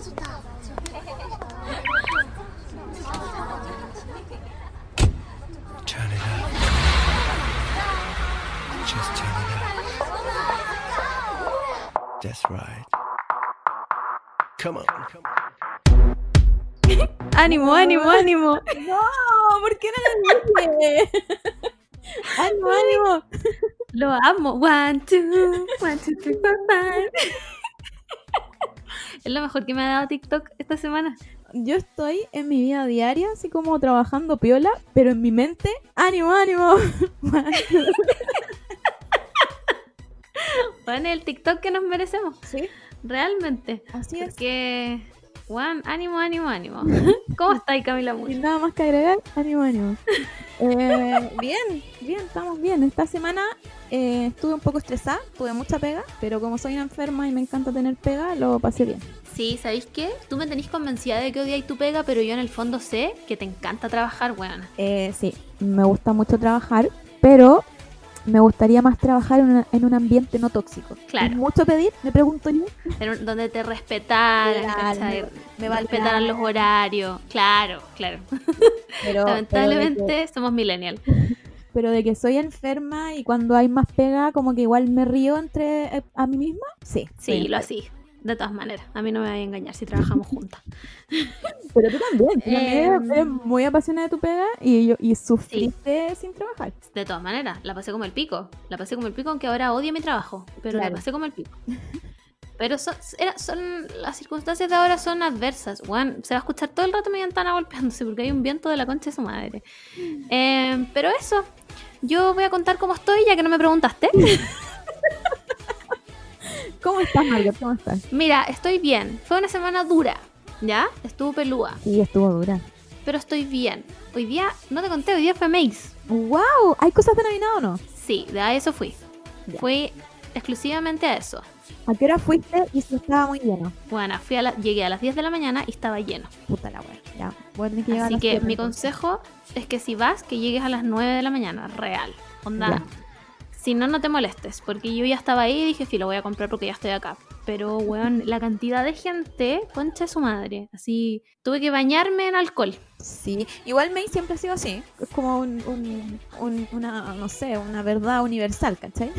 Turn it up. Just turn it up. That's right. Come on. Ánimo, ánimo, ánimo. No, ¿por qué no lo dije? ánimo, ánimo. Lo amo. One, two, one, two, three, four, five. Es lo mejor que me ha dado TikTok esta semana. Yo estoy en mi vida diaria, así como trabajando piola, pero en mi mente, ánimo, ánimo. Bueno, el TikTok que nos merecemos. sí, Realmente. así es. Porque, Juan, ánimo, ánimo, ánimo. ¿Cómo estáis, Camila Muñoz? Sin nada más que agregar, ánimo, ánimo. Eh, bien, bien, estamos bien. Esta semana eh, estuve un poco estresada, tuve mucha pega, pero como soy una enferma y me encanta tener pega, lo pasé bien. Sí, ¿sabéis qué? Tú me tenés convencida de que odiáis tu pega, pero yo en el fondo sé que te encanta trabajar, weón. Eh, sí, me gusta mucho trabajar, pero me gustaría más trabajar en, una- en un ambiente no tóxico. Claro. ¿Es mucho pedir? Me pregunto yo. Un- donde te respetaran, me va respetaran los horarios. Claro, claro. Pero, Lamentablemente Pero somos millennials. que, pero de que soy enferma y cuando hay más pega, como que igual me río entre eh, a mí misma. Sí. Sí, lo así. De todas maneras, a mí no me vaya a engañar si trabajamos juntas. Pero tú también. Tú también Em, eres muy apasionada de tu pega y, y sufriste sin trabajar. De todas maneras, la pasé como el pico. La pasé como el pico, aunque ahora odie mi trabajo. Pero Claro. la pasé como el pico. Pero son, era- son las circunstancias de ahora son adversas. Juan, se va a escuchar todo el rato mi ventana golpeándose porque hay un viento de la concha de su madre. Eh, pero eso, yo voy a contar cómo estoy ya que no me preguntaste. ¿Cómo estás, Margot? ¿Cómo estás? Mira, estoy bien. Fue una semana dura, ¿ya? Estuvo pelúa, Sí, estuvo dura. pero estoy bien. Hoy día, no te conté, hoy día fue Maze. ¡Wow! ¿Hay cosas de Navidad o no? Sí, de eso fui. Ya. Fui exclusivamente a eso. ¿A qué hora fuiste y si estaba muy lleno? Bueno, fui a la- llegué a las 10 de la mañana y estaba lleno. Puta la wea. Ya, tener que Así que mi consejo es que si vas, que llegues a las 9 de la mañana, real. Onda, Ya. Si no, no te molestes, porque yo ya estaba ahí y dije, sí, lo voy a comprar porque ya estoy acá. Pero, weón, la cantidad de gente, concha de su madre. Así, tuve que bañarme en alcohol. Sí, igual May siempre ha sido así. Es como un, un- un- una, no sé, una verdad universal, ¿cachai?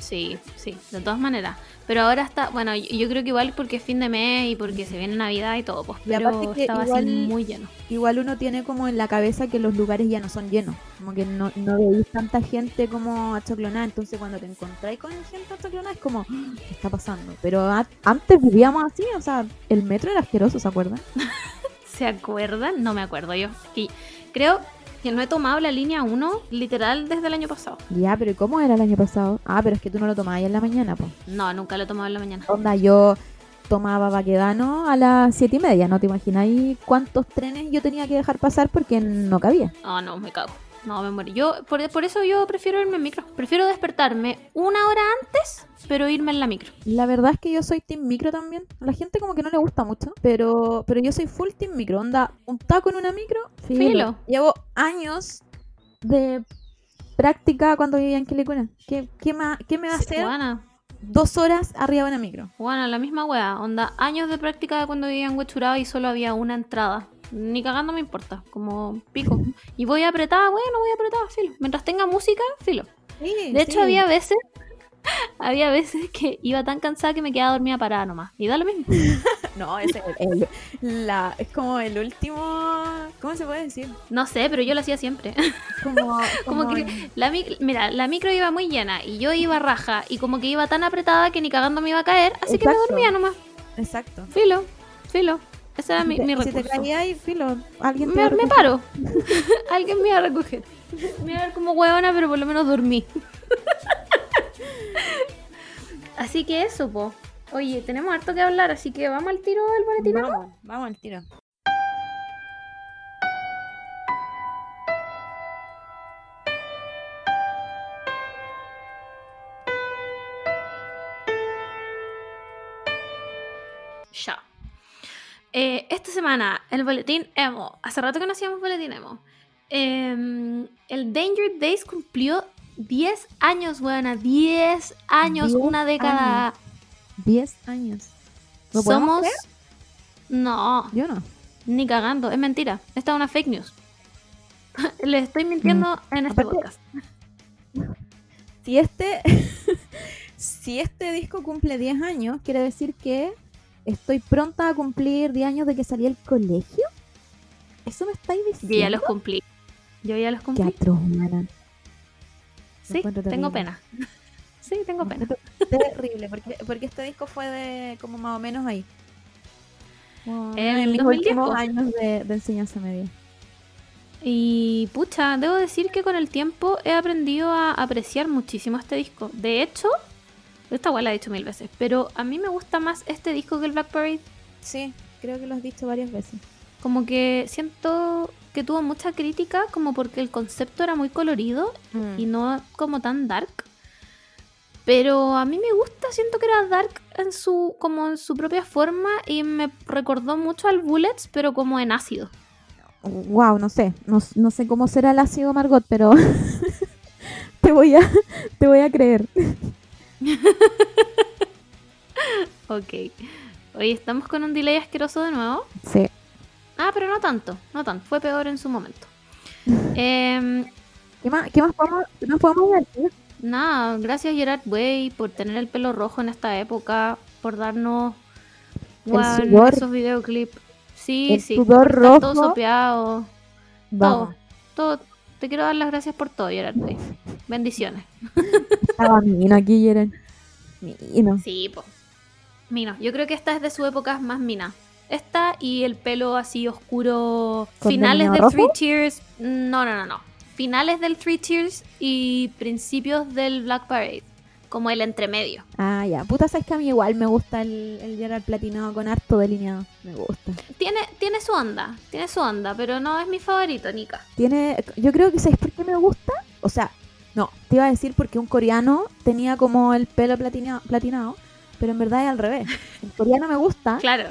Sí, sí, de todas maneras. Pero ahora está, bueno, yo, yo creo que igual porque es fin de mes y porque se viene Navidad y todo, pues, Y pero que estaba así igual- muy lleno. Igual uno tiene como en la cabeza que los lugares ya no son llenos. Como que no, no veis tanta gente como achoclonada. Entonces cuando te encontráis con gente achoclonada es como, "Ah, ¿qué está pasando? Pero a- antes vivíamos así, o sea, el metro era asqueroso, ¿se acuerdan? ¿Se acuerdan? No me acuerdo yo. Que creo que no he tomado la línea 1 literal desde el año pasado. Ya, pero ¿y ¿cómo era el año pasado? Ah, pero es que tú no lo tomabas en la mañana, pues. No, nunca lo he tomado en la mañana. Onda, yo tomaba Baquedano a las siete y media, ¿no te imagináis cuántos trenes yo tenía que dejar pasar porque no cabía? Oh, no, me cago. No, me muero. Yo, por, por eso yo prefiero irme en micro. Prefiero despertarme una hora antes, pero irme en la micro. La verdad es que yo soy team micro también. A la gente como que no le gusta mucho, pero, pero yo soy full team micro. Onda, un taco en una micro, filo. Filo. Llevo años de práctica cuando vivía en Quilicura. ¿Qué, qué, ma- qué me va a hacer dos horas arriba de una micro? Juana, la misma wea. Onda, años de práctica de cuando vivía en Huechuraba y solo había una entrada. Ni cagando me importa, como pico. Y voy apretada, bueno, voy apretada, filo. Mientras tenga música, filo. De hecho, había veces, había veces que iba tan cansada que me quedaba dormida parada nomás. Y da lo mismo. No, ese es, el- la, es como el último... ¿Cómo se puede decir? No sé, pero yo lo hacía siempre. Como, Como como que la mira, la micro iba muy llena y yo iba raja y como que iba tan apretada que ni cagando me iba a caer, así que me dormía nomás. Exacto. Filo, filo. Ese era mi, mi si te recurso. caía ahí, filo, alguien te va me, a me paro. Alguien me iba a recoger. Me iba a ver como huevona, pero por lo menos dormí. Así que eso, po. Oye, tenemos harto que hablar, así que vamos al tiro del boletín. Vamos, vamos al tiro. Ya. Eh, esta semana, el boletín emo. Hace rato que no hacíamos boletín emo. Em, el Danger Days cumplió 10 años, buena. 10 años, 10 una década. 10 años. ¿Lo Somos creer? No, Yo no. ni cagando, es mentira. Esta es una fake news. Le estoy mintiendo en este Aparte- podcast. Si este, si este disco cumple 10 años, quiere decir que estoy pronta a cumplir 10 años de que salí del colegio. ¿Eso me estáis diciendo? Yo ya los cumplí. Yo ya los Qué cumplí. atroz, mana. Sí, tengo pena. Sí, tengo pena. Terrible, porque, porque este disco fue de como más o menos ahí. En mis 2010, últimos po. años de, de enseñanza media. Y pucha, debo decir que con el tiempo he aprendido a apreciar muchísimo este disco. De hecho, esta igual la he dicho mil veces, pero a mí me gusta más este disco que el Black Parade. Sí, creo que lo has dicho varias veces. Como que siento que tuvo mucha crítica, como porque el concepto era muy colorido y no como tan dark. Pero a mí me gusta, siento que era dark en su, como en su propia forma y me recordó mucho al Bullets, pero como en ácido. Wow, no sé, no, no sé cómo será el ácido Margot, pero te voy a te voy a creer. Ok. Hoy estamos con un delay asqueroso de nuevo. Sí. Ah, pero no tanto, no tanto. Fue peor en su momento. Em, ¿Qué más, qué más podemos, qué más podemos ver? tío? nada, gracias Gerard Way por tener el pelo rojo en esta época, por darnos sudor. esos videoclips. Sí, El sí. sudor rojo. Todo sopeado. Todo, todo. Te quiero dar las gracias por todo, Gerard Way. Bendiciones. Estaba Mino aquí, Jeren. Mino. Sí, po. Mino, yo creo que esta es de su época más mina. Esta y el pelo así oscuro. ¿Con Finales del Three? Tears. No, no, no, no. Finales del Three Tears y principios del Black Parade. Como el entremedio. Ah, ya. Puta, sabes que a mí igual me gusta el, el Gerard platinado con harto delineado. Me gusta. Tiene, tiene su onda, tiene su onda, pero no es mi favorito, Nika. Tiene, yo creo que ¿sabes por qué me gusta? O sea, no, te iba a decir porque un coreano tenía como el pelo platinado, platinado pero en verdad es al revés. El coreano me gusta Claro.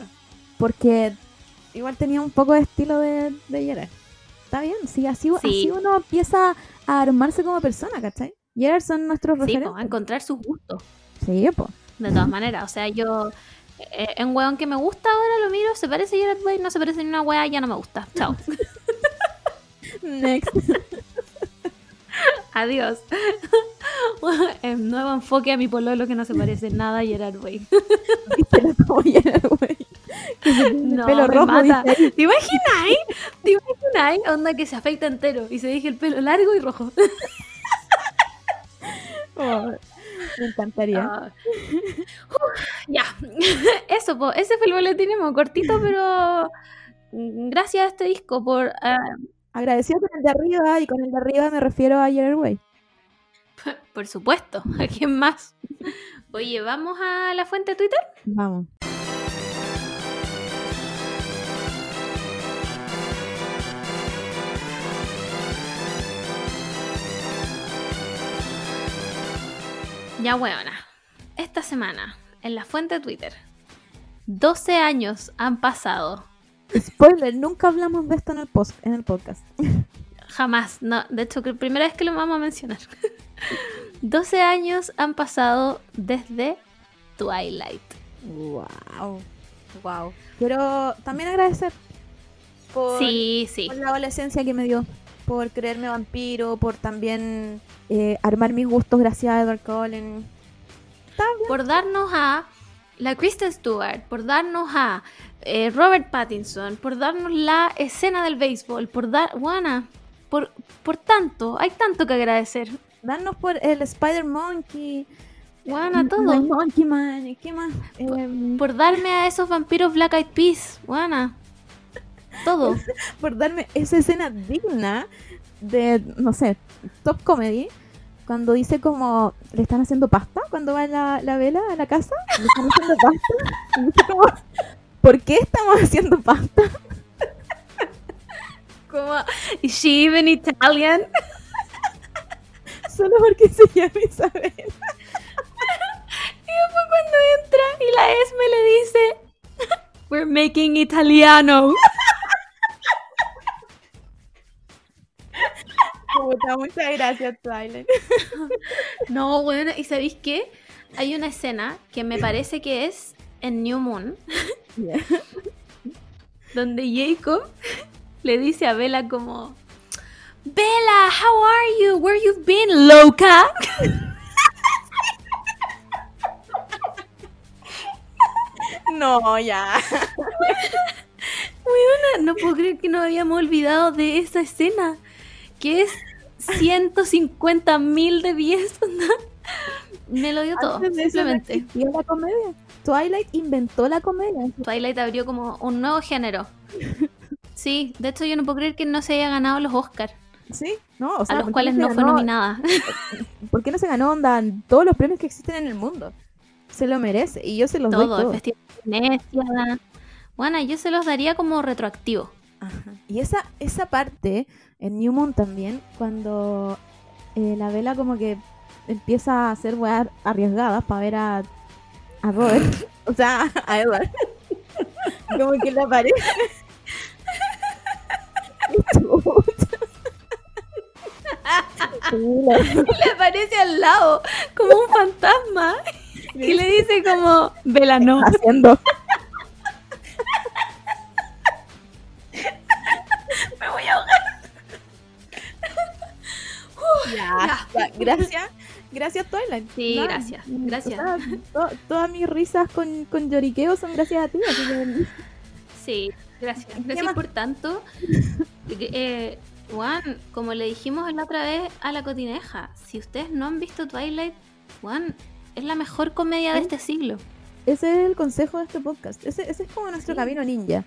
Porque igual tenía un poco de estilo de, de Gerard. Está bien, sí, así, Sí. así uno empieza a armarse como persona, ¿cachai? Gerard son nuestros Sí, po, a referentes. encontrar sus gustos. Sí, pues. De todas maneras, o sea, yo. eh, en weón que me gusta ahora lo miro, se parece a Gerard Way, no se parece ni una wea, ya no me gusta. Chao. Next. Adiós. El nuevo enfoque a mi pololo que no se parece nada a Gerard Way. No, pelo rojo, mata. dice. ¿Te imagináis? ¿Te imagináis? Onda que se afeita entero y se deje el pelo largo y rojo. Oh, me encantaría. Ah. Ya. Eso, po. ese fue el boletinemo, cortito, pero gracias a este disco por... ah, Agradecido con el de arriba y con el de arriba me refiero a Way. por supuesto, ¿a quién más? Oye, ¿vamos a la fuente de Twitter? Vamos. Ya, weona. Esta semana, en la fuente de Twitter, 12 años han pasado. Spoiler, nunca hablamos de esto en el, post, en el podcast. Jamás, no, de hecho, que primera vez que lo vamos a mencionar. 12 años han pasado desde Twilight. Wow. Wow. Quiero también agradecer por, Sí, sí. por la adolescencia que me dio. Por creerme vampiro, por también eh, armar mis gustos gracias a Edward Cullen. Por darnos a la Kristen Stewart, por darnos a eh, Robert Pattinson, por darnos la escena del béisbol, por dar. Juana, por, por tanto, hay tanto que agradecer. Darnos por el Spider Monkey. Juana, el todo. Monkey Man. ¿y ¿Qué más? Em, Por darme a esos vampiros Black Eyed Peas, Juana. Todo. por darme esa escena digna de, no sé, top comedy, cuando dice como, le están haciendo pasta, cuando va la, la vela a la casa, le están haciendo pasta, como, ¿por qué estamos haciendo pasta? Como, ¿Is she even Italian? Solo porque se llama Isabel. Y después cuando entra y la Esme le dice, We're making italiano. Puta, muchas gracias, Twilight. No, bueno, ¿y sabéis qué? Hay una escena que me parece que es en New Moon, donde Jacob le dice a Bella como Bella, how are you? Where you've been, loca? No, ya. Weona, no puedo creer que nos habíamos olvidado de esa escena, que es 150 mil de 10. onda. Me lo dio todo, de no simplemente. existía la comedia. Twilight inventó la comedia. Twilight abrió como un nuevo género. Sí, de hecho yo no puedo creer que no se haya ganado los Oscars, Sí, no, o a sea, los ¿por qué cuales no fue nominada. ¿Por qué no se ganó onda todos los premios que existen en el mundo? Se lo merece y yo se los doy todo, el. Festival de Venecia. Bueno, yo se los daría como retroactivo. Ajá. Y esa, esa parte en New Moon también, cuando eh, la vela como que empieza a hacer weas arriesgadas para ver a, a Robert, o sea, a Edward, como que le aparece. Le aparece al lado como un fantasma y le dice como, Vela no. haciendo. Me voy a ahogar. Ya, ya, gracias, gracias Twilight. Sí, gracias, gracias. o sea, to- todas mis risas con, con lloriqueo son gracias a ti, así que Sí, gracias. ¿Qué Gracias por tanto. Eh, Juan, como le dijimos la otra vez a la cotineja, si ustedes no han visto Twilight, Juan, es la mejor comedia de este siglo. ese es el consejo de este podcast. Ese, ese es como nuestro Sí. camino ninja.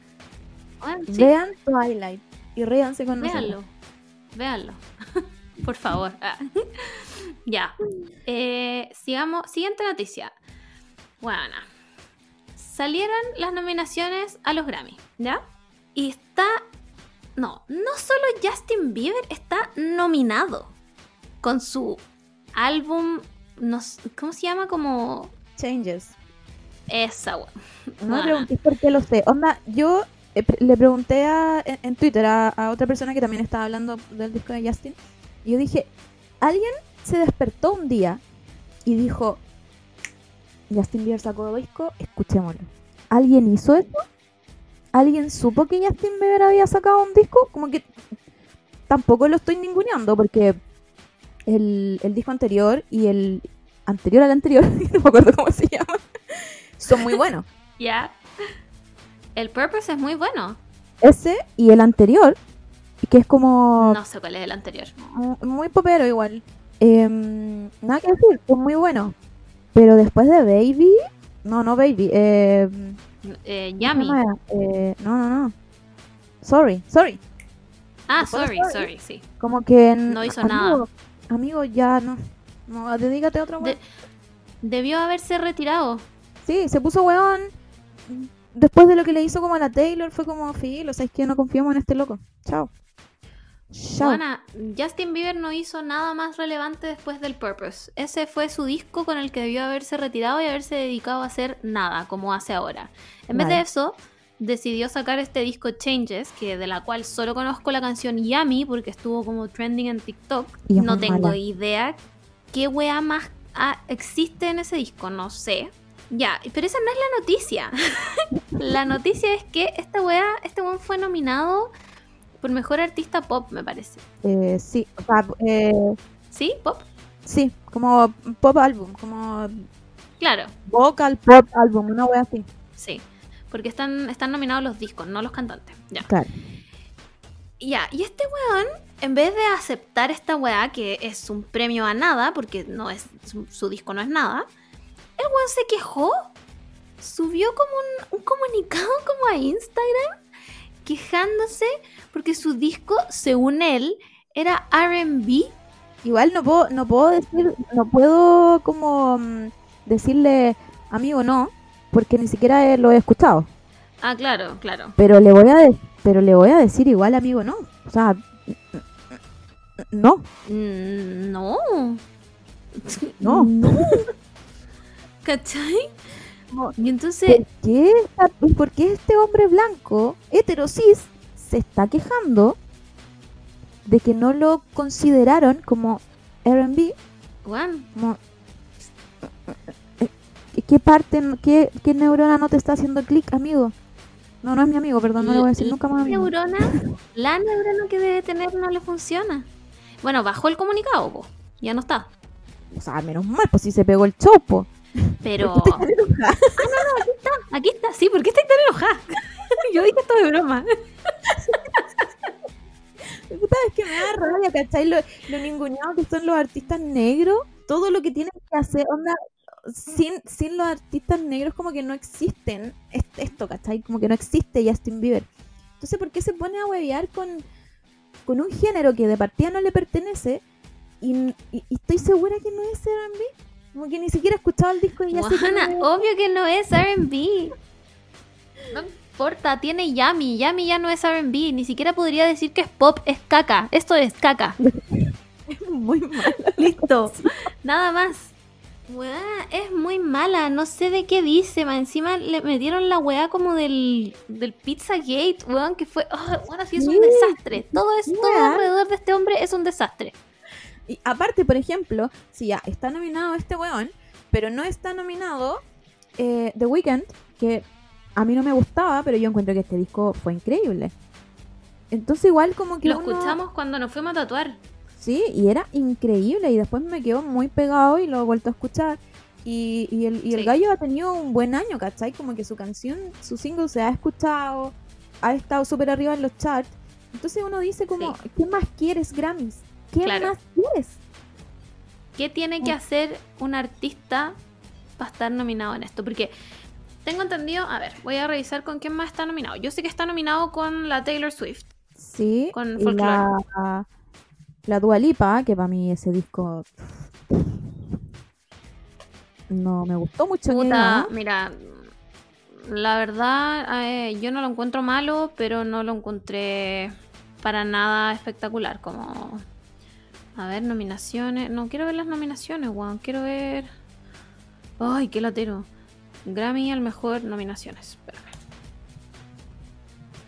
Juan, sí, Vean Twilight y ríanse con nosotros. véanlo. Véanlo. Por favor. Ah. ya. Eh, sigamos. Siguiente noticia. Bueno. Salieron las nominaciones a los Grammy, ¿ya? Y está. No, no solo Justin Bieber está nominado con su álbum. No, ¿Cómo se llama? Como. Changes. Esa, weón. No me preguntéis por qué lo sé. Onda, yo eh, le pregunté a- en, en Twitter a, a otra persona que también estaba hablando del disco de Justin. Yo dije, alguien se despertó un día y dijo, Justin Bieber sacó disco, escuchémoslo. ¿Alguien hizo eso? ¿Alguien supo que Justin Bieber había sacado un disco? Como que tampoco lo estoy ninguneando porque el, el disco anterior y el anterior al anterior, no me acuerdo cómo se llama, son muy buenos. Ya. El Purpose es muy bueno. Ese y el anterior, que es como No sé cuál es el anterior. mu- muy popero igual. Em, nada que decir, es muy bueno. Pero después de Baby, no, no Baby, em, Eh, ¿cómo Yummy. se llama? Eh, no, no, no. Sorry, sorry. Ah, sorry, Sorry. sorry, sí. Como que No hizo amigo, nada. Amigo, ya no. No, dedícate a otra De-. Debió haberse retirado. Sí, se puso weón. Después de lo que le hizo como a la Taylor, fue como, filo, o sea, es que no confiamos en este loco. Chao. Buena, Justin Bieber no hizo nada más relevante después del Purpose. Ese fue su disco con el que debió haberse retirado y haberse dedicado a hacer nada, como hace ahora. En vez de eso, decidió sacar este disco Changes, que de la cual solo conozco la canción Yummy porque estuvo como trending en TikTok. No tengo mala. idea qué wea más ah, existe en ese disco, no sé. Ya, pero esa no es la noticia. la noticia es que esta wea, este weón fue nominado por mejor artista pop, me parece. Eh, sí, o sea, eh, ¿Sí? ¿Pop? sí, como pop álbum, como Claro, vocal pop álbum, una wea así. sí. Porque están, están nominados los discos, no los cantantes. Ya. Claro. Ya, y este weón, en vez de aceptar esta weá, que es un premio a nada, porque no es su, su disco no es nada, el weón se quejó. Subió como un, un comunicado como a Instagram, quejándose porque su disco, según él, era RB. Igual no puedo, no puedo decir, no puedo como mm, decirle amigo no, porque ni siquiera eh, lo he escuchado. Ah, claro, claro. Pero le voy a de- pero le voy a decir igual amigo no. O sea, no, Mm, No. no. ¿Cachai? No. Y entonces, ¿Por qué, esta- por qué este hombre blanco, heterosis, se está quejando de que no lo consideraron como R&B? Como, ¿Qué parte, qué, qué neurona no te está haciendo clic, amigo? No, no es mi amigo, perdón, no le voy a decir nunca más amigo. neurona, la neurona que debe tener no le funciona. Bueno, bajó el comunicado, po. ya no está. O sea, menos mal, pues si se pegó el show, po. Pero ¿Por qué estás tan enojada? aquí está, sí, ¿por qué estás tan enojada? Yo dije esto de broma. Puta, es que me da rabia, ¿cachai? Lo, lo ninguneado que son los artistas negros, todo lo que tienen que hacer, onda, sin, sin los artistas negros como que no existen es- esto, ¿cachai? Como que no existe Justin Bieber. Entonces, ¿por qué se pone a huevear con, con un género que de partida no le pertenece? Y, y- y estoy segura que no es R&B. Como que ni siquiera he escuchado el disco y ya sé que Juana, no es- obvio que no es RB. No importa, tiene Yami. Yami ya no es RB. Ni siquiera podría decir que es pop, es caca. Esto es caca. muy mal. Listo. Nada más. Weá, es muy mala. No sé de qué dice. más Encima le metieron la weá como del, del Pizzagate, weón, que fue. Oh, bueno, sí, es un desastre. Todo, es, todo alrededor de este hombre es un desastre. Y aparte, por ejemplo, si ya está nominado este weón, pero no está nominado eh, The Weeknd, que a mí no me gustaba, pero yo encuentro que este disco fue increíble. Entonces igual como que Lo uno- escuchamos cuando nos fuimos a tatuar. Sí, y era increíble y después me quedó muy pegado y lo he vuelto a escuchar. Y, y el, y el Sí. gallo ha tenido un buen año, ¿cachai? Como que su canción, su single se ha escuchado, ha estado súper arriba en los charts. Entonces uno dice como, ¿qué más quieres, Grammys? ¿Qué Claro. más quieres? ¿Qué tiene que hacer un artista para estar nominado en esto? Porque tengo entendido, a ver, voy a revisar con quién más está nominado. Yo sé que está nominado con la Taylor Swift. Sí, Con y la, la Dua Lipa, que para mí ese disco no me gustó mucho. Puta, mira, la verdad, eh, yo no lo encuentro malo, pero no lo encontré para nada espectacular. Como, a ver, nominaciones. No quiero ver las nominaciones, weón. Quiero ver. Ay, qué latero. Grammy al mejor nominaciones. Espérame.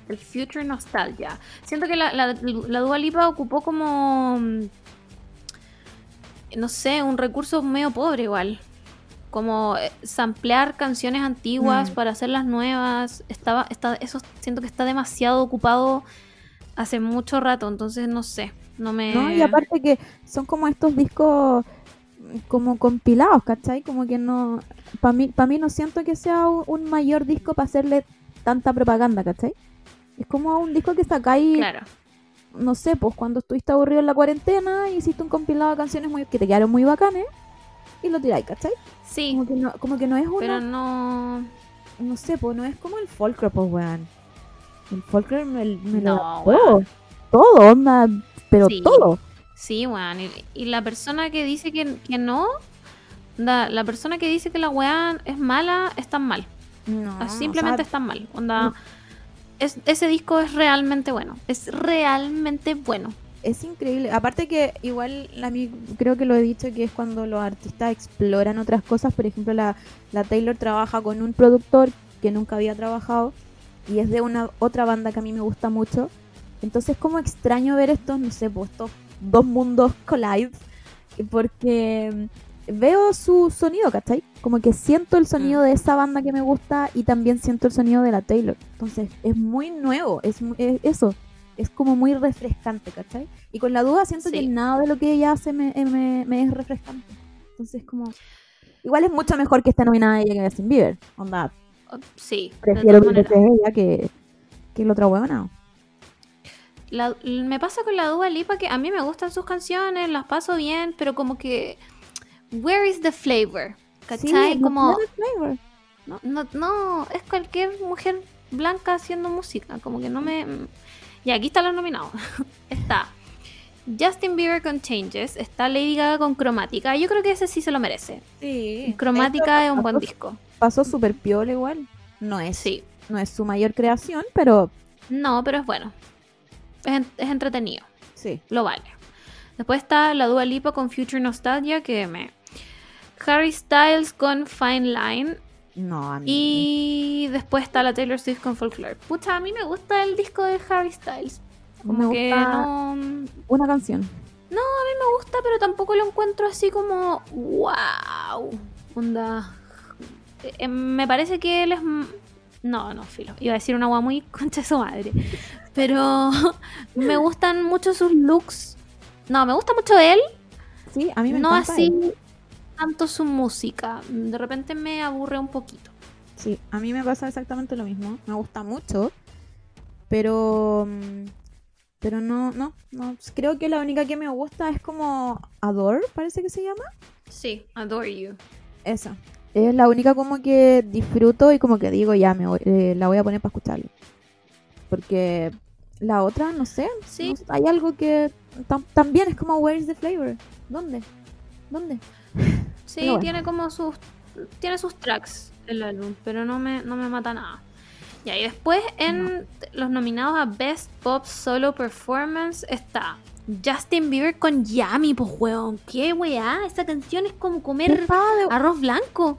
El Future Nostalgia. Siento que la, la, la Dua Lipa ocupó como. mm, No sé, un recurso medio pobre igual. Como eh, samplear canciones antiguas Mm. para hacerlas nuevas. Estaba, está, eso siento que está demasiado ocupado hace mucho rato. Entonces no sé. No me. ¿no? Y aparte que son como estos discos mm, como compilados, ¿cachai? Como que no... Para mí, para mí no siento que sea un, un mayor disco para hacerle tanta propaganda, ¿cachai? Es como un disco que sacáis, Claro. no sé, pues cuando estuviste aburrido en la cuarentena, hiciste un compilado de canciones muy, que te quedaron muy bacanes y lo tiráis, ¿cachai? Sí. Como que no, como que no es una... Pero no. no sé, pues no es como el folklore, pues, weón. El folklore me, me lo No, weón. Todo, onda, pero Sí. todo. Sí, weón. Y, y la persona que dice que, que no. da- la persona que dice que la weá es mala, está mal. No, Ah, Simplemente o sea, está mal. Onda. no. Es, ese disco es realmente bueno. Es realmente bueno. es increíble. Aparte que igual a mí creo que lo he dicho que es cuando los artistas exploran otras cosas. Por ejemplo, la, la Taylor trabaja con un productor que nunca había trabajado y es de una otra banda que a mí me gusta mucho. Entonces como extraño ver estos, no sé, pues estos dos mundos collide porque veo su sonido, ¿cachai? Como que siento el sonido Mm. de esa banda que me gusta y también siento el sonido de la Taylor. Entonces es muy nuevo, es, es eso, es como muy refrescante, ¿cachai? Y con la duda siento Sí. que nada de lo que ella hace me, eh, me- me es refrescante. Entonces como... Igual es mucho mejor que esté nominada ella que Justin Bieber. Onda, Oh, Sí. prefiero veces ella que, que el otro huevona. La- me pasa con la Dua Lipa que a mí me gustan sus canciones, las paso bien, pero como que. Where is the flavor? ¿Cachai? como. flavor. No, no, no, es cualquier mujer blanca haciendo música. Como que no me. Y aquí están los nominados. está Justin Bieber con Changes. Está Lady Gaga con Cromática. Yo creo que ese sí se lo merece. Sí. Cromática es un buen disco. Pasó súper piola igual. No es, Sí. no es su mayor creación, pero No, pero es bueno. Es, es entretenido. sí. Lo vale. Después está la Dua Lipa con Future Nostalgia. Que me. Harry Styles con Fine Line. No, a mí. Y después está la Taylor Swift con Folklore. Pucha, a mí me gusta el disco de Harry Styles. Como Me que gusta no. Me una canción. gusta, pero tampoco lo encuentro así como. ¡Wow! Onda. Eh, me parece que él es. No, no, filo. Iba a decir una agua muy concha de su madre. Pero me gustan mucho sus looks. No, me gusta mucho él. Sí, a mí me no así él. tanto su música. De repente me aburre un poquito. Sí, a mí me pasa exactamente lo mismo. Me gusta mucho. Pero. mm, Pero no, no, no. Creo que la única que me gusta es como Adore, parece que se llama. Sí, adore you. Esa. Es la única como que disfruto y como que digo, ya me voy- eh, la voy a poner para escucharlo. Porque la otra, no sé. Sí. no hay algo que tam- también es como Where is the flavor? ¿Dónde? ¿Dónde? Sí, bueno. tiene como sus. Tiene sus tracks el álbum, pero no me, no me mata nada. Ya, y después en los nominados a Best Pop Solo Performance está Justin Bieber con Yami, pues weón. ¿Qué weá? Esa canción es como ¿Qué comer de, arroz blanco.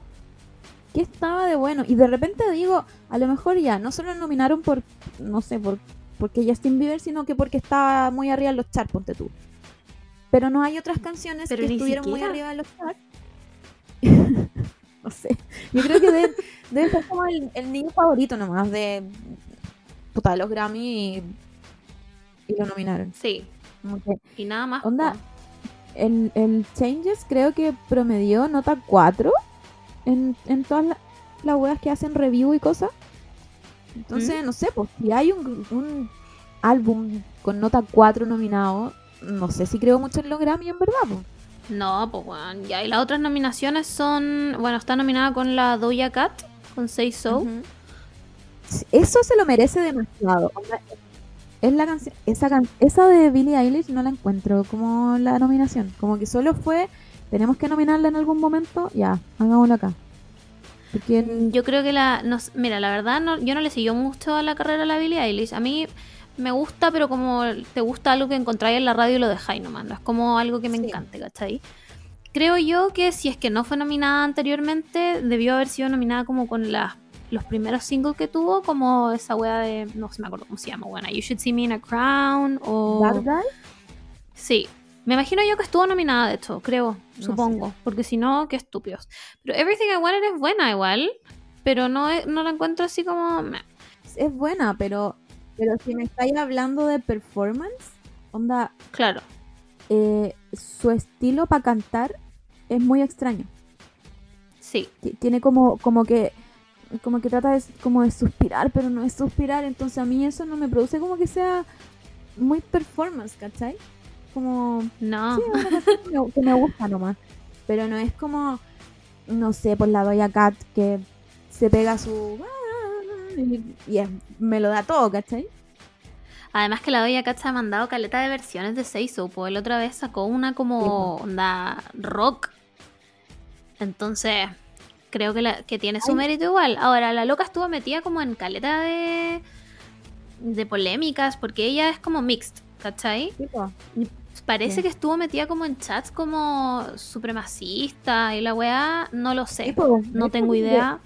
qué estaba de bueno? Y de repente digo, a lo mejor ya, no solo nominaron por, no sé, por porque Justin Bieber, sino que porque estaba muy arriba en los charts, ponte tú. Pero no hay otras canciones Pero que estuvieron muy arriba en los charts. no sé. Yo creo que debe, debe ser como el, el niño favorito nomás de puta, de los Grammy y, y lo nominaron. Sí, y nada más. Onda, el, el Changes creo que promedió nota 4 en, en todas la- las weas que hacen review y cosas. Entonces, no sé, pues si hay un, un álbum con nota 4 nominado, no sé si creo mucho en los Grammy en verdad. pues. No, pues weón. Ya, y las otras nominaciones son. Bueno, está nominada con la Doja Cat, con Say So. Eso se lo merece demasiado. Es la canción, esa, can- esa de Billie Eilish no la encuentro como la nominación. Como que solo fue, tenemos que nominarla en algún momento, ya, hagámoslo acá. Yo creo que la. no mira, la verdad, no, yo no le siguió mucho a la carrera a la Billie Eilish. A mí me gusta, pero como te gusta algo que encontráis en la radio y lo dejáis nomás. No es como algo que me Sí. encante, ¿cachai? Creo yo que si es que no fue nominada anteriormente, debió haber sido nominada como con las los primeros singles que tuvo, como esa wea de. No se me acuerdo cómo se llama, buena. You Should See Me in a Crown o. Bad Guy, Sí. Me imagino yo que estuvo nominada, de hecho, creo, No supongo. Porque si no, qué estúpidos. Pero Everything I Wanted es buena igual. Pero no, no la encuentro así como. es buena, pero, pero si me estáis hablando de performance, onda, Claro. eh, su estilo para cantar es muy extraño. Sí. Ti- Tiene como, como que como que trata de, como de suspirar, pero no es suspirar, entonces a mí eso no me produce como que sea muy performance, ¿cachai? Como No. Sí, es una canción que me, que me gusta nomás. Pero no es como, no sé, por la Doya Cat que se pega su. Y, es- me lo da todo, ¿cachai? Además que la Doja Cat se ha mandado caleta de versiones de Seiso. Pues la otra vez sacó una como onda rock. Entonces, creo que, la, que tiene su Ay. mérito igual. Ahora, la loca estuvo metida como en caleta de, de polémicas porque ella es como mixed, ¿cachai? Parece Sí. que estuvo metida como en chats como supremacista y la weá, no lo sé. Tipo, No tengo que- idea.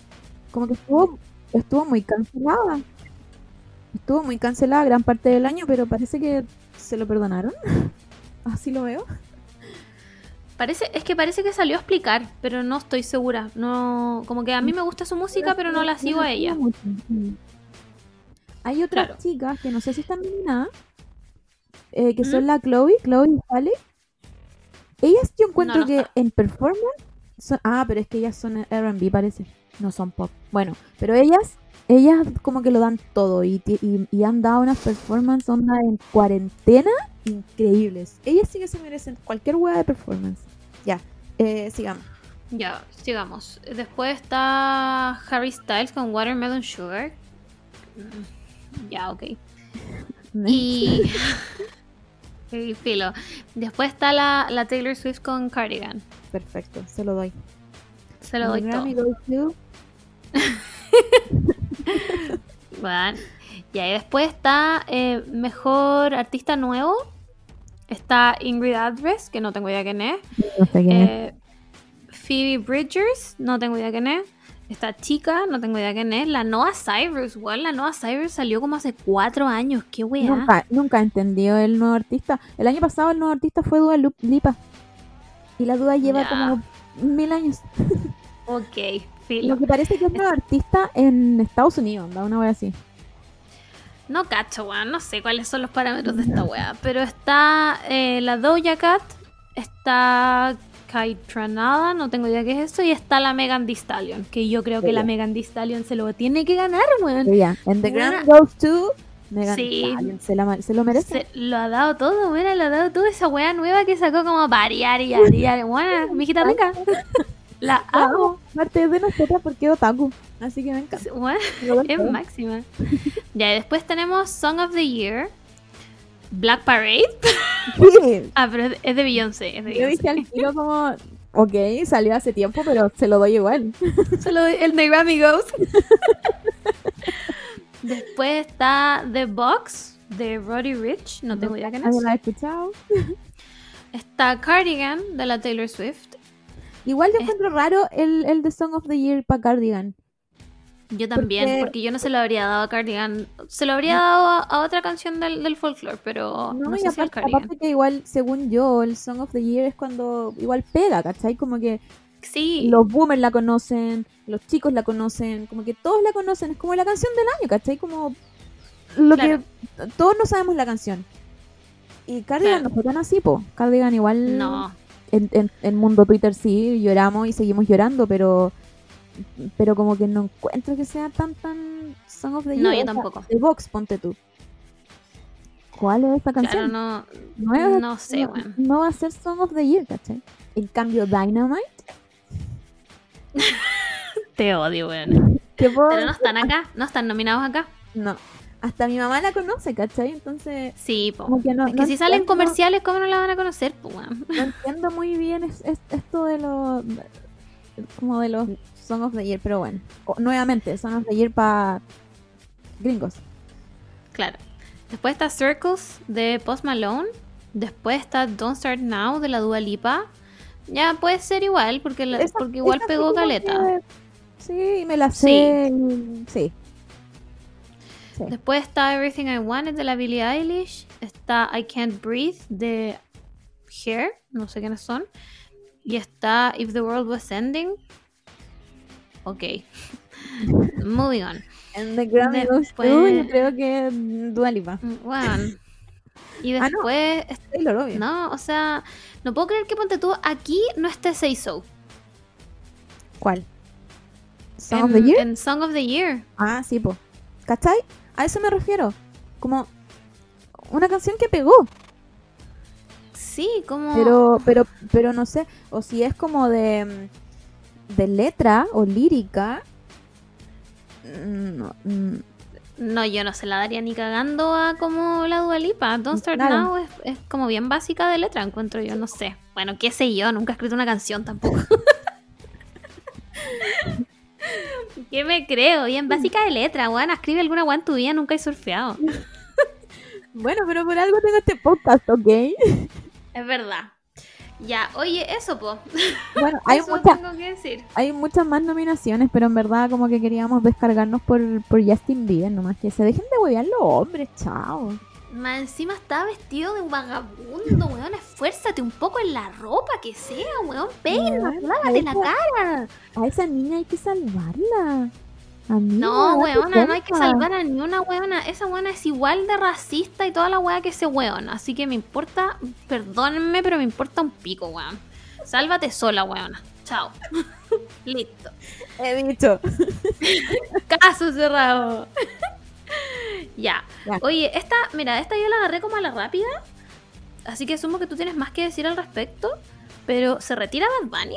Como que estuvo, estuvo muy cancelada. Estuvo muy cancelada gran parte del año, pero parece que se lo perdonaron. Así lo veo. Parece, es que parece que salió a explicar, pero no estoy segura. No, como que a mí me gusta su música, pero no la sigo a ella. Hay otras Claro. chicas que no sé si están nominadas, eh, que ¿Mm? son la Chloe, Chloe y Halle. Ellas yo encuentro no que está. en performance son- ah, pero es que ellas son R&B parece, no son pop. Bueno, pero ellas ellas como que lo dan todo y, y han dado unas performances onda en cuarentena increíbles. Ellas sí que se merecen cualquier hueá de performance. Ya, eh, sigamos. Ya, sigamos. Después está Harry Styles con Watermelon Sugar. Mm, Ya, ok. Y. y filo. Después está la, la Taylor Swift con Cardigan. Perfecto, se lo doy. Se lo doy todo. Bueno, y ahí después está eh, Mejor Artista Nuevo. Está Ingrid Adres, que no tengo idea quién es. No sé quién es. Eh, Phoebe Bridgers, no tengo idea quién es. Esta chica, no tengo idea quién es. La Noah Cyrus, igual la Noah Cyrus salió como hace cuatro años. Qué weá. Nunca, nunca entendió el nuevo artista. El año pasado el nuevo artista fue Dua Lipa. Y la duda lleva Ya. como mil años. Ok, filo. Lo que parece que es nuevo artista en Estados Unidos, anda una wea así. No cacho, weón. No sé cuáles son los parámetros de esta wea. Pero está eh, la Doja Cat, está Kaitranada, no tengo idea qué es eso, y está la Megan Thee Stallion. Que yo creo que la. Megan Thee Stallion se lo tiene que ganar, weón. Ya, and the Buena. Grand goes to Megan Sí. Stallion. Se, la ma- se lo merece. Se lo ha dado todo, mira, lo ha dado todo esa wea nueva que sacó como variar y variar. Bueno, mijita rica. La amo. Parte de nosotras porque es otaku. Así que me encanta. Es máxima. Ya, y después tenemos Song of the Year. Black Parade. Sí, Ah, pero es de Beyoncé. Es de Yo dije al tiro como, ok, salió hace tiempo, pero se lo doy igual. Solo el de Grammy Goes. Después está The Box de Roddy Rich. No tengo idea quién es. ¿Alguien la ha escuchado? Está Cardigan de la Taylor Swift. Igual yo encuentro raro el, el de Song of the Year para Cardigan. Yo también, Porque- porque yo no se lo habría dado a Cardigan. Se lo habría dado a, a otra canción del, del folklore, pero no, No, sé si al aparte, Cardigan. aparte que igual, según yo, el Song of the Year es cuando igual pega, ¿cachai? Como que Sí, los boomers la conocen, los chicos la conocen, como que todos la conocen, es como la canción del año, ¿cachai? Como lo Claro. que todos no sabemos la canción. Y Cardigan Claro. no fue tan así, po. Cardigan igual no. en, en, en mundo Twitter sí lloramos y seguimos llorando, pero pero como que no encuentro que sea tan tan Song of the Year. No, yo tampoco. De Vox, ponte tú. ¿Cuál es esta Claro, canción? no. no, no sé, no- weón. no va a ser Song of the Year, ¿cachai? En cambio, Dynamite, Te odio, weón. Pero no están acá, no están nominados acá. No. Hasta mi mamá la conoce, ¿cachai? Entonces, Sí, po. como que no, Es que no si salen comerciales, ¿cómo no la van a conocer, po? No entiendo muy bien es- es- esto de los. como de los Song of the Year, pero bueno. O- nuevamente, Song of the Year para gringos. Claro. Después está Circles de Post Malone. Después está Don't Start Now de la Dua Lipa. Ya puede ser igual, porque, la- Esa- porque igual pegó caleta. Sí, me la sé. Sí. Después está Everything I Wanted de la Billie Eilish. Está I Can't Breathe de Hair. No sé quiénes son. Y está If the World Was Ending. Ok. Moving on. En The Grammy Después- yo creo que mm, Dua Lipa. Mm, Bueno. Y Ah, no. después, Taylor, obvio. no, o sea, no puedo creer que ponte tú aquí no esté Say So. ¿Cuál? ¿Song en, of the Year? en Song of the Year. Ah, sí, po. ¿Cachai? A eso me refiero. Como una canción que pegó. Sí, como. Pero, pero, pero no sé. O si es como de, mm, de letra o lírica. mm, No, No, yo no se la daría ni cagando a como la Dualipa. Don't Start Claro. Now es, es como bien básica de letra, encuentro yo, no sé. Bueno, qué sé yo, nunca he escrito una canción tampoco. ¿Qué me creo? Bien básica de letra, weón. Escribe alguna en tu vida, nunca he surfeado. Bueno, pero por algo tengo este podcast, ¿ok? Es verdad. Ya, oye, eso, po. Bueno, hay, eso mucha- tengo que decir. hay muchas más nominaciones, pero en verdad como que queríamos descargarnos por, por Justin Bieber, nomás que se dejen de huevear los hombres, chao. Más encima estaba vestido de un vagabundo, weón. Esfuérzate un poco en la ropa que sea, weón. Peina, lávate la cara. A esa niña hay que salvarla. No, weona, no hay que salvar a ni una weona. Esa weona es igual de racista y toda la wea que ese weón. Así que me importa, perdónenme, pero me importa un pico, weón. Sálvate sola, weona. Chao. Listo. He dicho. Caso cerrado. ya. Ya. Oye, esta, mira, esta yo la agarré como a la rápida. Así que asumo que tú tienes más que decir al respecto. Pero, ¿se retira Bad Bunny?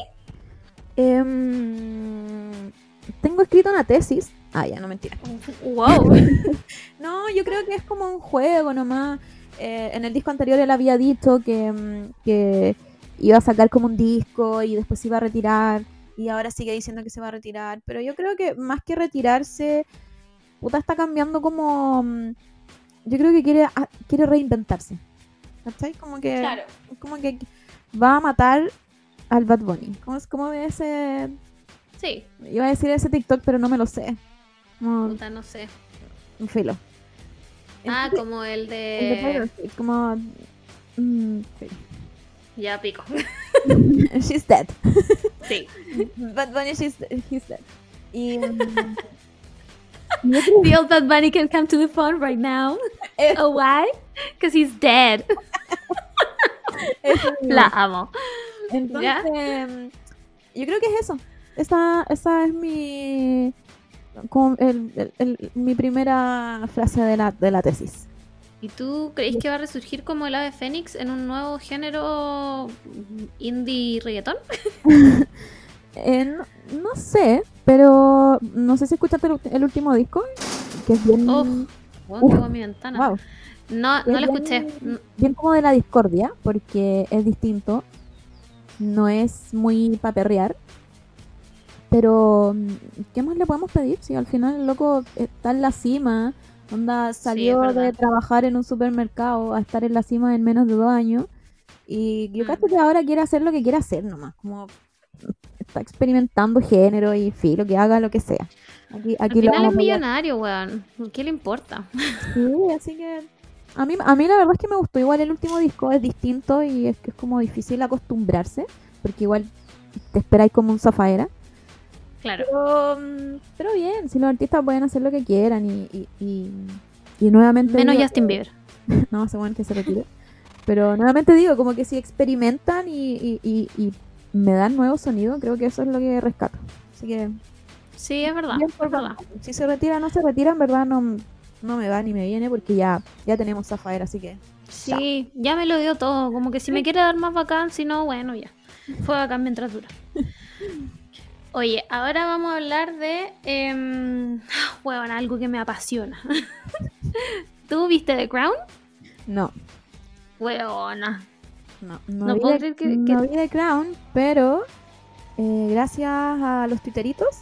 Em, tengo escrito una tesis. Ah, ya, no mentira. Wow. No, yo creo que es como un juego nomás. Eh, en el disco anterior él había dicho que, mm, que iba a sacar como un disco y después se iba a retirar. Y ahora sigue diciendo que se va a retirar. Pero yo creo que más que retirarse, puta está cambiando como. mm, Yo creo que quiere, ah, quiere reinventarse. ¿Cachai? Como que, como que va a matar al Bad Bunny. ¿Cómo es como de ese. Sí, Iba a decir ese TikTok, pero no me lo sé. Como puta, no sé. un filo. Ah, Entonces, como el el de Taylor de. Swift, como. mm, sí. Ya pico. She's dead. Sí. Bad Bunny, she's, he's dead. Y, otro- The old Bad Bunny can come to the phone right now. Eh. Oh, why? Because he's dead. eso. La amo. Entonces, ¿Ya? mm, yo creo que es eso. Esa, esa es mi como el- el- el- mi primera frase de la, de la tesis. ¿Y tú crees que va a resurgir como el ave fénix en un nuevo género indie reggaetón? Eh, no, no sé, pero no sé si escuchaste el, el último disco, que es bien, Uf, Uf. mi ventana. wow, No, no lo escuché. bien- bien como de la discordia, porque es distinto, no es muy pa' perrear. Pero, mm, ¿qué más le podemos pedir? Si al final el loco está en la cima, onda salió de trabajar en un supermercado a estar en la cima en menos de dos años. Y yo Mm. creo que ahora quiere hacer lo que quiere hacer nomás, como está experimentando género y filo, que haga lo que sea. Aquí, Al aquí lo final es millonario, weón. ¿Qué le importa? Sí, así que a mí, a mí la verdad es que me gustó igual el último disco, es distinto y es que es como difícil acostumbrarse, porque igual te esperáis como un zafaera. Claro. Pero, mm, pero bien, si los artistas pueden hacer lo que quieran y, y, y, y nuevamente... Menos digo Justin Bieber. No, se bueno que se retire. Pero nuevamente digo, como que si experimentan y, y, me dan nuevos sonidos, creo que eso es lo que rescato. Así que Sí, es verdad. Es. Si se retira o no se retira, en verdad no, no me va ni me viene porque ya, ya tenemos Zafaera, así que. Sí, ya me lo dio todo. Como que si me quiere dar más bacán, si no, bueno, ya. Fue bacán mientras dura. Oye, ahora vamos a hablar de. Eh, bueno, algo que me apasiona. ¿Tú viste The Crown? No, Huevona. no, no, No vi, puedo creer que- no vi The Crown, pero eh, gracias a los tuiteritos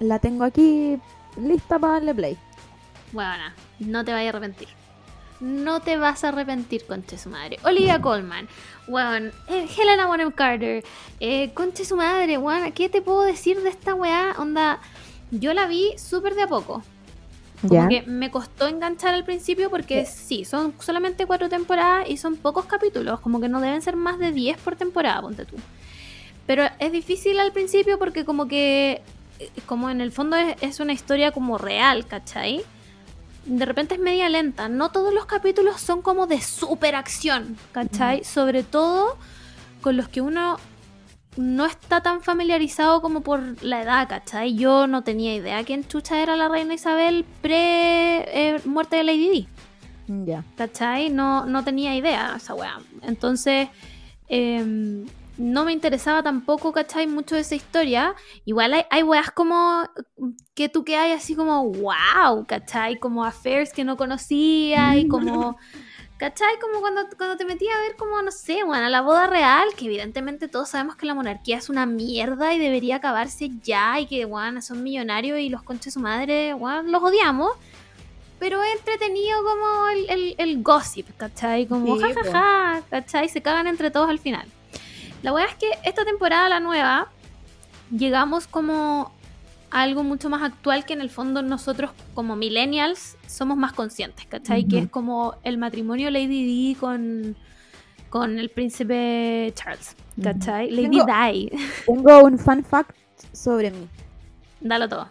la tengo aquí lista para darle play. Huevona, no te vayas a arrepentir. No te vas a arrepentir, conche su madre. Olivia Colman, weón, eh, Helena Bonham Carter, eh, conche su madre, weón, ¿qué te puedo decir de esta weá? Onda, yo la vi súper de a poco. Como Ya. que me costó enganchar al principio porque sí, son solamente cuatro temporadas y son pocos capítulos, como que no deben ser más de 10 por temporada, ponte tú. Pero es difícil al principio porque como que, eh, como en el fondo es, es una historia como real, ¿cachai? De repente es media lenta, no todos los capítulos son como de super acción, ¿cachai? Sobre todo con los que uno no está tan familiarizado como por la edad, ¿cachai? Yo no tenía idea quién chucha era la reina Isabel pre eh, muerte de Lady Di, Ya. ¿cachai? No, no tenía idea esa weá. Entonces, em, no me interesaba tampoco, ¿cachai? Mucho de esa historia. Igual hay, hay weas como que tú que hay así como, wow, ¿cachai? Como affairs que no conocía y como... ¿Cachai? Como cuando, cuando te metí a ver como, no sé, bueno, la boda real, que evidentemente todos sabemos que la monarquía es una mierda y debería acabarse ya y que, bueno, son millonarios y los conches su madre, bueno, los odiamos. Pero es entretenido como el, el, el gossip, ¿cachai? Como jajaja, ja, ja, ¿cachai? Se cagan entre todos al final. La weá es que esta temporada, la nueva, llegamos como a algo mucho más actual que en el fondo nosotros como millennials somos más conscientes, ¿cachai? Que Ujú. es como el matrimonio Lady Di con, con el príncipe Charles, ¿cachai? Lady Tengo- Di, Tengo un fun fact sobre mí. dalo todo.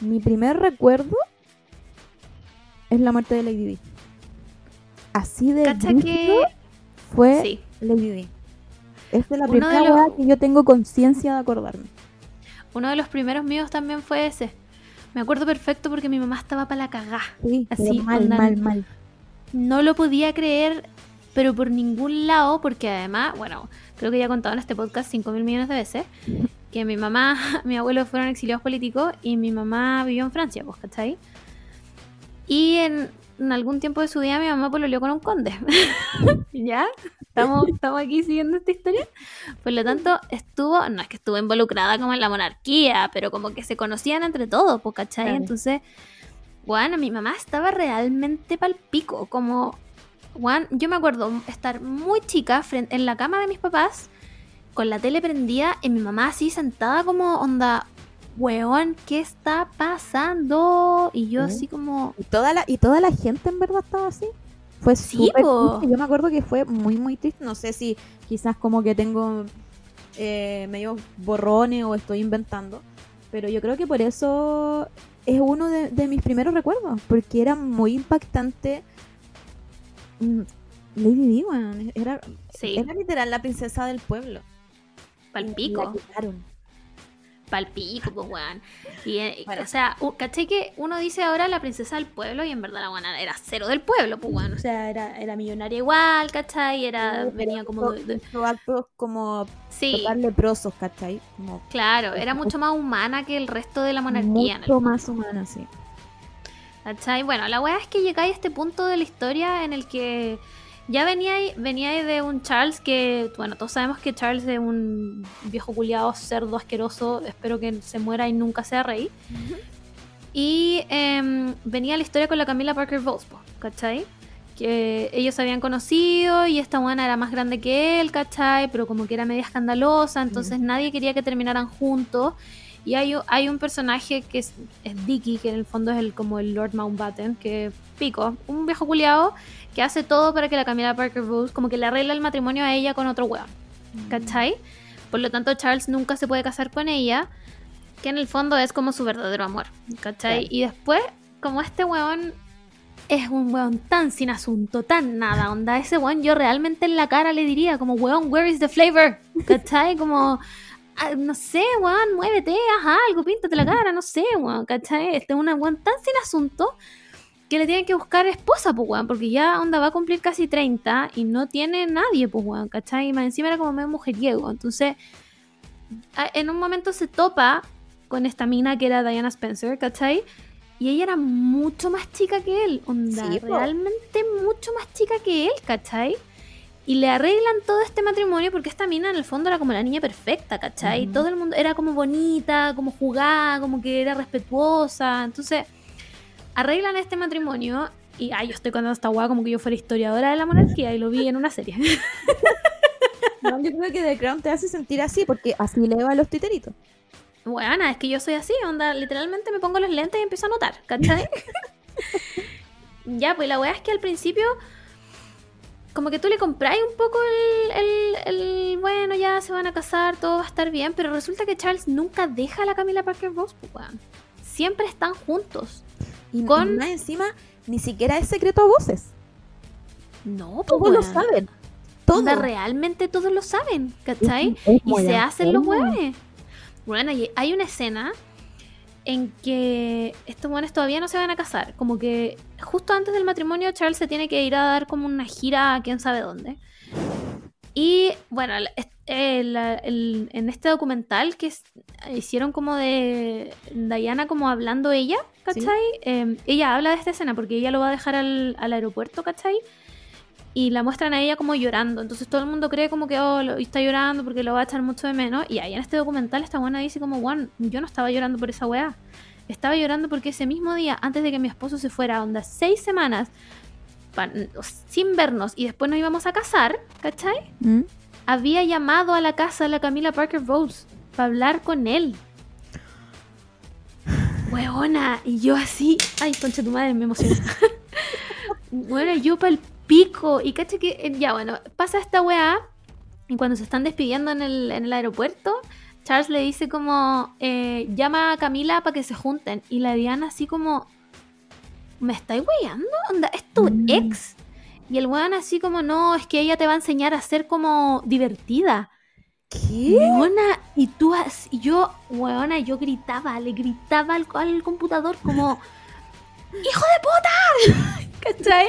Mi primer recuerdo es la muerte de Lady Di. Así de ¿Cacha que...? fue Sí. Lady Di. Es de la Uno primera de los- que yo tengo conciencia de acordarme. Uno de los primeros míos también fue ese. Me acuerdo perfecto porque mi mamá estaba para la cagá. Sí, Así, mal, mal, mal. No lo podía creer, pero por ningún lado, porque además, bueno, creo que ya he contado en este podcast 5 mil millones de veces, que mi mamá, mi abuelo fueron exiliados políticos y mi mamá vivió en Francia, pues, ¿cachai? Y en, en algún tiempo de su vida mi mamá pololeó con un conde. ¿Ya? ¿Estamos, estamos aquí siguiendo esta historia. Por lo tanto, estuvo, no es que estuvo involucrada como en la monarquía, pero como que se conocían entre todos, pues, ¿cachai? Claro. Entonces, bueno, mi mamá estaba realmente pal pico, como... Juan, yo me acuerdo estar muy chica frente, en la cama de mis papás, con la tele prendida y mi mamá así sentada como onda, weón, ¿qué está pasando? Y yo Sí. así como, Y toda la, y toda la gente en verdad estaba así. Fue Sí. Yo me acuerdo que fue muy, muy triste. No sé si quizás como que tengo eh, medio borrones o estoy inventando. pero yo creo que por eso es uno de, de mis primeros recuerdos, porque era muy impactante. Mm, Lady Di, weón, era, Sí, era literal la princesa del pueblo. La palpico. quitaron. Palpico, pues, weón. Y, eh, Bueno. o sea, ¿cachai que uno dice ahora la princesa del pueblo y en verdad la buena era cero del pueblo, pues, weón. O sea, era, era millonaria igual, ¿cachai? Era, Sí, venía como de- actos como Sí, leprosos, ¿cachai? Como claro, era mucho más humana que el resto de la monarquía. en el mucho más humana, sí. ¿Cachai? Bueno, la weá es que llegáis a este punto de la historia en el que ya venía venía de un Charles que, bueno, todos sabemos que Charles es un viejo culiado, cerdo asqueroso, espero que se muera y nunca sea rey. Y em, venía la historia con la Camila Parker Bowles, ¿cachai? Que ellos se habían conocido y esta buena era más grande que él, ¿cachai? Pero como que era media escandalosa, entonces nadie quería que terminaran juntos. Y hay un personaje que es, es Dicky, que en el fondo es el, como el Lord Mountbatten, que pico, un viejo culiado que hace todo para que la Camila Parker Bowles como que le arregla el matrimonio a ella con otro weón. ¿cachai? Por lo tanto, Charles nunca se puede casar con ella, que en el fondo es como su verdadero amor, ¿cachai? Claro. Y después, como este weón es un weón tan sin asunto, tan nada, onda, ese weón yo realmente en la cara le diría como, weón, where is the flavor? ¿Cachai? Como... ah, No sé, weón, muévete, haz algo, píntate la cara, no sé, weón, ¿cachai? Este es un weón tan sin asunto que le tienen que buscar esposa, pues, weón, porque ya onda va a cumplir casi 30 y no tiene nadie, pues, weón, ¿cachai? Y más encima era como medio mujeriego. Entonces, en un momento se topa con esta mina que era Diana Spencer, ¿cachai? Y ella era mucho más chica que él, onda, Sí, realmente mucho más chica que él, ¿cachai? Y le arreglan todo este matrimonio porque esta mina en el fondo era como la niña perfecta, ¿cachai? Todo el mundo era como bonita, como jugada, como que era respetuosa. Entonces, arreglan este matrimonio y ay, yo estoy contando esta guay como que yo fuera historiadora de la monarquía y lo vi en una serie. No, yo creo que The Crown te hace sentir así, porque así le va a los titeritos. Bueno, es que yo soy así, onda, literalmente me pongo los lentes y empiezo a notar, ¿cachai? ya, pues la weá es que al principio, como que tú le compráis un poco el, el- el, bueno, ya se van a casar, todo va a estar bien, pero resulta que Charles nunca deja a la Camila Parker Bowles, pues, weón. Siempre están juntos. Y Con- más encima, ni siquiera es secreto a voces. No, pues, Todos lo saben. Todo. Onda, realmente todos lo saben, ¿cachai? Es Y se hacen los hueones. Bueno, hay una escena en que estos hueones todavía no se van a casar. Como que justo antes del matrimonio, Charles se tiene que ir a dar como una gira a quién sabe dónde. Y bueno, el- es- el- en este documental que hicieron como de Diana como hablando ella, ¿cachai? Eh, ella habla de esta escena porque ella lo va a dejar al, al aeropuerto, ¿cachai? Y la muestran a ella como llorando. Entonces todo el mundo cree como que oh, lo- está llorando porque lo va a echar mucho de menos. Y ahí en este documental esta buena dice como, Juan, yo no estaba llorando por esa weá. Estaba llorando porque ese mismo día, antes de que mi esposo se fuera, onda, seis semanas, pa- sin vernos, y después nos íbamos a casar, ¿cachai? ¿Mm? había llamado a la casa de la Camila Parker Bowles para hablar con él. Weona, y yo así, ay, concha tu madre, me emocioné. bueno, yo para el pico, y caché que, eh, ya bueno, pasa esta weá, y cuando se están despidiendo en el, en el aeropuerto, Charles le dice como, eh, llama a Camila para que se junten, y la Diana así como, ¿me estáis weyando? Onda, ¿es tu Mm. ex? Y el weón así como, no, es que ella te va a enseñar a ser como divertida. ¿Qué? Weona, y tú, y yo, weona, yo gritaba, le gritaba al, al computador como, ¡Hijo de puta! ¿Cachai?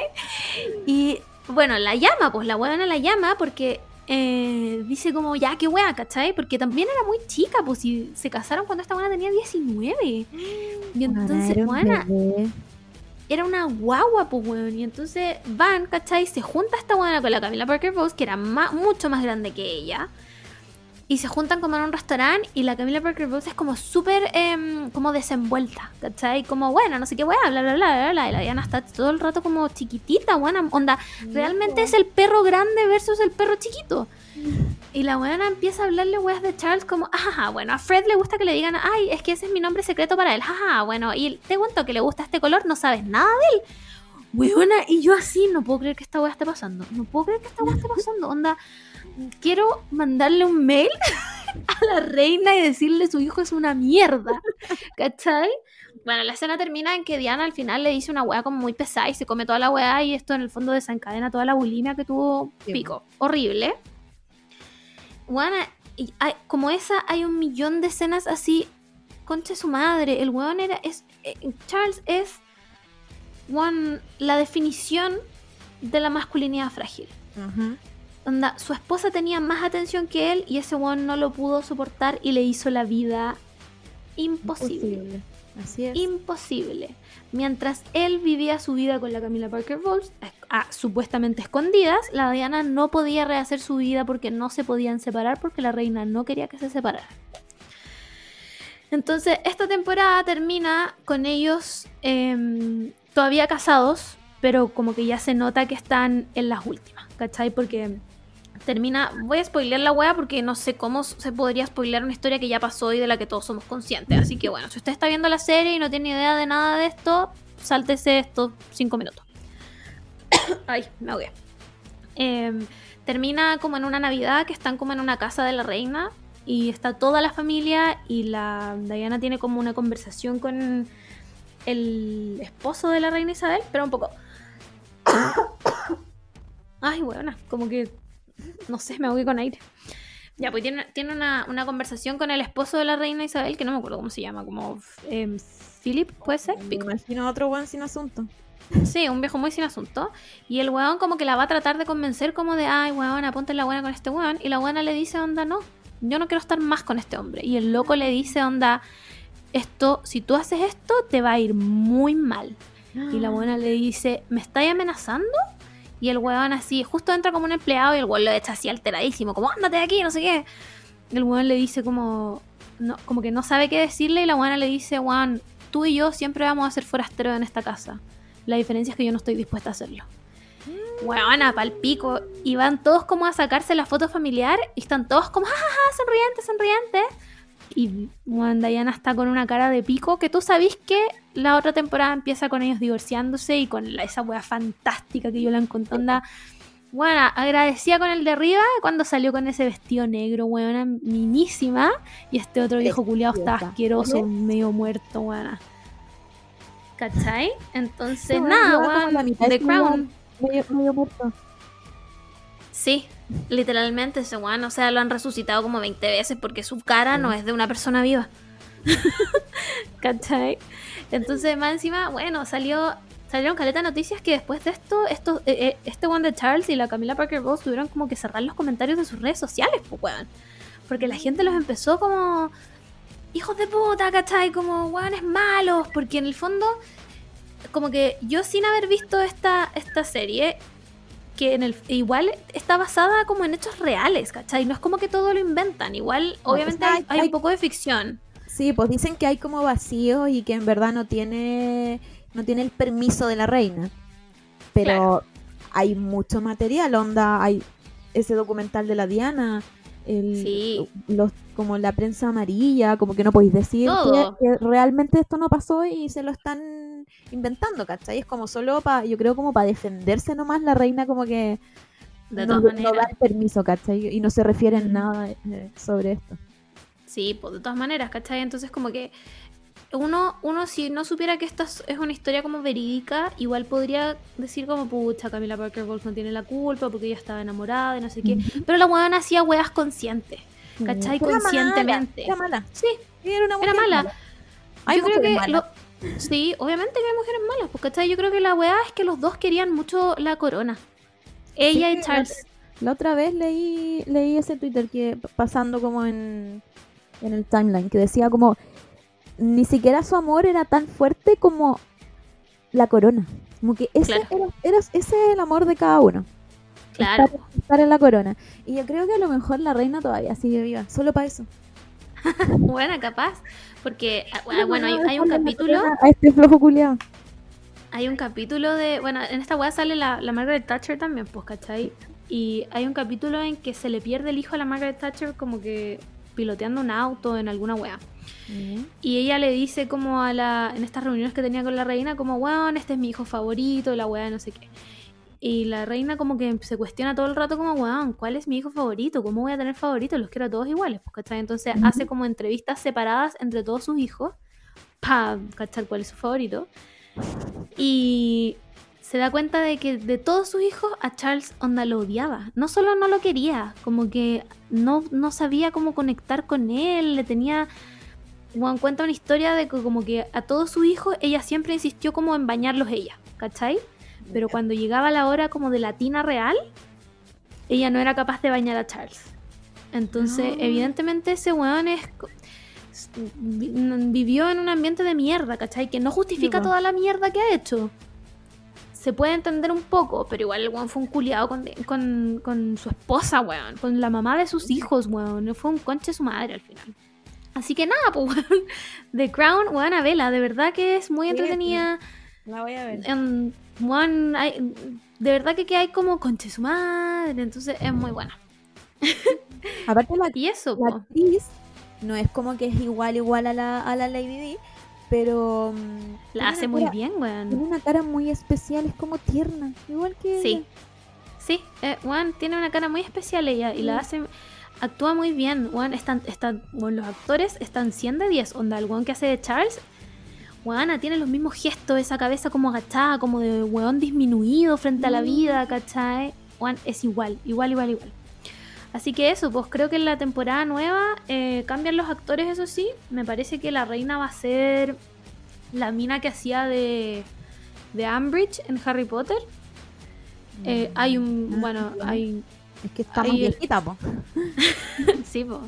Y bueno, la llama, pues la weona la llama porque eh, dice como, ya, qué wea, ¿cachai? Porque también era muy chica, pues si se casaron cuando esta weona tenía 19. Y entonces, bebé. Era una guagua, pues, weón. Y entonces van, ¿cachai? Se junta esta buena con la Camila Parker Bowles, que era mucho más grande que ella. Y se juntan como en un restaurante y la Camila Parker Bowles es como súper em, como desenvuelta, ¿cachai? Como, bueno, no sé qué weá, bla, bla, bla, bla, bla. Y la Diana está todo el rato como chiquitita, buena onda. Realmente es el perro grande versus el perro chiquito. Y la buena empieza a hablarle weas de Charles como, ajá, bueno, a Fred le gusta que le digan, ay, es que ese es mi nombre secreto para él, jaja, bueno, y te cuento que le gusta este color, no sabes nada de él. Weona, y yo así, no puedo creer que esta wea esté pasando, no puedo creer que esta wea esté pasando, onda, quiero mandarle un mail a la reina y decirle su hijo es una mierda. ¿Cachai? Bueno, la escena termina en que Diana al final le dice una weá como muy pesada y se come toda la weá y esto en el fondo desencadena toda la bulimia que tuvo Sí. Pico. Horrible. Bueno, y hay- como esa hay un millón de escenas así. Concha su madre. El weón era. Es, eh, Charles es. One, la definición de la masculinidad frágil. Ujú. Onda, su esposa tenía más atención que él y ese weón no lo pudo soportar y le hizo la vida imposible. Imposible. Así es. Imposible. Mientras él vivía su vida con la Camila Parker Bowles, a- supuestamente escondidas, la Diana no podía rehacer su vida porque no se podían separar porque la reina no quería que se separaran. Entonces, esta temporada termina con ellos em, todavía casados, pero como que ya se nota que están en las últimas, ¿cachai? Porque termina. Voy a spoilear la wea porque no sé cómo se podría spoilear una historia que ya pasó y de la que todos somos conscientes. Así que bueno, si usted está viendo la serie y no tiene idea de nada de esto, sáltese estos cinco minutos. Ay, me ahogué. Em, termina como en una Navidad que están como en una casa de la reina y está toda la familia y la Diana tiene como una conversación con el esposo de la reina Isabel, pero un poco. Ay, buena, como que no sé, me ahogué con aire. Ya, pues tiene, tiene una, una conversación con el esposo de la reina Isabel, que no me acuerdo cómo se llama, como em, Philip, ¿puede ser? Me imagino otro buen sin asunto. Sí, un viejo muy sin asunto. Y el weón como que la va a tratar de convencer como de, ay, weón, aponte la buena con este weón. Y la buena le dice, onda, no, yo no quiero estar más con este hombre. Y el loco le dice, onda, esto, si tú haces esto, te va a ir muy mal. Y la buena le dice, ¿me estáis amenazando? Y el weón así, justo entra como un empleado y el weón lo echa así alteradísimo, como, ándate de aquí, no sé qué. El weón le dice como, no, como que no sabe qué decirle y la buena le dice, weón, tú y yo siempre vamos a ser forasteros en esta casa. La diferencia es que yo no estoy dispuesta a hacerlo. Weona, pal pico. Y van todos como a sacarse la foto familiar y están todos como, jajaja, sonrientes, sonrientes. Y weón, Diana está con una cara de pico que tú sabís que la otra temporada empieza con ellos divorciándose y con la- esa wea fantástica que yo la encontré. Onda, bueno, agradecía con el de arriba cuando salió con ese vestido negro, weona, minísima. Y este otro viejo culiado estaba Preciosa. asqueroso, medio muerto, weona. ¿Cachai? Entonces, nada, mitad The Crown. Medio, medio muerto. Sí, literalmente ese weón, o sea, lo han resucitado como 20 veces porque su cara no es de una persona viva. ¿Cachai? Entonces, más encima, bueno, salió salieron caleta noticias que después de esto, esto eh, eh, este one de Charles y la Camila Parker Bowles tuvieron como que cerrar los comentarios de sus redes sociales, pues weón. Porque la gente los empezó como hijos de puta, ¿cachai? Como weones malos, porque en el fondo, como que yo sin haber visto esta, esta serie, que en el igual está basada como en hechos reales, ¿cachai? No es como que todo lo inventan, igual No, obviamente o sea, hay, hay- hay hay- un poco de ficción. Sí, pues dicen que hay como vacíos y que en verdad no tiene no tiene el permiso de la reina. Pero Claro. hay mucho material, onda, hay ese documental de la Diana, el, Sí. los como la prensa amarilla, como que no podéis decir que realmente esto no pasó y se lo están inventando, ¿cachai? Es como solo para, yo creo como para defenderse nomás la reina como que De no, no da el permiso, ¿cachai? Y no se refiere en Ujú. nada eh, sobre esto. Sí, pues de todas maneras, ¿cachai? Entonces como que uno, uno si no supiera que esta es una historia como verídica, igual podría decir como, pucha, Camila Parker Bowles no tiene la culpa porque ella estaba enamorada y no sé qué. Pero la weona hacía weas conscientes, ¿cachai? Era mala, Conscientemente. Era mala. Sí, Era una era mala. Yo creo que lo- sí, obviamente que hay mujeres malas, ¿cachai? Yo creo que la wea es que los dos querían mucho la corona. Ella Sí, y Charles. La otra vez leí, leí ese Twitter que pasando como en, en el timeline, que decía como ni siquiera su amor era tan fuerte como la corona. Como que ese, Claro. era, era- ese es el amor de cada uno. Claro. Estar, estar en la corona. Y yo creo que a lo mejor la reina todavía sigue viva, solo para eso. Buena, capaz. Porque, ah, bueno, hay, hay un capítulo. A este flojo culiado. Hay un capítulo de. Bueno, en esta weá sale la, la Margaret Thatcher también, pues, ¿cachai? Y hay un capítulo en que se le pierde el hijo a la Margaret Thatcher, como que piloteando un auto en alguna weá. Y ella le dice, como a la. En estas reuniones que tenía con la reina, como, weón, este es mi hijo favorito, la weá, no sé qué. Y la reina como que se cuestiona todo el rato como, weón, ¿cuál es mi hijo favorito? ¿Cómo voy a tener favorito? Los quiero a todos iguales, pues, ¿cachai? Entonces hace como entrevistas separadas entre todos sus hijos para cachar cuál es su favorito. Y se da cuenta de que de todos sus hijos a Charles onda lo odiaba. No solo no lo quería, como que no, no sabía cómo conectar con él, le tenía... Juan cuenta una historia de que como que a todos sus hijos ella siempre insistió como en bañarlos ella, ¿cachai? Pero cuando llegaba la hora como de la tina real, ella no era capaz de bañar a Charles. Entonces, No. evidentemente ese weón es... vivió en un ambiente de mierda, ¿cachai? Que no justifica toda la mierda que ha hecho. Se puede entender un poco, pero igual el weón fue un culiado con, con, con su esposa, weón. Con la mamá de sus hijos, weón. No fue un conche su madre al final. Así que nada, pues, weón. The Crown, weón, a vela. De verdad que es muy entretenida. La voy a ver. Weón, hay- de verdad que, que hay como conche su madre. Entonces es muy buena. Aparte la, Y eso, la actriz no es como que es igual igual a la, a la Lady Di, pero mm, La hace muy cara- bien, weón. Tiene una cara muy especial, es como tierna, igual que Sí. ella. Sí, eh, Juan tiene una cara muy especial ella y la hace. Actúa muy bien. Juan están, están, bueno, los actores están 100 de 10. Onda, el weón que hace de Charles. Tiene los mismos gestos, esa cabeza como agachada, como de weón disminuido frente a la Mm. vida, ¿cachai? Juan es igual, igual, igual, igual. Así que eso, pues creo que en la temporada nueva eh, cambian los actores, eso sí. Me parece que la reina va a ser la mina que hacía de, de Umbridge en Harry Potter. Eh, hay un, Ah, bueno, hay, Es que está más hay viejita, po. sí, po.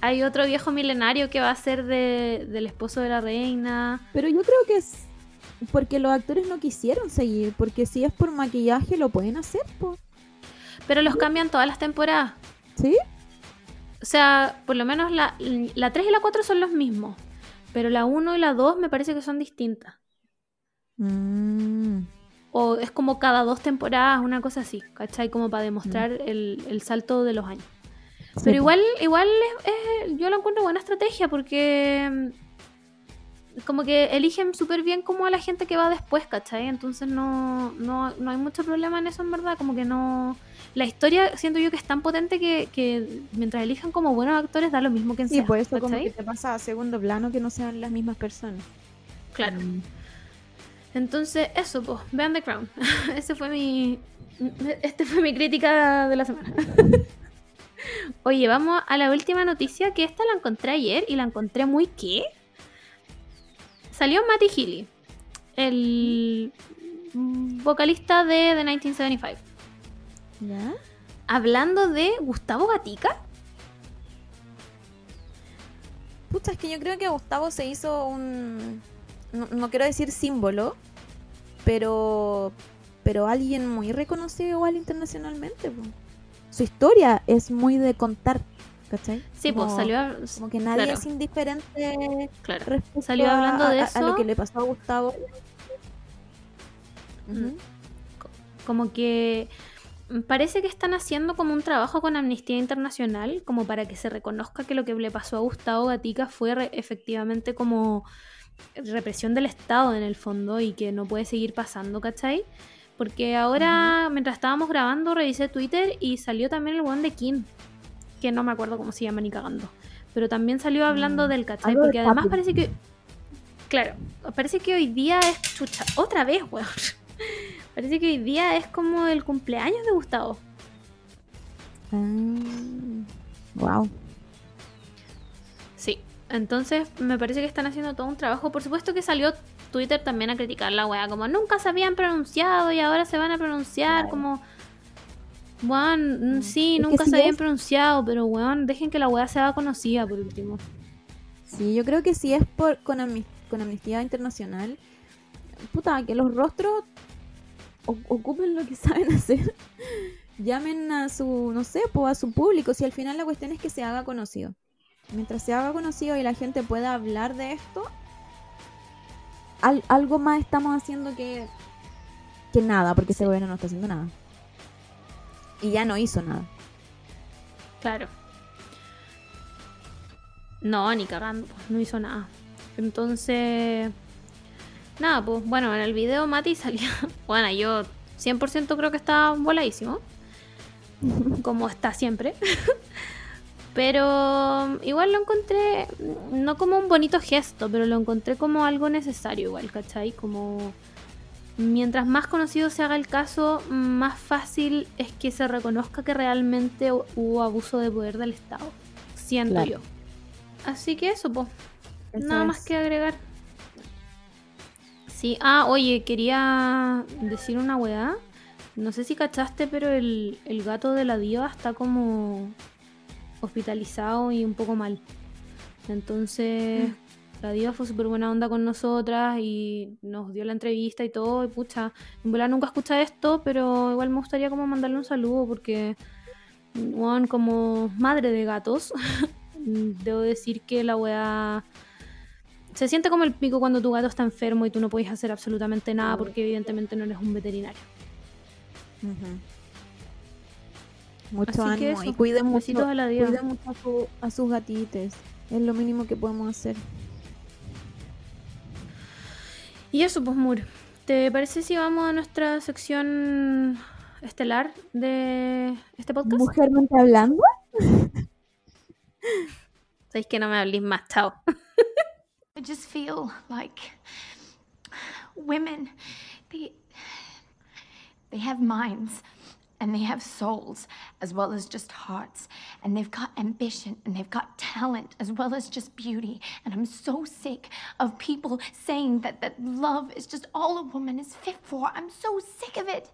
hay otro viejo milenario que va a ser de, del esposo de la reina. Pero yo creo que es porque los actores no quisieron seguir, porque si es por maquillaje lo pueden hacer, po. Pero los cambian todas las temporadas. ¿Sí? O sea, por lo menos la, la 3 y la 4 son los mismos. Pero la 1 y la 2 me parece que son distintas. Mm. O es como cada dos temporadas, una cosa así, ¿cachai? Como para demostrar Mm. el, el salto de los años. Sí, Pero igual, igual es- es- yo lo encuentro buena estrategia porque mm, como que eligen súper bien como a la gente que va después, ¿cachai? Entonces no, no, no hay mucho problema en eso en verdad, como que no... La historia siento yo que es tan potente que, que mientras elijan como buenos actores da lo mismo que Sí, sea, por eso como que te pasa a segundo plano que no sean las mismas personas. Claro. Mm. Entonces, eso, pues, vean The Crown. Ese fue mi. Este fue mi crítica de la semana. Oye, vamos a la última noticia, que esta la encontré ayer y la encontré muy qué. Salió Matty Healy, el vocalista de The 1975, ¿Ya? hablando de Gustavo Gatica. Pucha, es que yo creo que Gustavo se hizo un. No, no quiero decir símbolo, pero. Pero alguien muy reconocido igual internacionalmente. po. Su historia es muy de contar, ¿cachai? Sí, pues salió. a- Como que nadie claro. es indiferente Claro. respecto Salió a- hablando de a- a lo eso. que le pasó a Gustavo. Ujú. como que mm, parece que están haciendo como un trabajo con Amnistía Internacional, como para que se reconozca que lo que le pasó a Gustavo Gatica fue efectivamente como represión del Estado en el fondo y que no puede seguir pasando, ¿cachai? Porque ahora, mientras estábamos grabando, revisé Twitter y salió también el one de Kim, que no me acuerdo cómo se llama ni cagando. Pero también salió hablando Mm, del, ¿cachai? Porque además parece que... Claro, parece que hoy día es chucha. Otra vez, weón. Parece que hoy día es como el cumpleaños de Gustavo. wow. Sí. Entonces me parece que están haciendo todo un trabajo. Por supuesto que salió Twitter también a criticar la weá. Como nunca se habían pronunciado y ahora se van a pronunciar. Claro. Como... Weón, mm, sí, Es que nunca si se habían es- pronunciado, pero weón, dejen que la weá sea conocida por último. Sí, yo creo que si es por con, Amnis- con Amnistía Internacional, puta, que los rostros ocupen lo que saben hacer. Llamen a su, no sé, a su público. Si al final la cuestión es que se haga conocido. Mientras se haga conocido y la gente pueda hablar de esto, al- algo más estamos haciendo que, que nada, porque ese gobierno no está haciendo nada. Y ya no hizo nada. Claro. No, ni cagando, pues, no hizo nada. Entonces, nada, pues bueno, en el video Mati salía. Bueno, yo 100% creo que está voladísimo. como está siempre. pero igual lo encontré, no como un bonito gesto, pero lo encontré como algo necesario igual, ¿cachai? Como mientras más conocido se haga el caso, más fácil es que se reconozca que realmente hu- hubo abuso de poder del Estado. Siento Claro. yo. Así que eso, pues. Nada más que agregar. Sí, ah, oye, quería decir una weá. No sé si cachaste, pero el, el gato de la diva está como hospitalizado y un poco mal. Entonces, la diva fue súper buena onda con nosotras y nos dio la entrevista y todo. Y pucha, en verdad nunca escucha esto, pero igual me gustaría como mandarle un saludo porque, weón, como madre de gatos, debo decir que la weá se siente como el pico cuando tu gato está enfermo y tú no puedes hacer absolutamente nada porque evidentemente no eres un veterinario. Mucho Así que ánimo y cuiden mucho, a la cuiden mucho a, su- a sus gatites. Es lo mínimo que podemos hacer. Y eso, pues, Mur. ¿Te parece si vamos a nuestra sección estelar de este podcast? Mujermente hablando, Sabéis que no me hablís más, chao. I just feel like women, they, they have minds and they have souls as well as just hearts. And they've got ambition and they've got talent as well as just beauty. And I'm so sick of people saying that, that love is just all a woman is fit for. I'm so sick of it.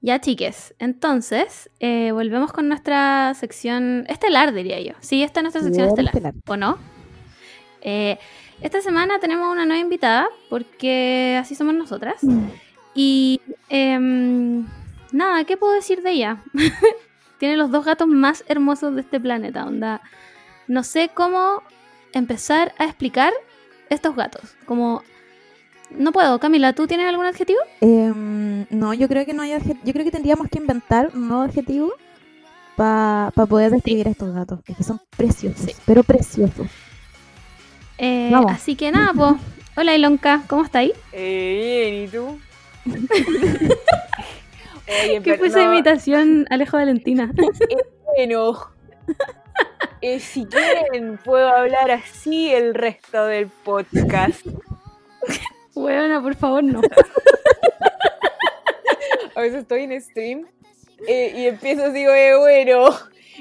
Ya, chiques. Entonces, eh, volvemos con nuestra sección estelar, diría yo. Sí, esta es nuestra sección estelar. estelar. ¿O no? Eh, esta semana tenemos una nueva invitada, porque así somos nosotras. Y em, nada, ¿qué puedo decir de ella? Tiene los dos gatos más hermosos de este planeta, onda. No sé cómo empezar a explicar estos gatos. Como, no puedo. Camila, ¿tú tienes algún adjetivo? Em, no, yo creo que no hay adje- yo creo que tendríamos que inventar un nuevo adjetivo para poder describir a estos gatos, que son preciosos, Sí. pero preciosos. Eh, Vamos. así que nada, pues. Hola Ilonka, ¿cómo estáis? Eh, bien, ¿y tú? Oye, ¿Qué fue esa no, imitación, Alejo Valentina? Bueno, eh, si quieren puedo hablar así el resto del podcast. Buena, por favor, no. A veces estoy en stream eh, y empiezo así, eh, bueno,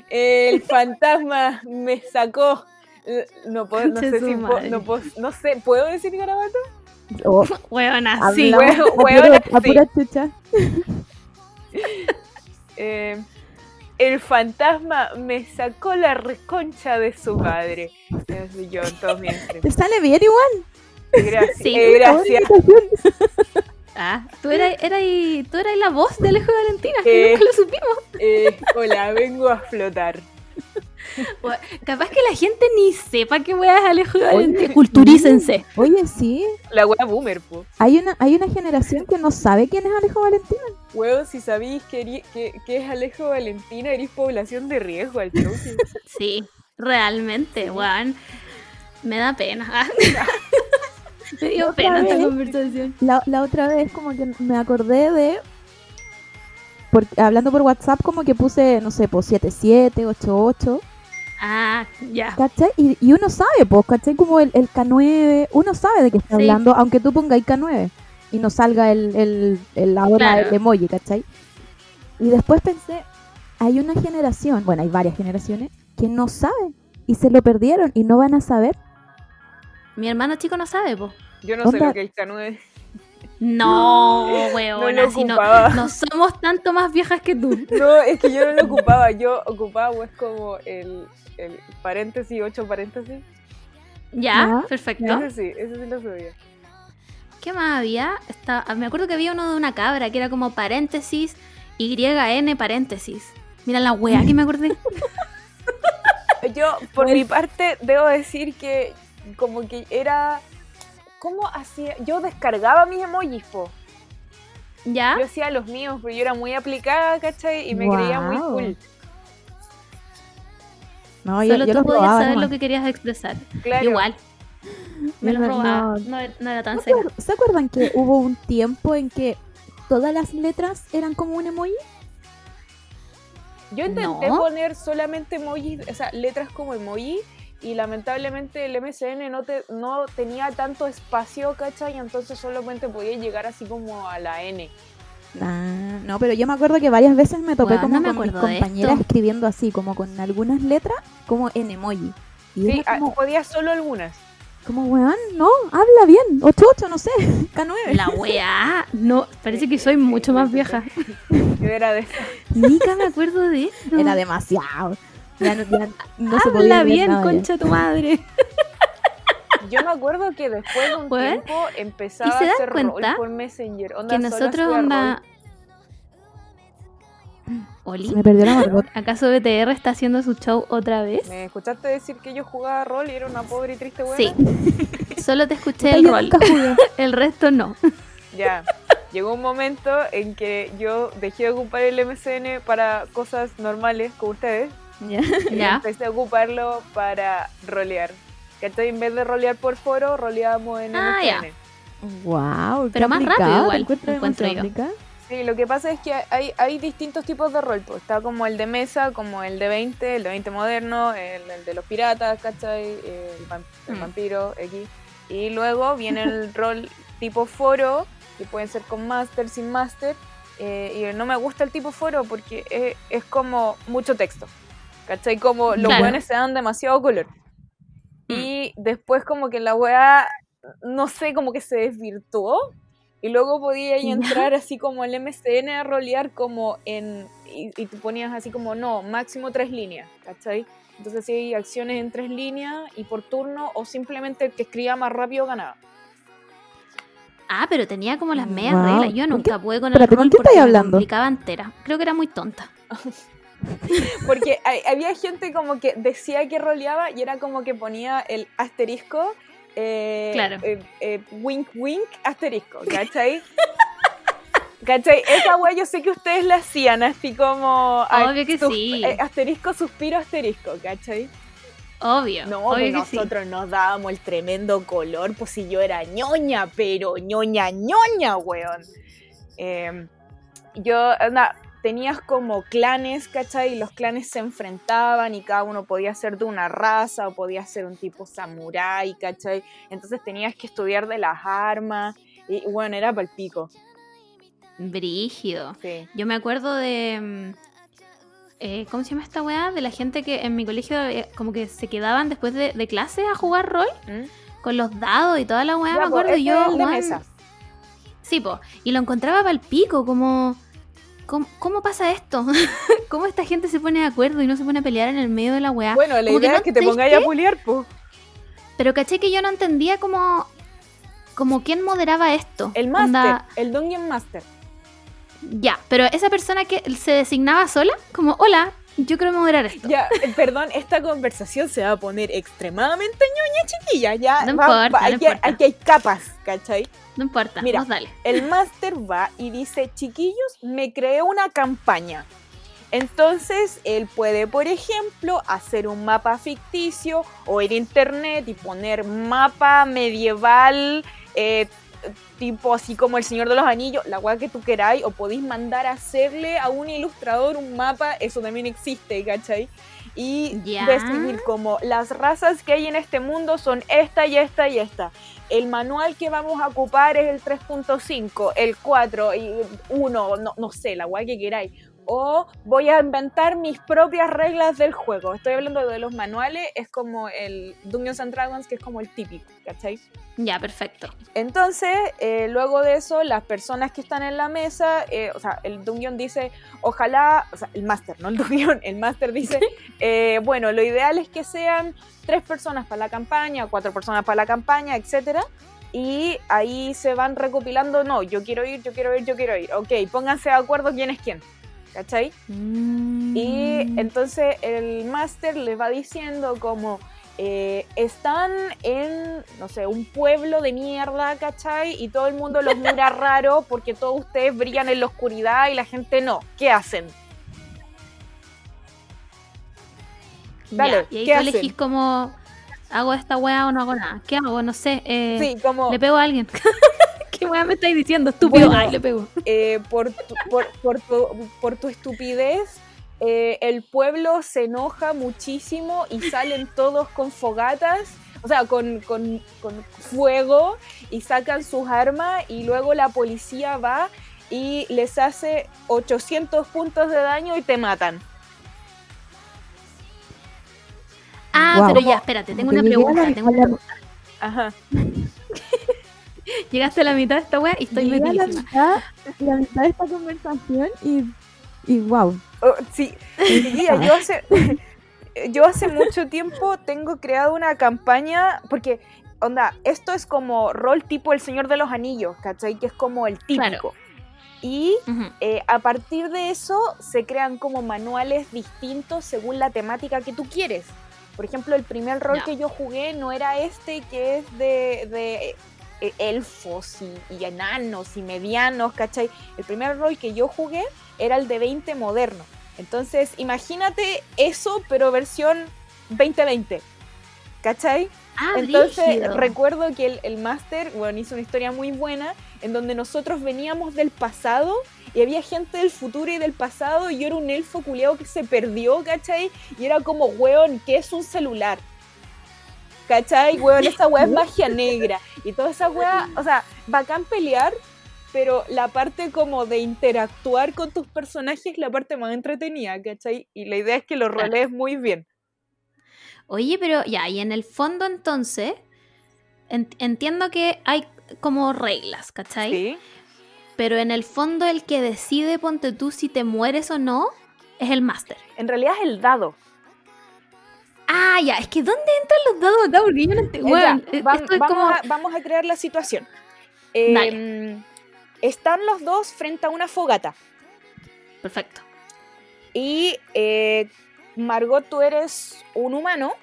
el fantasma me sacó. No, puedo, no sé si puedo, no, puedo- no sé, ¿puedo decir garabato? Oh, sí. hablamos Huevo- a puro- huevona, a pura chucha. Eh, el fantasma me sacó la reconcha de su madre. Yo streams. Te sale bien igual. Gracias. Sí. eh, gracias. Ah, tú eras, eras, tú eras la voz de Alejo Valentina, Eh. que nunca lo supimos. Eh, hola, vengo a flotar. Capaz que la gente ni sepa que weá es Alejo Valentina. Culturícense. Oye, sí, La wea boomer, po. hay una, hay una generación que no sabe quién es Alejo Valentina. Huevo, si sabéis que, que, que es Alejo Valentina, eres población de riesgo al toque. Sí, realmente, weón. Me da pena. Me dio pena esta vez. conversación. La, la otra vez como que me acordé de... Porque, hablando por WhatsApp como que puse, no sé, pues 77, 88, Ah, ya. ¿cachai? Y, y uno sabe, pues, ¿cachai? Como el, el K9, uno sabe de qué está Sí. hablando, aunque tú pongáis K9 y no salga el, el, el ahora Claro. el emoji, ¿cachai? Y después pensé, hay una generación, bueno, hay varias generaciones, que no saben y se lo perdieron y no van a saber. Mi hermano chico no sabe, po. Yo no sé lo que es K9. No, No weona, lo si no, ocupaba. no somos tanto más viejas que tú. No, es que yo no lo ocupaba. Yo ocupaba, pues, como el, el paréntesis, ocho paréntesis. Ya, Ya, perfecto. Ese sí, ese sí lo sabía. ¿Qué más había? Está, me acuerdo que había uno de una cabra que era como paréntesis, YN paréntesis. Mira la wea que me acordé. Yo, por mi parte, debo decir que como que era... ¿Cómo hacía? Yo descargaba mis emojis, po. ¿Ya? Yo hacía los míos, pero yo era muy aplicada, ¿cachai? Y me creía muy cool. No, yo, Solo yo tú podías robaba saber nomás. lo que querías expresar. Claro. Igual. Me No, lo robaba. no. No, no era tan ¿No seca. se acuer- ¿Se acuerdan que hubo un tiempo en que todas las letras eran como un emoji? Yo intenté No. poner solamente emojis, o sea, letras como emoji, y lamentablemente el MSN no, te, no tenía tanto espacio, ¿cachai? Y entonces solamente podía llegar así como a la N. Ah, no, pero yo me acuerdo que varias veces me topé como no me con mis compañeras escribiendo así, como con algunas letras, como en emoji. Y Sí, ah, como, podía solo algunas. como, weón, no, habla bien, 8-8, no sé, K9. La weá. No, parece que soy mucho más vieja. Yo era de Nunca me acuerdo de esto. Era demasiado. Ya no, ya no se podía Habla bien, nada ya. concha tu madre. Yo me acuerdo que después de un tiempo empezaba ¿y se a hacer rol cuenta por Messenger. Onda, Que nosotros onda. rol. Oli, Se me perdió la Margot. ¿acaso BTR está haciendo su show otra vez? ¿Me escuchaste decir que yo jugaba rol y era una pobre y triste buena? Sí. Solo te escuché el rol. nunca jugué. El resto no. Ya. Llegó un momento en que yo dejé de ocupar el MSN para cosas normales como ustedes Ya. y Ya. empecé a ocuparlo para rolear. ¿Cachai? En vez de rolear por foro, roleábamos en Ah, ya. Wow, Pero más rápido igual, encuentro encuentro yo. Sí, lo que pasa es que hay, hay distintos tipos de rol. pues. Está como el de mesa, como el de 20, el de 20 moderno, el, el de los piratas, ¿cachai? El, el Mm. vampiro, X. Y luego viene el rol tipo foro, que pueden ser con master, sin master. eh, y no me gusta el tipo foro porque es, es como mucho texto. ¿Cachai? Como los Claro. buenos se dan demasiado color. Mm. Y después como que la weá, no sé, como que se desvirtuó. Y luego podía entrar así como el MCN a rolear como en... Y, y tú ponías así como, no, máximo tres líneas, ¿cachai? Entonces sí hay acciones en tres líneas y por turno o simplemente el que escribía más rápido ganaba. Ah, pero tenía como las medias Wow. reglas. Yo ¿Con nunca pude con el ¿con rol qué porque estáis me hablando? complicaba entera. Creo que era muy tonta. Porque hay- había gente como que decía que roleaba y era como que ponía el asterisco, eh, Claro. eh, eh, wink wink asterisco, ¿cachai? ¿Cachai? Esa wea yo sé que ustedes la hacían así como... Obvio que sí. asterisco, suspiro, asterisco, ¿cachai? Obvio. No, obvio pues que sí. nosotros nos dábamos el tremendo color, pues si yo era ñoña, pero ñoña, ñoña, weón. Eh, yo, onda, tenías como clanes, ¿cachai? Y los clanes se enfrentaban y cada uno podía ser de una raza o podía ser un tipo samurái, ¿cachai? Entonces tenías que estudiar de las armas y bueno, era para el pico, Brígido. sí. Yo me acuerdo de. mm, eh, ¿Cómo se llama esta weá? De la gente que en mi colegio eh, como que se quedaban después de, de clase a jugar rol ¿Mm? con los dados y toda la weá, Ya, me acuerdo. ese y es yo, el de mesa. Sí, po. Y lo encontraba para el pico, como. ¿Cómo, cómo pasa esto? ¿Cómo esta gente se pone de acuerdo y no se pone a pelear en el medio de la weá? Bueno, la que idea no- es que te ¿sabes pongáis a puliar, pues. Pero caché que yo no entendía como. Como quién moderaba esto. El Onda- Master, el Dungeon Master. Ya, pero esa persona que se designaba sola, como, hola, yo quiero moderar esto. Ya, eh, perdón, esta conversación se va a poner extremadamente ñoña, chiquilla. Ya, No va- va- importa, no aquí, importa. aquí hay capas, ¿cachai? No importa, Mira. vos dale. El máster va y dice, chiquillos, me creé una campaña. Entonces, él puede, por ejemplo, hacer un mapa ficticio o ir a internet y poner mapa medieval, eh, tipo así como el Señor de los Anillos, la weá que tú queráis, o podéis mandar a hacerle a un ilustrador un mapa, eso también existe, ¿cachai? Y Ya. decidir como las razas que hay en este mundo son esta y esta y esta. El manual que vamos a ocupar es el 3.5, el 4 y 1, no, no sé, la weá que queráis. O voy a inventar mis propias reglas del juego. Estoy hablando de los manuales, es como el Dungeons and Dragons, que es como el típico, ¿cachai? Ya, perfecto. Entonces, eh, luego de eso, las personas que están en la mesa, eh, o sea, el Dungeon dice, ojalá, o sea, el Master, no el Dungeon, el Master dice, eh, bueno, lo ideal es que sean tres personas para la campaña, cuatro personas para la campaña, etcétera. Y ahí se van recopilando, no, yo quiero ir, yo quiero ir, yo quiero ir. Ok, pónganse de acuerdo quién es quién. ¿Cachai? Y Mm. entonces el máster les va diciendo como eh, están en, no sé, un pueblo de mierda, ¿cachai? Y todo el mundo los mira raro porque todos ustedes brillan en la oscuridad y la gente no. ¿Qué hacen? Dale, Ya, y ahí ¿qué tú hacen? elegís como, ¿hago esta weá o no hago nada? ¿Qué hago? No sé. eh, Sí, como... ¿Le pego a alguien? ¿Qué weá me estáis diciendo? Estúpido. Bueno. Ay, le pego. eh, por, tu, por, por tu, por tu estupidez, eh, el pueblo se enoja muchísimo y salen todos con fogatas, o sea, con, con- con fuego y sacan sus armas y luego la policía va y les hace 800 puntos de daño y te matan. Ah, pero ya, espérate, tengo una pregunta. Tengo una pregunta. Ajá. Llegaste a la mitad de esta weá y estoy Llegué a la metidísima. mitad, la mitad de esta conversación y, y wow. Oh, sí, yo hace, yo hace mucho tiempo tengo creado una campaña, porque, onda, esto es como rol tipo El Señor de los Anillos, ¿cachai? Que es como el típico. Claro. Y eh, a partir de eso se crean como manuales distintos según la temática que tú quieres. Por ejemplo, el primer rol que yo jugué no era este que es de, de, elfos y, y enanos y medianos, ¿cachai? El primer rol que yo jugué era el de 20 moderno. Entonces, imagínate eso, pero versión 2020. ¿Cachai? Ah, Entonces recuerdo que el, el máster, bueno, hizo una historia muy buena en donde nosotros veníamos del pasado y había gente del futuro y del pasado y yo era un elfo culeado que se perdió, ¿cachai? Y era como, weón, ¿qué es un celular? ¿Cachai? Weón, esa weá es magia negra. Y toda esa weá, o sea, bacán pelear, pero la parte como de interactuar con tus personajes es la parte más entretenida, ¿cachai? Y la idea es que lo rolees muy bien. Oye, pero ya, y en el fondo entonces, en- entiendo que hay como reglas, ¿cachai? Sí. Pero en el fondo el que decide, ponte tú, si te mueres o no, es el máster. En realidad es el dado. Ah, ya, es que ¿dónde entran los dados acá? Porque yo no entiendo. Ya, Weón, vam- esto es vamos, como... a, vamos a crear la situación. Eh, están los dos frente a una fogata. Perfecto. Y eh, Margot, tú eres un humano.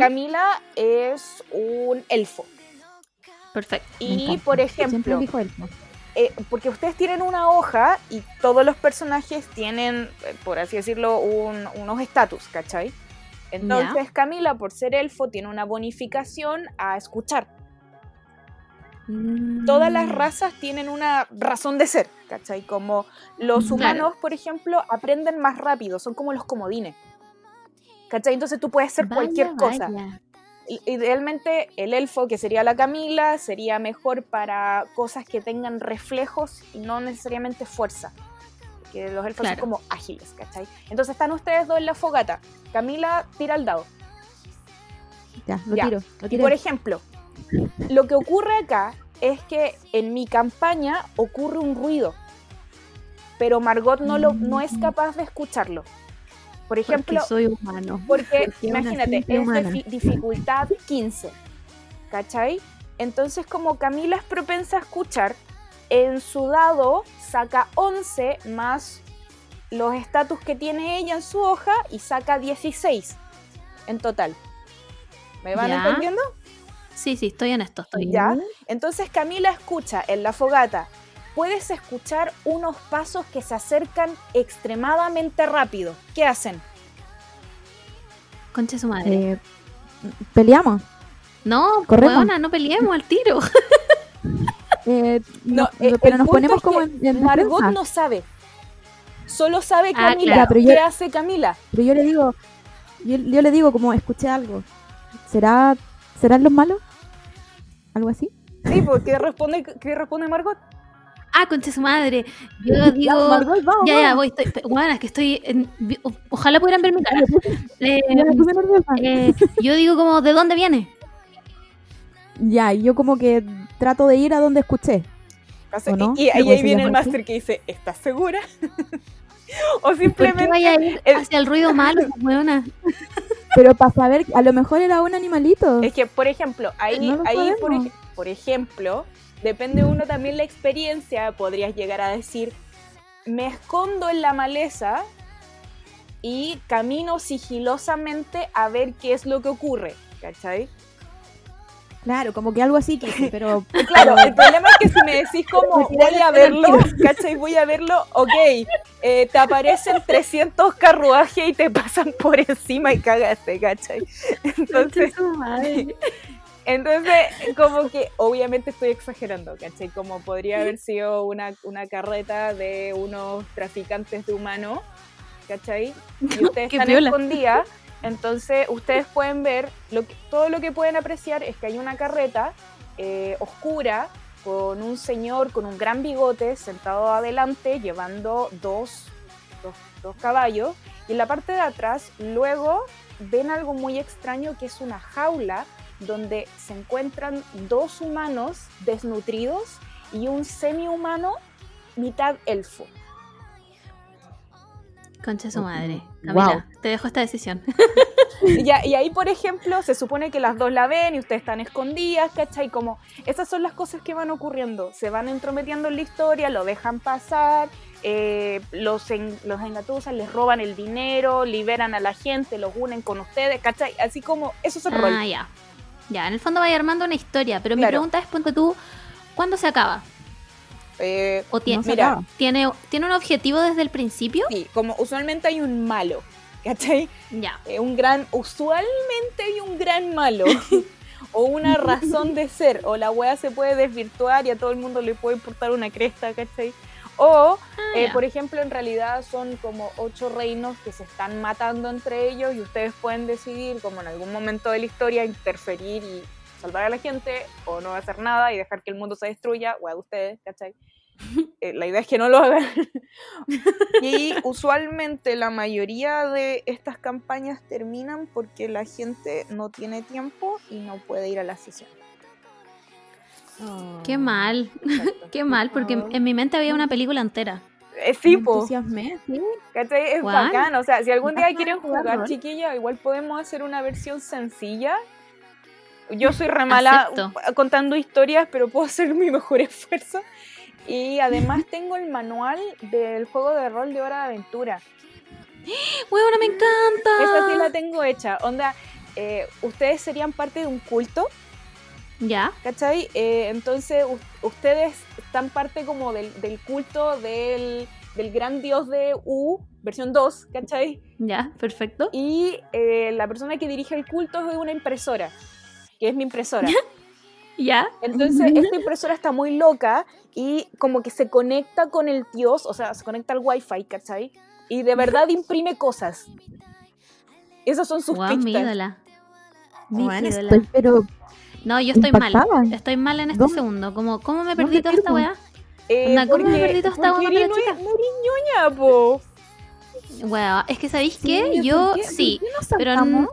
Camila es un elfo. Perfecto. Y, por Siempre ejemplo, dijo él. ¿no? eh, porque ustedes tienen una hoja y todos los personajes tienen, eh, por así decirlo, un- unos estatus, ¿cachai? Entonces Camila, por ser elfo, tiene una bonificación a escuchar. todas las Mm, razas tienen una razón de ser, ¿cachai? Como los Claro. humanos, por ejemplo, aprenden más rápido, son como los comodines. ¿Cachai? Entonces tú puedes ser cualquier cosa. vaya. Idealmente el elfo, que sería la Camila, sería mejor para cosas que tengan reflejos y no necesariamente fuerza. Que los elfos Claro. son como ágiles, ¿cachai? Entonces están ustedes dos en la fogata. Camila tira el dado. Ya, lo Ya. tiro. Lo Y por ejemplo, lo que ocurre acá es que en mi campaña ocurre un ruido, pero Margot no, lo, no es capaz de escucharlo. Por ejemplo, Porque soy humano. porque, imagínate, es humana. difi- dificultad 15, ¿cachai? Entonces como Camila es propensa a escuchar, en su dado saca 11 más los estatus que tiene ella en su hoja y saca 16 en total. ¿Me van Ya. entendiendo? Sí, sí, estoy en esto, estoy. ¿Ya? Entonces Camila escucha en la fogata. Puedes escuchar unos pasos que se acercan extremadamente rápido. ¿Qué hacen? Concha su madre. Eh, peleamos. no, corremos. no peleemos al tiro. Eh, No, no, eh, pero nos ponemos como en, en Margot no sabe. Solo sabe Ah, Camila. claro. pero yo- ¿Qué hace Camila? Pero yo le digo, yo, yo le digo como escuché algo. ¿Será, ¿Serán los malos? ¿Algo así? Sí, porque responde, ¿qué responde Margot? Ah, concha de su madre. Yo digo. Margot, vamos, Ya, ya, voy. Estoy, bueno, es que estoy. en- ojalá pudieran ver mi cara. Eh, eh, yo digo, como, ¿de dónde viene? Ya, y yo como que trato de ir a donde escuché. Y, y ahí, viene el máster que dice, ¿estás segura? o ¿Por qué simplemente... vaya a ir el- hacia el ruido malo, weona? Pero para saber, a lo mejor era un animalito. Es que, por ejemplo, ahí, No ahí por, sabemos. ej- por ejemplo, depende uno también la experiencia, podrías llegar a decir, me escondo en la maleza y camino sigilosamente a ver qué es lo que ocurre, ¿cachai? Claro, como que algo así que pero Claro, el problema es que si me decís como voy a verlo, ¿cachai? Voy a verlo, ok, eh, te aparecen 300 carruajes y te pasan por encima y cagaste, ¿cachai? Entonces. Entonces, como que obviamente estoy exagerando, ¿cachai? Como podría haber sido una, una carreta de unos traficantes de humanos, ¿cachai? Y ustedes Qué están escondidas. Entonces, ustedes pueden ver, lo que, todo lo que pueden apreciar es que hay una carreta eh, oscura con un señor con un gran bigote sentado adelante llevando dos, dos, dos caballos. Y en la parte de atrás, luego ven algo muy extraño que es una jaula donde se encuentran dos humanos desnutridos y un semi-humano mitad elfo. Concha su madre. Wow. Camila, te dejo esta decisión. Y, ya- y ahí, por ejemplo, se supone que las dos la ven y ustedes están escondidas, ¿cachai? Como esas son las cosas que van ocurriendo. Se van entrometiendo en la historia, lo dejan pasar, eh, los, en- los engatusan, les roban el dinero, liberan a la gente, los unen con ustedes, ¿cachai? Así como, eso es el rol. Ah, ya. Ya, en el fondo vaya armando una historia, pero mi pregunta es, ponte tú, ¿cuándo se acaba? Eh, ¿O tiene, No mira, tiene, tiene un objetivo desde el principio? sí, como usualmente hay un malo, ¿cachai? Ya. Eh, un gran, usualmente hay un gran malo. o una razón de ser. O la wea se puede desvirtuar y a todo el mundo le puede importar una cresta, ¿cachai? O, Ah, eh, por ejemplo, en realidad son como ocho reinos que se están matando entre ellos y ustedes pueden decidir, como en algún momento de la historia, interferir y salvar a la gente o no hacer nada y dejar que el mundo se destruya, wea de ustedes, ¿cachai? Eh, la idea es que no lo hagan. y usualmente la mayoría de estas campañas terminan porque la gente no tiene tiempo y no puede ir a la sesión. Oh. Qué mal, Exacto. qué mal, porque en- en mi mente había una película entera. Eh, sí, po, entusiasmé, sí. ¿cachai? Es bacán. O sea, si algún día quieren jugar chiquilla, igual podemos hacer una versión sencilla. Yo soy re mala Acepto. contando historias, pero puedo hacer mi mejor esfuerzo. Y además tengo el manual del juego de rol de Hora de Aventura. ¡Huevona, me encanta! Esa sí la tengo hecha. Onda, eh, ustedes serían parte de un culto, Ya, ¿cachai? Eh, entonces ustedes están parte como del, del culto del, del gran dios de U, versión 2, ¿cachai? ya, perfecto. Y eh, la persona que dirige el culto es una impresora, que es mi impresora. Ya, Entonces, esta impresora está muy loca y como que se conecta con el dios, o sea, se conecta al wifi, ¿cachai? Y de verdad imprime cosas. Esas son sus wow, mi pistas. ídola. Mi ídola. estoy, pero No, yo estoy mal. impactada. Estoy mal en este ¿Dónde? segundo. Como, ¿Cómo me ¿Dónde perdí toda esta weá? Eh, ¿cómo me perdí toda esta eres muy ñoña, po. Weá, es que ¿sabéis Sí? ¿por Yo qué- sí, qué pero no,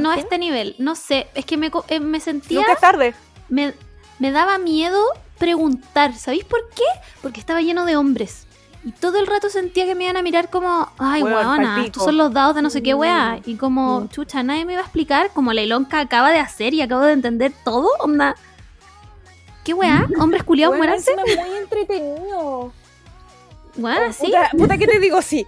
no a este nivel. No sé, es que me, eh, me sentía, Nunca es tarde. me, me daba miedo preguntar. ¿Sabéis por qué? Porque estaba lleno de hombres. Y todo el rato sentía que me iban a mirar como, ay, weona, estos son los dados de no sé qué weá. Y como, chucha, nadie me iba a explicar, como la Ilonka acaba de hacer y acabo de entender todo, onda. ¿Qué weá? ¿Hombres culiados muéranse? es muy entretenido. Weá, sí. Puta, puta, ¿qué te digo? Sí.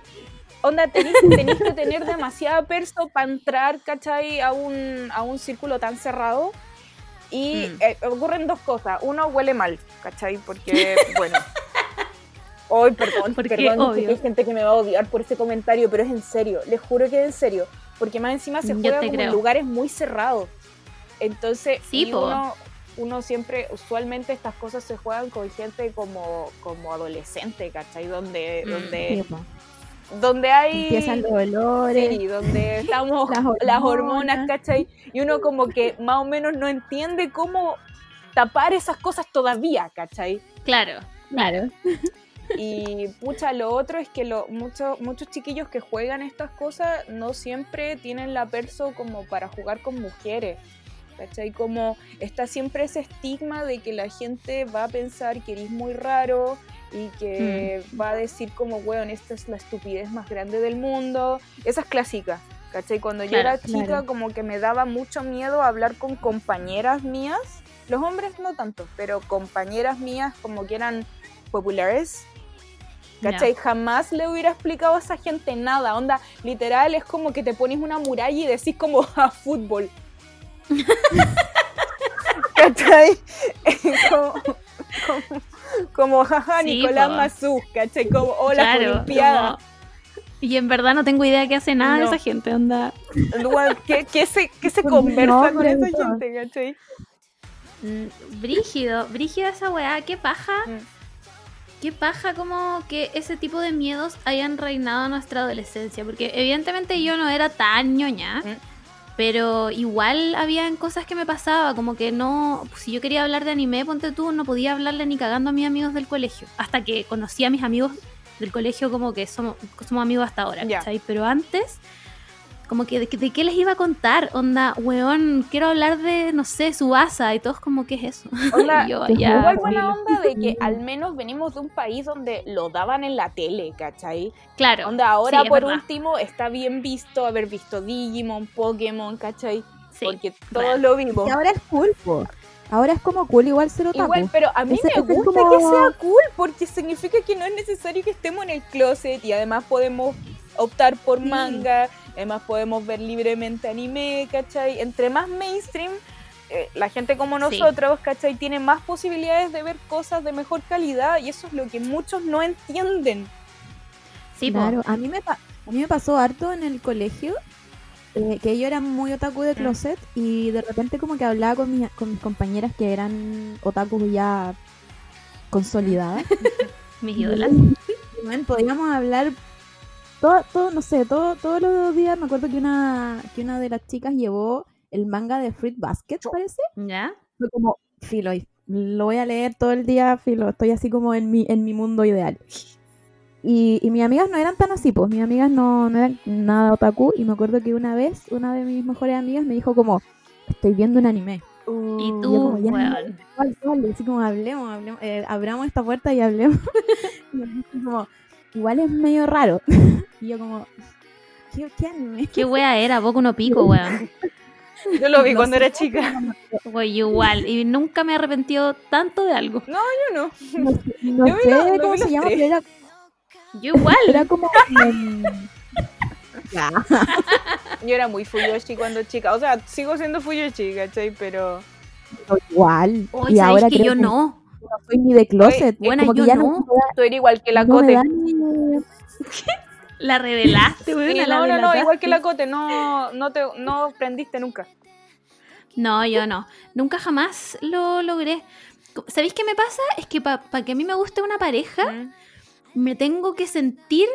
Onda, tenés que tener demasiada perso para entrar, ¿cachai? A un, a un círculo tan cerrado. Y Mm. eh, ocurren dos cosas. Uno, huele mal, ¿cachai? Porque, bueno. Hoy, perdón, Porque, perdón, obvio. hay gente que me va a odiar por ese comentario, pero es en serio, les juro que es en serio. Porque más encima se juega como en lugares muy cerrados. Entonces, Sí, uno, uno siempre, usualmente estas cosas se juegan con gente como, como adolescente, ¿cachai? Donde, Mm. donde. Donde hay... Empiezan los olores. Sí, donde estamos Las las, hormonas. hormonas, ¿cachai? Y uno como que más o menos no entiende cómo tapar esas cosas todavía, ¿cachai? Claro. Claro. Y pucha, lo otro es que lo, mucho- muchos chiquillos que juegan estas cosas no siempre tienen la perso como para jugar con mujeres. ¿Cachai? Como está siempre ese estigma de que la gente va a pensar que eres muy raro y que va a decir como, weón, esta es la estupidez más grande del mundo. Esa es clásica. ¿Cachai? Cuando yo Claro, era chica claro. como que me daba mucho miedo hablar con compañeras mías. Los hombres no tanto, pero compañeras mías como que eran populares. ¿Cachai? Jamás le hubiera explicado a esa gente nada. Onda, literal, es como que te pones una muralla y decís como a fútbol. ¿Cachai? como, como, como, jaja, Sí, Nicolás po. Mazú, ¿cachai? Como, hola, Claro, Olimpiada. como- Y en verdad no tengo idea qué hace nada de No. esa gente, onda. ¿Qué, qué se, qué se Con conversa con esa gente, ¿cachai? Mm, Brígido, brígido esa weá, qué paja. Mm. Qué paja como que ese tipo de miedos hayan reinado en nuestra adolescencia. Porque evidentemente yo no era tan ñoña. Mm. Pero igual habían cosas que me pasaba, como que no, si yo quería hablar de anime, ponte tú, no podía hablarle ni cagando a mis amigos del colegio. Hasta que conocí a mis amigos del colegio como que somos, somos amigos hasta ahora, Ya. ¿cachai? Pero antes, como que de, de qué les iba a contar, onda, weón, quiero hablar de, no sé, Subasa y todos como, ¿qué es eso? Onda, Y yo, ya, Igual buena onda de que al menos venimos de un país donde lo daban en la tele, ¿cachai? Claro. Onda, ahora sí, es por verdad. último está bien visto haber visto Digimon, Pokémon, ¿cachai? Sí, Porque todos real. lo vimos. Y ahora es cool, po. Ahora es como cool igual ser otaku. Igual, pero a mí Ese- me es gusta como- que sea cool porque significa que no es necesario que estemos en el closet y además podemos optar por Sí. manga, además podemos ver libremente anime, ¿cachai? Entre más mainstream, eh, la gente como Sí. nosotros, ¿cachai? Tiene más posibilidades de ver cosas de mejor calidad y eso es lo que muchos no entienden. Sí, po. Claro, a mí me, pa- a mí me pasó harto en el colegio eh, que yo era muy otaku de closet y de repente como que hablaba con, mi- con mis compañeras que eran otakus ya consolidadas. mis ídolas. Y, bueno, podíamos hablar todo, todo, no sé, todo, todos los días. Me acuerdo que una, que una de las chicas llevó el manga de Fruit Basket, parece. ¿Ya? Fue como, filo, y lo voy a leer todo el día, filo, estoy así como en mi, en mi mundo ideal. Y, y mis amigas no eran tan así, pues mis amigas no, no eran nada otaku. Y me acuerdo que una vez una de mis mejores amigas me dijo como, estoy viendo un anime. Y yo tú, como, ya, weón. ¿Cuál, cuál? Así como hablemos, hablemos eh, abramos esta puerta y hablemos. y así como, igual es medio raro. y yo como, ¿qué, qué anime? ¿Qué wea era? Boku no pico, weón. Yo lo vi No cuando era chica. Wey, igual. Y nunca me he arrepentido tanto de algo. Yo no. No, sé- no Yo sé lo cómo se llama, pero era, Yo igual. era como... Yo era muy Fuyoshi cuando chica. O sea, sigo siendo Fuyoshi, ¿cachai? Pero. igual. Hoy y ahora que creo yo no. no soy ni de closet. Que yo ya no. no, me da- Tú eres igual que la no me Cote. da ni- La revelaste. Sí, la no, no, no, igual que la Cote, no, no te no prendiste nunca. No, yo no. Nunca jamás lo logré. ¿Sabéis qué me pasa? Es que para que a mí me guste una pareja, Mm. me tengo que sentir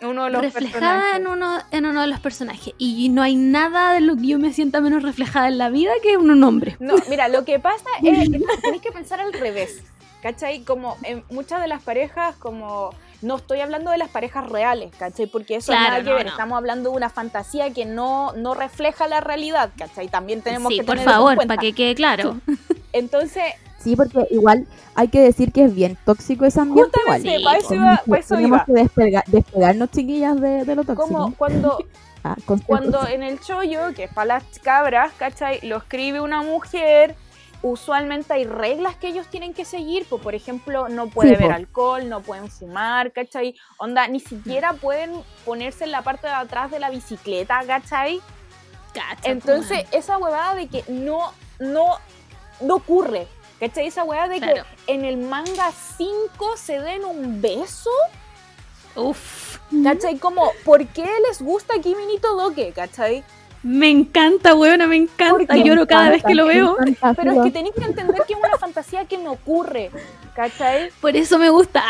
Uno de los reflejada en uno, en uno de los personajes. Y no hay nada de lo que yo me sienta menos reflejada en la vida que en un hombre. No, mira, lo que pasa es que tenéis que pensar al revés. ¿Cachai? Como en muchas de las parejas, como. No estoy hablando de las parejas reales, ¿cachai? Porque eso Claro, nada que ver. no. Estamos hablando de una fantasía que no, no refleja la realidad, ¿cachai? También tenemos sí, que por tener eso en favor, para que quede claro. Entonces, Sí, porque igual hay que decir que es bien tóxico ese ambiente. Justamente, igual. para eso iba- para eso Tenemos iba. que despega- despegarnos, chiquillas, de, de lo tóxico. como cuando, Ah, cuando en el chollo, que es para las cabras, ¿cachai? Lo escribe una mujer, usualmente hay reglas que ellos tienen que seguir, pues por ejemplo, no puede Sí, po. alcohol, no pueden fumar, ¿cachai? Onda, ni siquiera pueden ponerse en la parte de atrás de la bicicleta, ¿cachai? Cacha, Entonces, po, esa huevada de que no, no, no ocurre, ¿cachai? Esa huevada de Claro. que en el manga 5 se den un beso. Uf. ¿cachai? Como, ¿por qué les gusta Kimi ni Todoke, ¿cachai? Me encanta, weona, me encanta. Lloro cada vez que lo veo. Pero es que tenéis que entender que es una fantasía que no ocurre, ¿cachai? Por eso me gusta.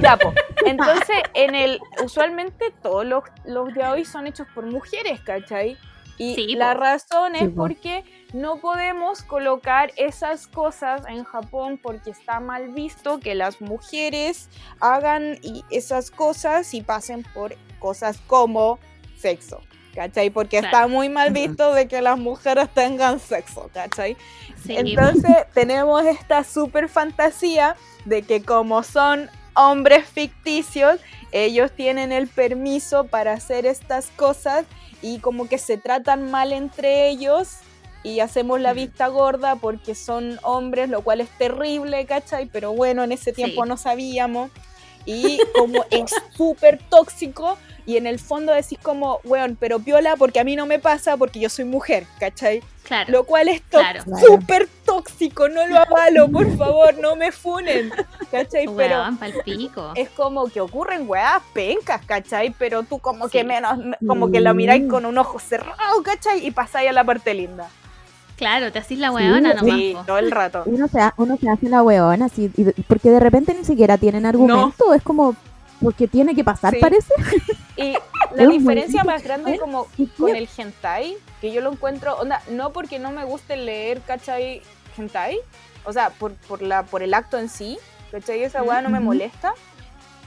Ya, po. Entonces, en el, usualmente todos los, los de hoy son hechos por mujeres, ¿cachai? Y Sí, la po. razón es Sí, po. porque no podemos colocar esas cosas en Japón porque está mal visto que las mujeres hagan y esas cosas y pasen por cosas como sexo, ¿cachai? Porque está muy mal visto de que las mujeres tengan sexo, ¿cachai? Sí, Entonces tenemos esta super fantasía de que como son hombres ficticios, ellos tienen el permiso para hacer estas cosas y como que se tratan mal entre ellos y hacemos la Mm. vista gorda porque son hombres, lo cual es terrible, ¿cachai? Pero bueno, en ese tiempo Sí. no sabíamos. Y como es súper tóxico y en el fondo decís como, weón, pero piola porque a mí no me pasa porque yo soy mujer, ¿cachai? claro. Lo cual es Claro. súper tóxico, no lo avalo, por favor, no me funen, ¿cachai? Pero Weón, pal pico. es como que ocurren weas pencas, ¿cachai? Pero tú como que Sí. menos, como que lo miráis con un ojo cerrado, ¿cachai? Y pasáis a la parte linda. Claro, te haces la weona Sí, nomás. Sí, todo el rato. Uno se, ha- uno se hace la weona, así, y de- porque de repente ni siquiera tienen argumento, es como, porque tiene que pasar, Sí. parece. Y la diferencia más grande como con el hentai, que yo lo encuentro, onda, no porque no me guste leer, ¿cachai? Hentai, o sea, por, por, la, por el acto en sí, ¿cachai? Esa weá no me molesta,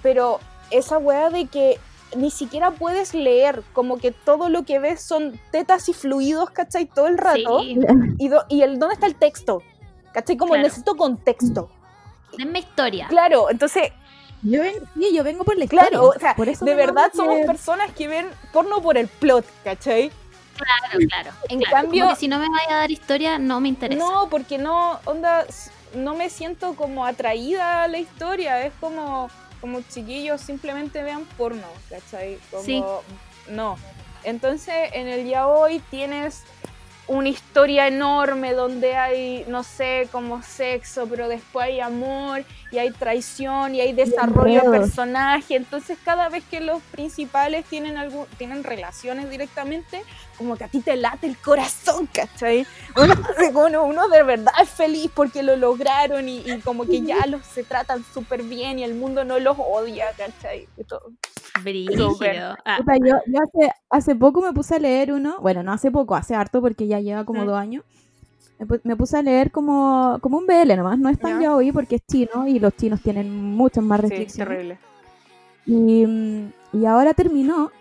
pero esa weá de que ni siquiera puedes leer, como que todo lo que ves son tetas y fluidos, ¿cachai? Todo el rato. Sí. Y, do- y el, ¿dónde está el texto? ¿Cachai? Como Claro. necesito contexto. Denme historia. Claro, entonces Yo, ven- sí, yo vengo por la Claro, historia. o sea, por eso de me verdad somos personas que ven porno por el plot, ¿cachai? Claro, claro. En claro. cambio- Como que si no me vaya a dar historia, no me interesa. No, porque no, onda, no me siento como atraída a la historia, es como, como chiquillos simplemente vean porno, ¿cachai? Como, Sí. no. Entonces, en el ya hoy tienes una historia enorme donde hay, no sé, como sexo, pero después hay amor y hay traición y hay desarrollo de personaje. Entonces, cada vez que los principales tienen algún, tienen relaciones directamente, como que a ti te late el corazón, ¿cachai? Uno, uno, uno de verdad es feliz porque lo lograron y, y como que ya los se tratan súper bien y el mundo no los odia, ¿cachai? Y todo. Ah, Puta, yo, yo hace, hace poco me puse a leer uno, bueno, no hace poco, hace harto porque ya lleva como Mm. dos años. Me, pu- me puse a leer como, como un BL nomás, no es tan Ya. yaoi porque es chino y los chinos tienen muchas más Sí, restricciones. terrible. y, y ahora terminó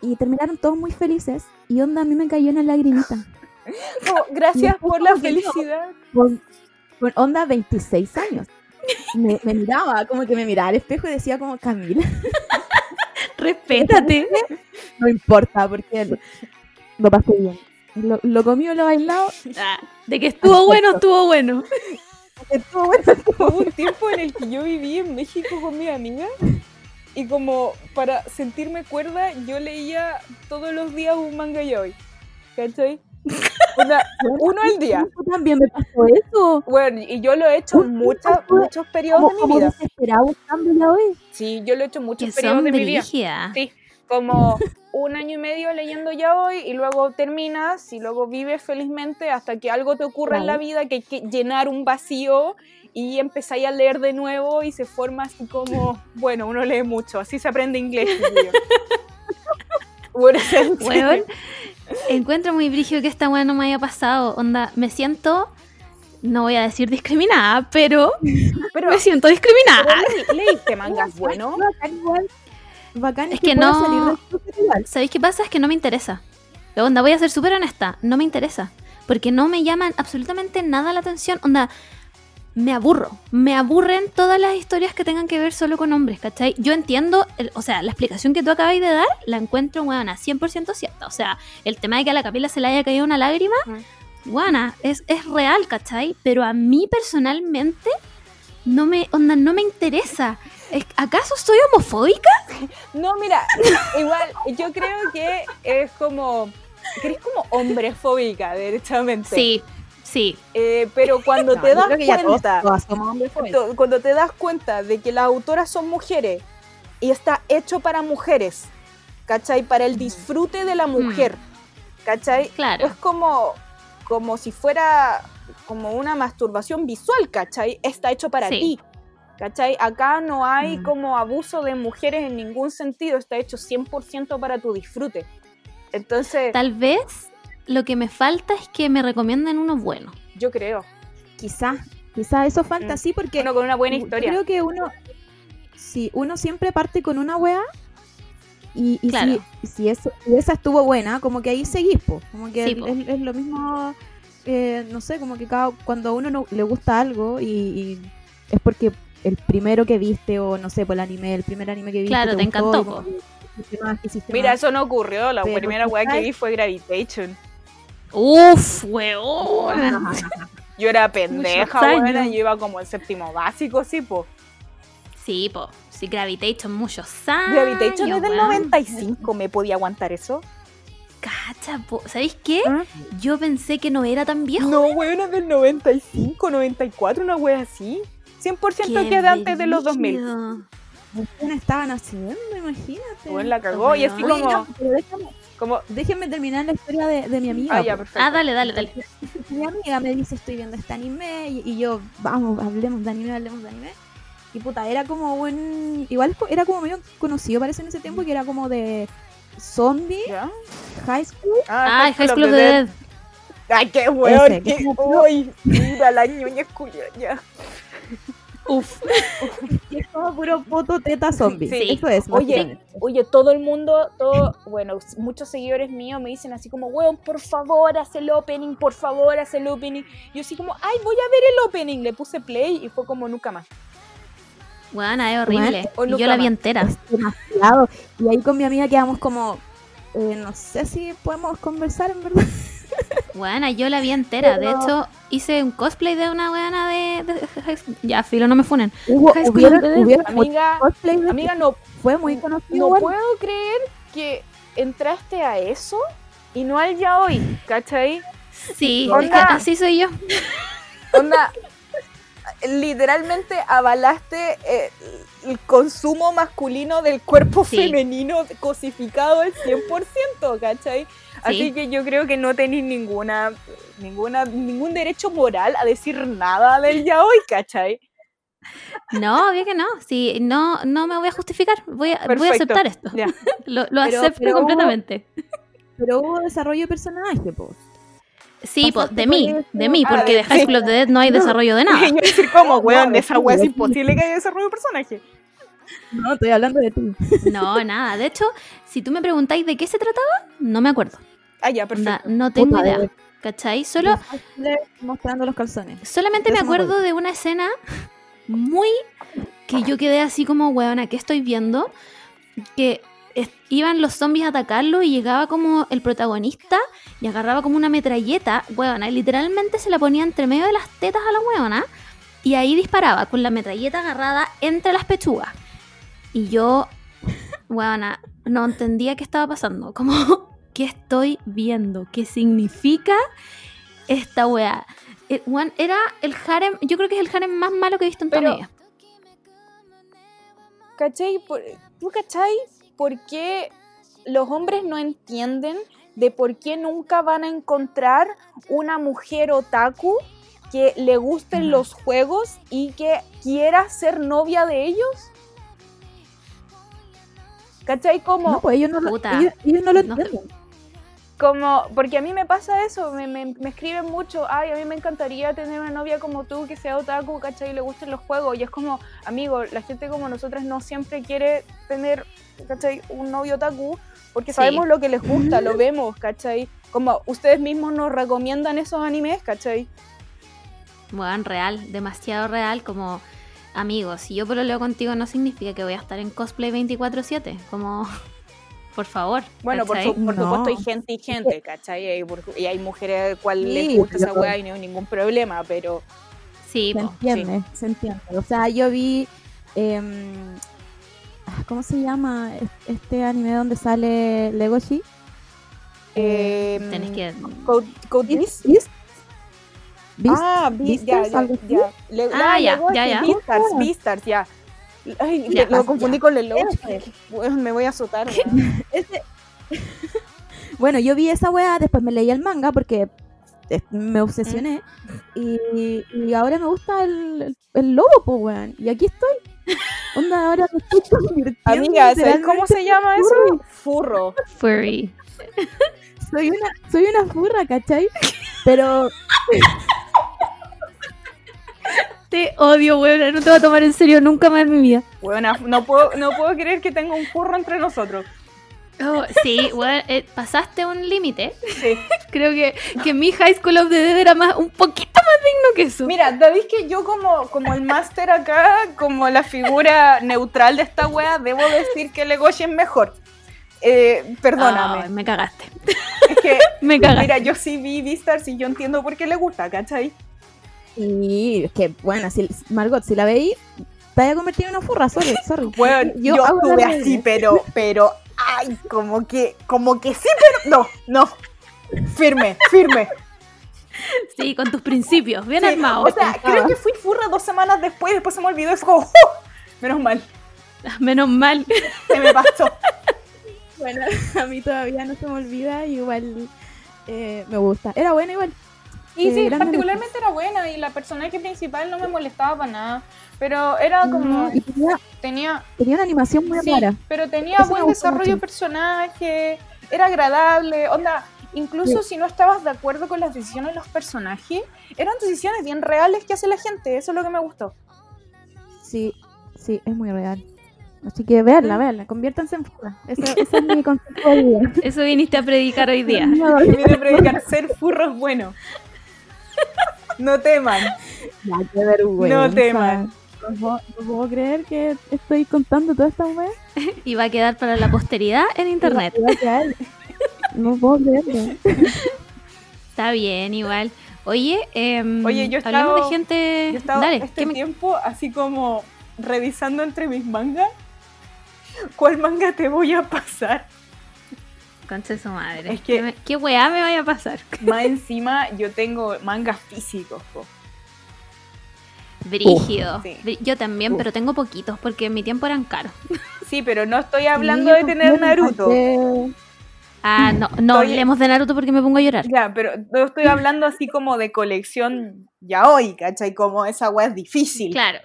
y terminaron todos muy felices y onda a mí me cayó una lagrimita. Como, gracias por la felicidad. Con, con onda 26 años. Me, me miraba, como que me miraba al espejo y decía como Camila, respétate. no importa porque lo pasé bien. Lo, lo comió, lo bailado, Ah, de que estuvo bueno, estuvo bueno. estuvo bueno. Hubo un tiempo en el que yo viví en México con mi amiga y como para sentirme cuerda yo leía todos los días un manga yaoi. ¿Cachai? O sea, uno al día. También me pasó eso. Bueno, y yo lo he hecho en muchas, muchos periodos Como, de mi vida. desesperado buscando ya hoy. Sí, yo lo he hecho en Que muchos son periodos de mi vida. Sí, como un año y medio leyendo ya hoy y luego terminas y luego vives felizmente hasta que algo te ocurra en la vida que hay que llenar un vacío y empezáis a leer de nuevo y se forma así como, bueno, uno lee mucho, así se aprende inglés. Bueno, encuentro muy brígido que esta weá no me haya pasado. Onda, me siento, no voy a decir discriminada, pero pero, me siento pero discriminada. leí- leíste mangas buenos. Bacán Es que pueda no- salir del. ¿Sabéis qué pasa? Es que no me interesa. Pero, onda, voy a ser súper honesta, no me interesa. Porque no me llaman absolutamente nada la atención. Onda, me aburro. Me aburren todas las historias que tengan que ver solo con hombres, ¿cachai? Yo entiendo, el- o sea, la explicación que tú acabas de dar, la encuentro, weona, 100% cierta. O sea, el tema de que a la capila se le haya caído una lágrima, weona, es, es real, ¿cachai? Pero a mí personalmente, no me, onda, no me interesa. ¿Acaso soy homofóbica? No, mira, igual, yo creo que es como, que eres como hombrefóbica, derechamente. Sí, sí. Eh, pero cuando No, te das creo que ya todos- cuenta, todas somos homofóbicas. to- cuando te das cuenta de que las autoras son mujeres y está hecho para mujeres, ¿cachai? Para el disfrute de la mujer, ¿cachai? Claro. Es como, como si fuera como una masturbación visual, ¿cachai? Está hecho para Sí. ti. ¿Cachai? Acá no hay Mm. como abuso de mujeres en ningún sentido, está hecho 100% para tu disfrute. Entonces, Tal vez lo que me falta es que me recomienden uno bueno. yo creo. Quizá, quizá eso falta, Mm. sí, porque Uno con una buena Yo historia. Creo que uno, sí, uno siempre parte con una wea y, y Claro. si, si, eso, si esa estuvo buena, como que ahí seguís, po. Como que Sí, es, po. es- es lo mismo, eh, no sé, como que cada, cuando a uno no, le gusta algo y, y es porque el primero que viste o no sé, por el anime, el primer anime que viste Claro, te gustó encantó, hiciste Mira, eso no ocurrió. La Pero, primera weá que vi fue Gravitation. Uf, weón. Yo era pendeja, weona, Yo iba como el séptimo básico, sí, po. Sí, po. Sí, Gravitation muchos años. Gravitation es del weón. 95. ¿Me podía aguantar eso? Cacha, po. ¿Sabéis qué? ¿Ah? Yo pensé que no era tan viejo. No, weón, es del 95, 94, una wea así. 100% Qué que era antes de los 2000. brígido. Recién estaban haciendo, imagínate. Weón, la cagó. Y así Oye, como. no, pero déjame, Como, Déjenme terminar la historia de, de mi amiga. ah, ya, po. perfecto. Ah, dale, dale, dale. mi amiga me dice estoy viendo este anime y, y yo vamos hablemos de anime hablemos de anime y puta era como un igual era como medio conocido parece en ese tiempo que era como de zombie ¿Ya? high school Ah, High School of the Dead. Ay, qué weón, qué... Uy, mira la ñoña ya. Uf. es como puro foto teta zombie Sí. eso es Oye, oye, todo el mundo, todo, bueno, muchos seguidores míos me dicen así como, weón, por favor, haz el opening, por favor, haz el opening. Yo así como, ay, voy a ver el opening. Le puse play y fue como nunca más. Buena, es horrible. O Y nunca yo la vi más. entera. es demasiado y ahí con mi amiga quedamos como eh, no sé si podemos conversar en verdad Buena, yo la vi entera. De Pero- hecho, hice un cosplay de una buena de, de School- Ya, filo, no me funen. Hubo, Dead. hubieron Amiga, cosplay de- amiga, no, fue muy conocido no puedo creer que entraste a eso y no al ya hoy, ¿cachai? Sí, es que Onda. así soy yo. Onda, literalmente avalaste eh, el consumo masculino del cuerpo Sí. femenino cosificado al 100%, ¿cachai? Así Sí. que yo creo que no tenéis ninguna, ninguna, ningún derecho moral a decir nada del ya hoy, ¿cachai? No, obvio que no. Sí, no, no me voy a justificar. Voy a, voy a aceptar esto. Lo, lo Pero- acepto pero hubo- completamente. pero hubo desarrollo de personaje po. Sí, po, de mí, eso. de mí, Ah, porque de- de High School of the Dead no hay desarrollo de nada. Decir como, weón, no, esa weá es imposible que haya desarrollo de personaje. no estoy hablando de ti No, nada. De hecho, si tú me preguntáis de qué se trataba, no me acuerdo. Ah, ya, perfecto. no tengo Puta, idea. de- ¿Cachai? Solo, mostrando los calzones solamente me acuerdo. acuerdo de una escena muy que yo quedé así como, weona, ¿qué estoy viendo? Que es- iban los zombies a atacarlo y llegaba como el protagonista y agarraba como una metralleta, weona, y literalmente se la ponía entre medio de las tetas a la weona y ahí disparaba con la metralleta agarrada entre las pechugas. Y yo, weona, no entendía qué estaba pasando. Como, ¿qué estoy viendo? ¿Qué significa esta weá? Eh, era el harem, yo creo que es el harem más malo que he visto en toda mi vida. ¿Cachai? Por- ¿Tú cachai por qué los hombres no entienden de por qué nunca van a encontrar una mujer otaku que le gusten los juegos y que quiera ser novia de ellos? ¿Cachai? Como, no pues ellos no lo, Puta. ellos, ellos no lo No. entienden como, porque a mí me pasa eso, me, me, me escriben mucho, ay, a mí me encantaría tener una novia como tú que sea otaku, ¿cachai? Y le gusten los juegos. Y es como, amigo, la gente como nosotras no siempre quiere tener, ¿cachai? Un novio otaku, porque Sí. sabemos lo que les gusta, lo vemos, ¿cachai? Como ustedes mismos nos recomiendan esos animes, ¿cachai? Weón, real, demasiado real, como amigos, si yo leo contigo no significa que voy a estar en cosplay 24/7, como por favor. Bueno, por, ¿cachai? su- por No. supuesto hay gente y gente, ¿cachai? Y hay, por- y hay mujeres a cual les Sí, gusta esa weá y no hay ningún problema, pero... Sí, se po. entiende se entiende o sea yo vi em, ¿cómo se llama Es- este anime donde sale Legoshi? Eh, tenés que Code, Code Geass. Beast? Ah, Beastars, ya, algo ya. Le- Ah, ya, ya, es ya. Beastars, Ah. Beastars, ya. Ay, Ya, lo confundí ya. con. Weón, Me voy a azotar. bueno, yo vi esa weá, después me leí el manga porque eh, me obsesioné. Y, y ahora me gusta el, el, lobo, pues weón. Y aquí estoy. Onda, ahora me estoy convirtiendo Amiga, ¿sabes cómo se llama eso? Furro. Furry. Soy una, soy una furra, ¿cachai? Pero Te odio, weón, no te voy a tomar en serio nunca más en mi vida. Weona, no puedo, no puedo creer que tenga un furro entre nosotros. Oh, sí, weón, eh, pasaste un límite. Sí. Creo que, que mi High School of the Dead era más, un poquito más digno que eso. Mira, David, que yo como, como el máster acá, como la figura neutral de esta wea, debo decir que Legoshi es mejor. Eh, perdóname. Ay, me cagaste. Es que, Me cagaste. mira, yo sí vi Beastars y yo entiendo por qué le gusta, ¿cachai? Y es que, bueno, si, Margot, si la veis, te vaya a convertir en una furra, sorry, sorry. Bueno, yo, hago estuve así, pero, pero, ay, como que, como que sí, pero no, no. Firme, firme. Sí, con tus principios, bien Sí, armados. o sea, creo que fui furra dos semanas después, después se me olvidó fue como, ¡oh! menos mal, Menos mal. se me pasó. Bueno, a mí todavía no se me olvida, igual eh, me gusta. Era buena igual. Y sí, particularmente era buena y la personaje principal no me molestaba para nada. Pero era como. No, y tenía, Tenía. tenía una animación muy Sí, rara. pero tenía Eso buen desarrollo de personaje. Era agradable. Onda, incluso si no estabas de acuerdo con las decisiones de los personajes, eran decisiones bien reales que hace la gente. Eso es lo que me gustó. Sí, sí, es muy real. Así que veanla, veanla, conviértanse en furra. Ese, ese es mi consejo de vida. Eso viniste a predicar hoy día. Y viene a predicar ser furro es bueno. No teman. Ya, qué vergüenza. No teman. No puedo, no puedo creer que estoy contando toda esta wea. Y va a quedar para la posteridad en internet. Iba a quedar- No puedo creerlo. Está bien, igual. Oye, em, Oye, yo he estado- de gente. Yo estaba Dale, este ¿qué me- tiempo así como revisando entre mis mangas. ¿Cuál manga te voy a pasar? Concha su madre. Es que- ¿Qué, me- qué weá me vaya a pasar? Más encima yo tengo mangas físicos. po. Brígido. sí. Yo también, pero tengo poquitos porque en mi tiempo eran caros. Sí, pero no estoy hablando Sí, de tener bueno, Naruto. Ah, no, no Estoy- hablemos de Naruto porque me pongo a llorar. Ya, pero no estoy hablando así como de colección ya hoy, ¿cachai? Como esa weá es difícil. Claro.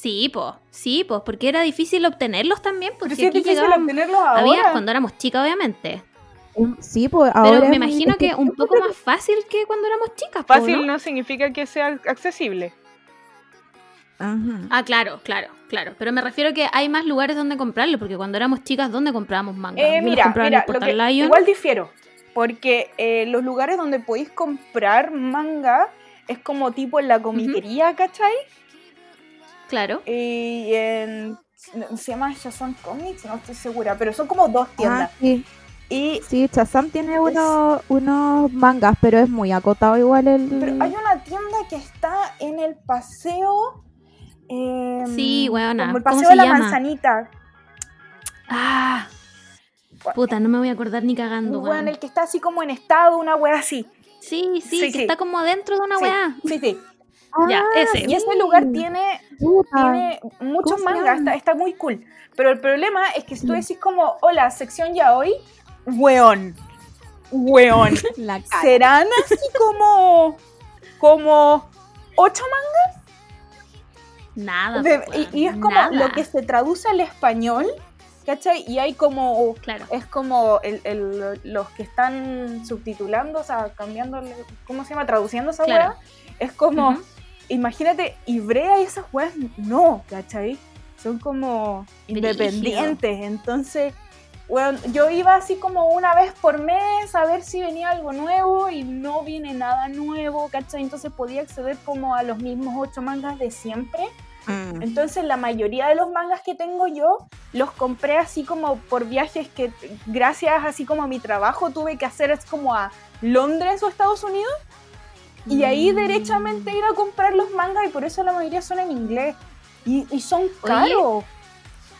Sí, pues, sí, pues, porque era difícil obtenerlos también, Pero porque sí es aquí difícil llegaban- obtenerlos había ahora. cuando éramos chicas, obviamente. Um, Sí, pues ahora. Pero me es imagino es que un poco más fácil que cuando éramos chicas. po, Fácil ¿no? no significa que sea accesible. Ajá. Ah, claro, claro, claro. Pero me refiero que hay más lugares donde comprarlo, porque cuando éramos chicas, ¿dónde comprábamos manga? Eh, mira, mira, lo que- Lion. igual difiero. Porque eh, los lugares donde podéis comprar manga es como tipo en la comiquería, ¿cachai? Claro. Y en. Se llama Shazam Comics, no estoy segura, pero son como dos Ah, tiendas. sí, Y sí, Shazam tiene unos, unos mangas, pero es muy acotado igual el. Pero hay una tienda que está en el paseo. eh, Sí, weona, Como el ¿cómo paseo se de la llama? manzanita. Ah, puta, no me voy a acordar ni cagando, Un weón, weón. el que está así como en estado, una wea así. Sí, sí, Sí, que sí. está como dentro de una sí, weá. Sí, sí. Ya, Ah, ese. Y ese lugar tiene, puta. tiene muchos ¿Cómo se mangas, está, está muy cool. Pero el problema es que si tú decís como, hola, sección ya hoy, weón. Weón. La cara. Serán así como. como. ocho mangas. Nada. De- weón, y, y es como nada. lo que se traduce al español, ¿cachai? Y hay como, Claro. es como el, el- los que están subtitulando, o sea, cambiando, ¿cómo se llama? Traduciendo esa Claro. weá. Es como, Ujú. Imagínate, Ibrea y esas weas, no, ¿cachai? Son como Brígido. independientes, entonces... Bueno, yo iba así como una vez por mes a ver si venía algo nuevo y no viene nada nuevo, ¿cachai? Entonces podía acceder como a los mismos ocho mangas de siempre. Mm. Entonces la mayoría de los mangas que tengo yo los compré así como por viajes que gracias así como a mi trabajo tuve que hacer así como a Londres o Estados Unidos y ahí Mm. derechamente ir a comprar los mangas y por eso la mayoría son en inglés y, y son caros.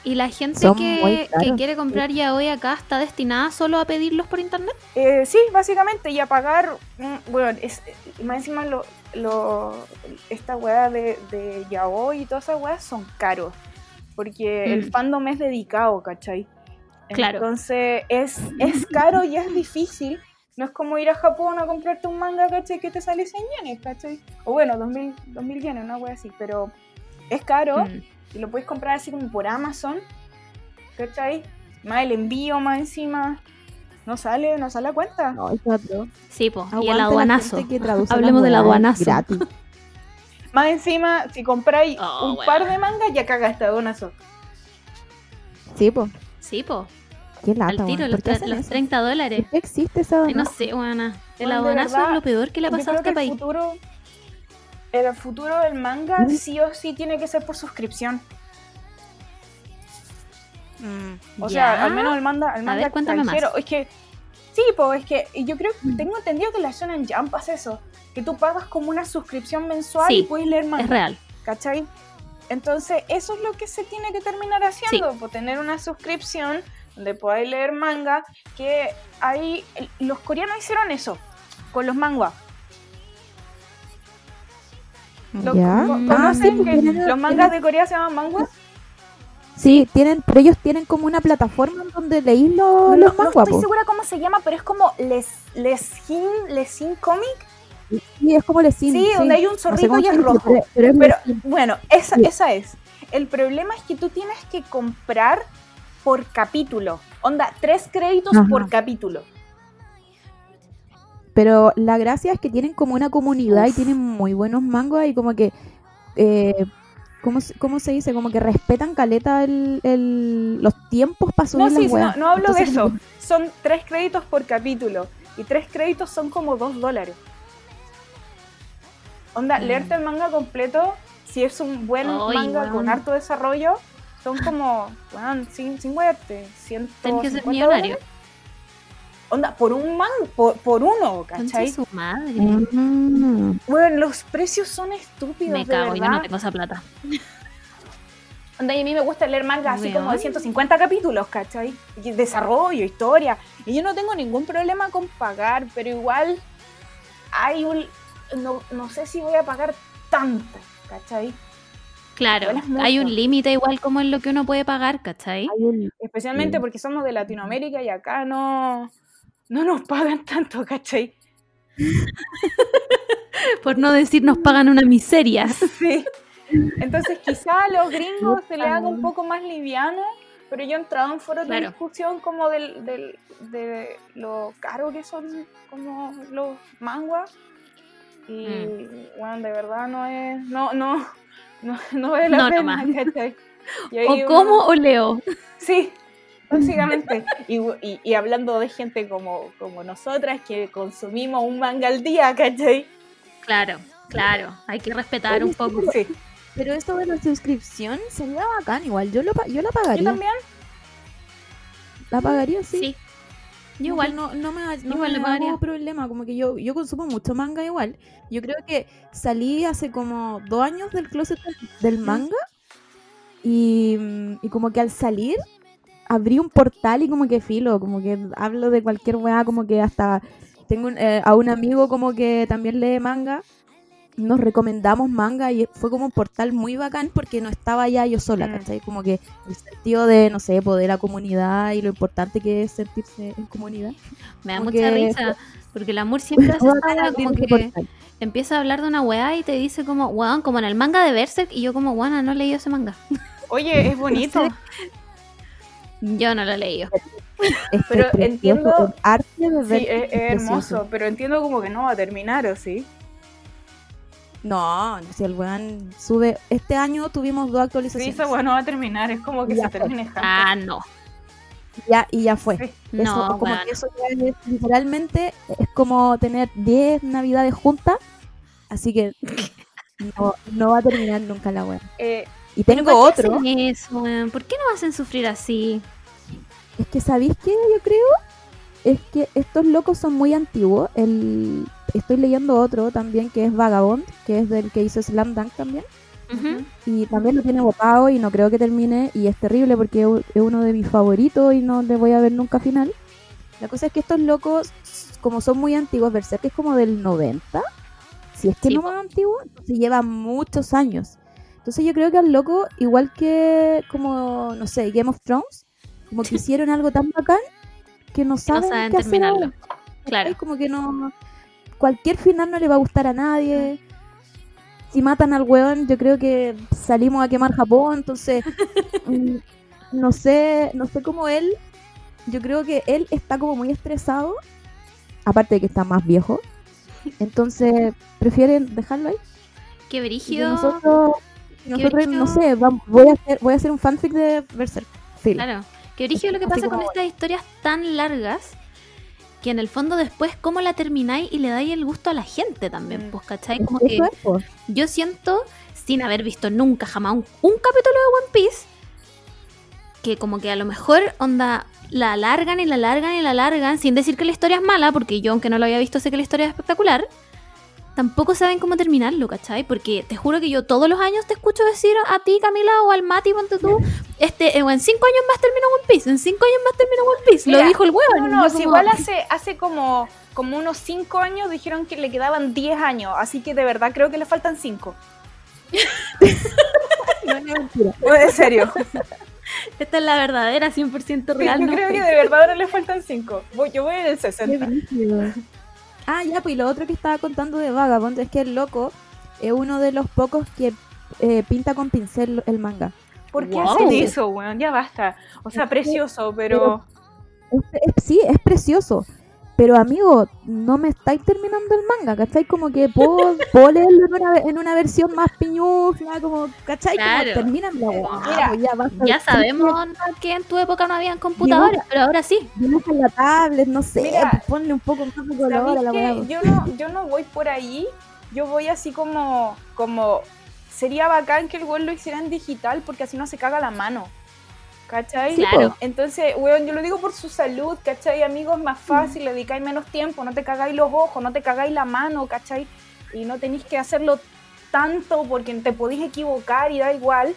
¿Y la gente que, que quiere comprar ya hoy acá está destinada solo a pedirlos por internet? Eh, sí, básicamente, y a pagar, mm, bueno, es, y más encima lo, lo, esta weá de, de yaoi y todas esas weas son caros, porque el Mm. fandom es dedicado, ¿cachai? Claro. Entonces es, es caro y es difícil. No es como ir a Japón a comprarte un manga, ¿cachai? Que te sale 100 yenes, ¿cachai? O bueno, 2000, 2000 yenes, una wea así, pero es caro Mm. y lo puedes comprar así como por Amazon, ¿cachai? Más el envío, más encima. No sale, no sale a cuenta. No, es otro. Sí, po. y el la aduanazo. Hablemos del aduanazo. Gratis. Más encima, si compráis Oh, un par de mangas, ya cagaste a donazo. Sí, pues. Sí, po. Qué lata, Al tiro, los, ¿Por qué tre- hacen los eso? 30 dólares. ¿Por qué existe esa Ay, no sé, buena. El Bueno, verdad, es lo peor que le ha pasado a este país. futuro, el futuro del manga Mm. sí o sí tiene que ser por suscripción. O Ya. sea, al menos el manga, el A manga ver, cuéntame más. extranjero. Es que, sí, pues es que yo creo que tengo entendido que la Shonen Jump hace eso. Que tú pagas como una suscripción mensual Sí, y puedes leer manga. Es real. ¿Cachai? Entonces, eso es lo que se tiene que terminar haciendo, por tener una suscripción donde podáis leer manga, que ahí los coreanos hicieron eso con los manguas. Mm. ¿Conocen Ah, sí, que tienen- los mangas de Corea se llaman manguas? Sí, tienen, pero ellos tienen como una plataforma en donde leís los, No, los no manguas, estoy po. segura cómo se llama, pero es como Les Lesin, Lesin Comic. Sí, es como Lesin. Sí, donde hay un No sé zorrito y es rojo. Pero, bueno, esa, Sí. esa es. El problema es que tú tienes que comprar por capítulo. Onda, tres créditos Ajá. por capítulo. Pero la gracia es que tienen como una comunidad y tienen muy buenos mangos y como que, eh, ¿cómo, se- cómo se dice? Como que respetan caleta el, el- los tiempos para subir No, sí, las no, no hablo de eso. Son tres créditos por capítulo. Y tres créditos son como dos dólares. Onda, Mm. leerte el manga completo, si es un buen manga weón. con harto desarrollo, son como, weón, sin, sin huerte, Tienes que ser 150 millonario. dólares. Onda, por un man, por, por uno, ¿cachai? su madre. Mm. Bueno, los precios son estúpidos, Me de cago, yo verdad. no tengo esa plata. Onda, y a mí me gusta leer manga así como de Weón. 150 capítulos, ¿cachai? Y desarrollo, historia. Y yo no tengo ningún problema con pagar, pero igual hay un... No, no sé si voy a pagar tanto, ¿cachai? Claro, hay un límite igual como en lo que uno puede pagar, ¿cachai? Hay un- Especialmente Sí. porque somos de Latinoamérica y acá no, no nos pagan tanto, ¿cachai? Por no decir nos pagan una miseria. Sí. Entonces quizá a los gringos se le haga un poco más liviano, pero yo he entrado en foros de Claro. discusión como del, del- de lo caro que son como los manguas. Y bueno, de verdad no es, no, no, no, no vale la No, pena, nomás. ¿cachai? O uno- como o leo. Sí, básicamente. Y, y- y hablando de gente como, como nosotras que consumimos un manga al día, ¿cachai? Claro, claro. Hay que respetar un poco. Sí, Pero eso de la suscripción sería bacán igual. Yo, lo, yo la yo pagaría. también. La pagaría, sí. Sí. Yo igual. no, no me, no igual me hago problema, como que yo, yo consumo mucho manga igual. Yo creo que salí hace como dos años del closet del manga y, y como que al salir abrí un portal y como que filo, como que hablo de cualquier weá, como que hasta tengo un- eh, a un amigo como que también lee manga. Nos recomendamos manga y fue como un portal muy bacán porque no estaba ya yo sola, Mm. ¿cachai? Como que el sentido de, no sé, poder la comunidad y lo importante que es sentirse en comunidad. Me da como mucha que- risa. Porque el amor siempre hace abrir como que portal. empieza a hablar de una weá y te dice como, weón, como en el manga de Berserk. Y yo como, weón, no he leído ese manga. Oye, es bonito. Yo no lo he leído. Es Pero precioso, entiendo- el arte de Sí, es, es hermoso, pero entiendo como que no va a terminar, ¿o sí? No, si el weón sube. Este año tuvimos dos Sí, actualizaciones. esa weá no va a terminar, es como que Ya se fue. termine Hunter. Ah, no. Ya, y ya fue. Sí. Eso, No, como weón. que eso ya es, literalmente es como tener 10 navidades juntas. Así que no, no va a terminar nunca la wea. Eh, Y tengo ¿Por qué otro. hacen eso, weón? ¿Por qué no hacen sufrir así? Es que, ¿sabéis qué? Yo creo. Es que estos locos son muy antiguos. El, estoy leyendo otro también que es Vagabond, que es del que hizo Slam Dunk también. Ujú. Y también lo tiene votado y no creo que termine. Y es terrible porque es uno de mis favoritos y no le voy a ver nunca final. La cosa es que estos locos, como son muy antiguos, Berserk es como del 90. Si es que Sí, no más antiguo, se lleva muchos años. Entonces yo creo que al loco, igual que como, no sé, Game of Thrones, como que hicieron algo tan bacán que no No saben, saben qué hacer terminarlo. ahora. Claro. Es como que no. Cualquier final no le va a gustar a nadie. Si matan al weón, yo creo que salimos a quemar Japón. Entonces, mm, no sé, no sé cómo él. Yo creo que él está como muy estresado. Aparte de que está más viejo. Entonces, prefieren dejarlo ahí. Qué brígido. nosotros, y nosotros brígido. no sé, voy a hacer, voy a hacer un fanfic de Berserk. Claro. Qué brígido lo que Así pasa con estas historias tan largas que en el fondo después cómo la termináis y le dais el gusto a la gente también, Mm. pues, ¿cachai? Como que Eso es, po. yo siento, sin haber visto nunca jamás un, un capítulo de One Piece, que como que a lo mejor onda la alargan y la alargan y la alargan, sin decir que la historia es mala, porque yo aunque no lo había visto sé que la historia es espectacular, tampoco saben cómo terminarlo, ¿cachai? Porque te juro que yo todos los años te escucho decir a ti, Camila, o al Mati, ponte tú, este, en cinco años más termino One Piece, en cinco años más termino One Piece, lo dijo el huevo. No, no, si igual hace, hace como, como unos 5 años dijeron que le quedaban 10 años, así que de verdad creo que le faltan 5. No, no. En serio. Esta es la verdadera, 100% real. yo no creo que de verdad ahora le faltan 5. Yo voy en el Qué 60. Ah, ya, pues y lo otro que estaba contando de Vagabond es que el loco es uno de los pocos que eh, pinta con pincel el manga. ¿Por qué Wow. hacen eso, weón? Ya basta. O sea, Es que- precioso, pero... Es- es- sí, es precioso. Pero amigo, no me estáis terminando el manga, ¿cachai? Como que puedo, puedo leerlo en una, en una versión más piñufla, como, ¿cachai? Claro. Como weá, Mira, pues ya basta. Ya sabemos que en tu época no habían computadores, pero ahora sí. Dibuja en la tablet, no sé, Mira, pues ponle un poco más de color a ¿Sabéis la qué? weá. pues. Yo no, yo no voy por ahí. Yo voy así como, como... Sería bacán que el weón lo hiciera en digital porque así no se caga la mano. ¿Cachai? Sí, Claro. Entonces, weón, yo lo digo por su salud, ¿cachai? Amigos, es más fácil, le dedicáis menos tiempo, no te cagáis los ojos, no te cagáis la mano, ¿cachai? Y no tenéis que hacerlo tanto porque te podéis equivocar y da igual.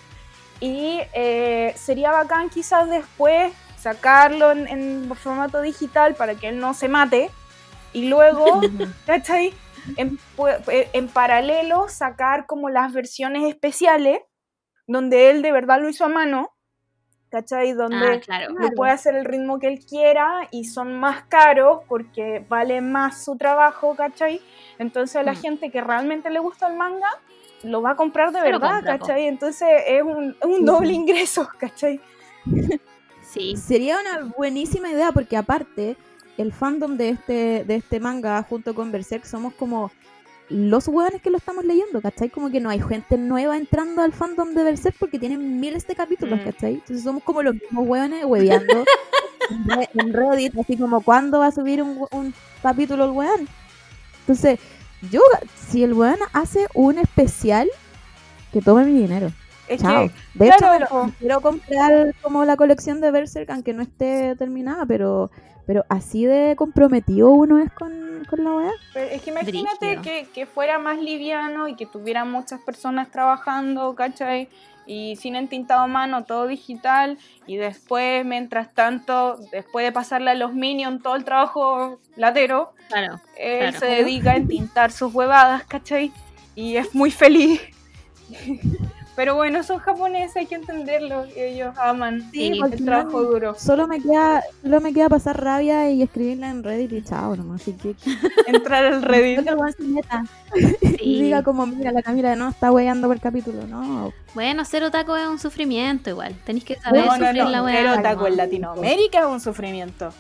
Y eh, sería bacán quizás después sacarlo en, en formato digital para que él no se mate. Y luego, ¿cachai? En, pu- eh, en paralelo sacar como las versiones especiales donde él de verdad lo hizo a mano, ¿cachai? Donde Ah, claro. lo puede hacer el ritmo que él quiera y son más caros porque vale más su trabajo, ¿cachai? Entonces a la Mm. gente que realmente le gusta el manga lo va a comprar de Se verdad, compra. ¿cachai? Entonces es un, es un Sí, doble sí. ingreso, ¿cachai? Sí. Sería una buenísima idea porque aparte el fandom de este, de este manga junto con Berserk somos como los hueones que lo estamos leyendo, ¿cachai? Como que no hay gente nueva entrando al fandom de Berserk porque tienen miles de capítulos, Mm. ¿cachai? Entonces somos como los mismos hueones hueveando en Re- en Reddit, así como ¿cuándo va a subir un, un capítulo el hueón? Entonces, yo, si el hueón hace un especial, que tome mi dinero. Es Chao. que, De claro, hecho, po. quiero comprar como la colección de Berserk, aunque no esté terminada, pero pero así de comprometido uno es con, con la weá. pero es que imagínate que, que fuera más liviano y que tuviera muchas personas trabajando, ¿cachai? Y sin entintado a mano, todo digital. Y después, mientras tanto, después de pasarle a los minions todo el trabajo latero, Claro. Él Claro. se dedica a entintar sus huevadas, ¿cachai? Y es muy feliz. Pero bueno, son japoneses, hay que entenderlo. Ellos aman Sí, el trabajo duro. Solo me queda, solo me queda pasar rabia y escribirla en Reddit y chao nomás. Así que Entrar al creo Reddit. Sí. y diga como, mira, la Camila no está weyando por el capítulo, no. Bueno, ser otaco es un sufrimiento igual. Tenéis que saber No, no, sufrir no. la. Pero ¿no? otaku en Latinoamérica es un sufrimiento.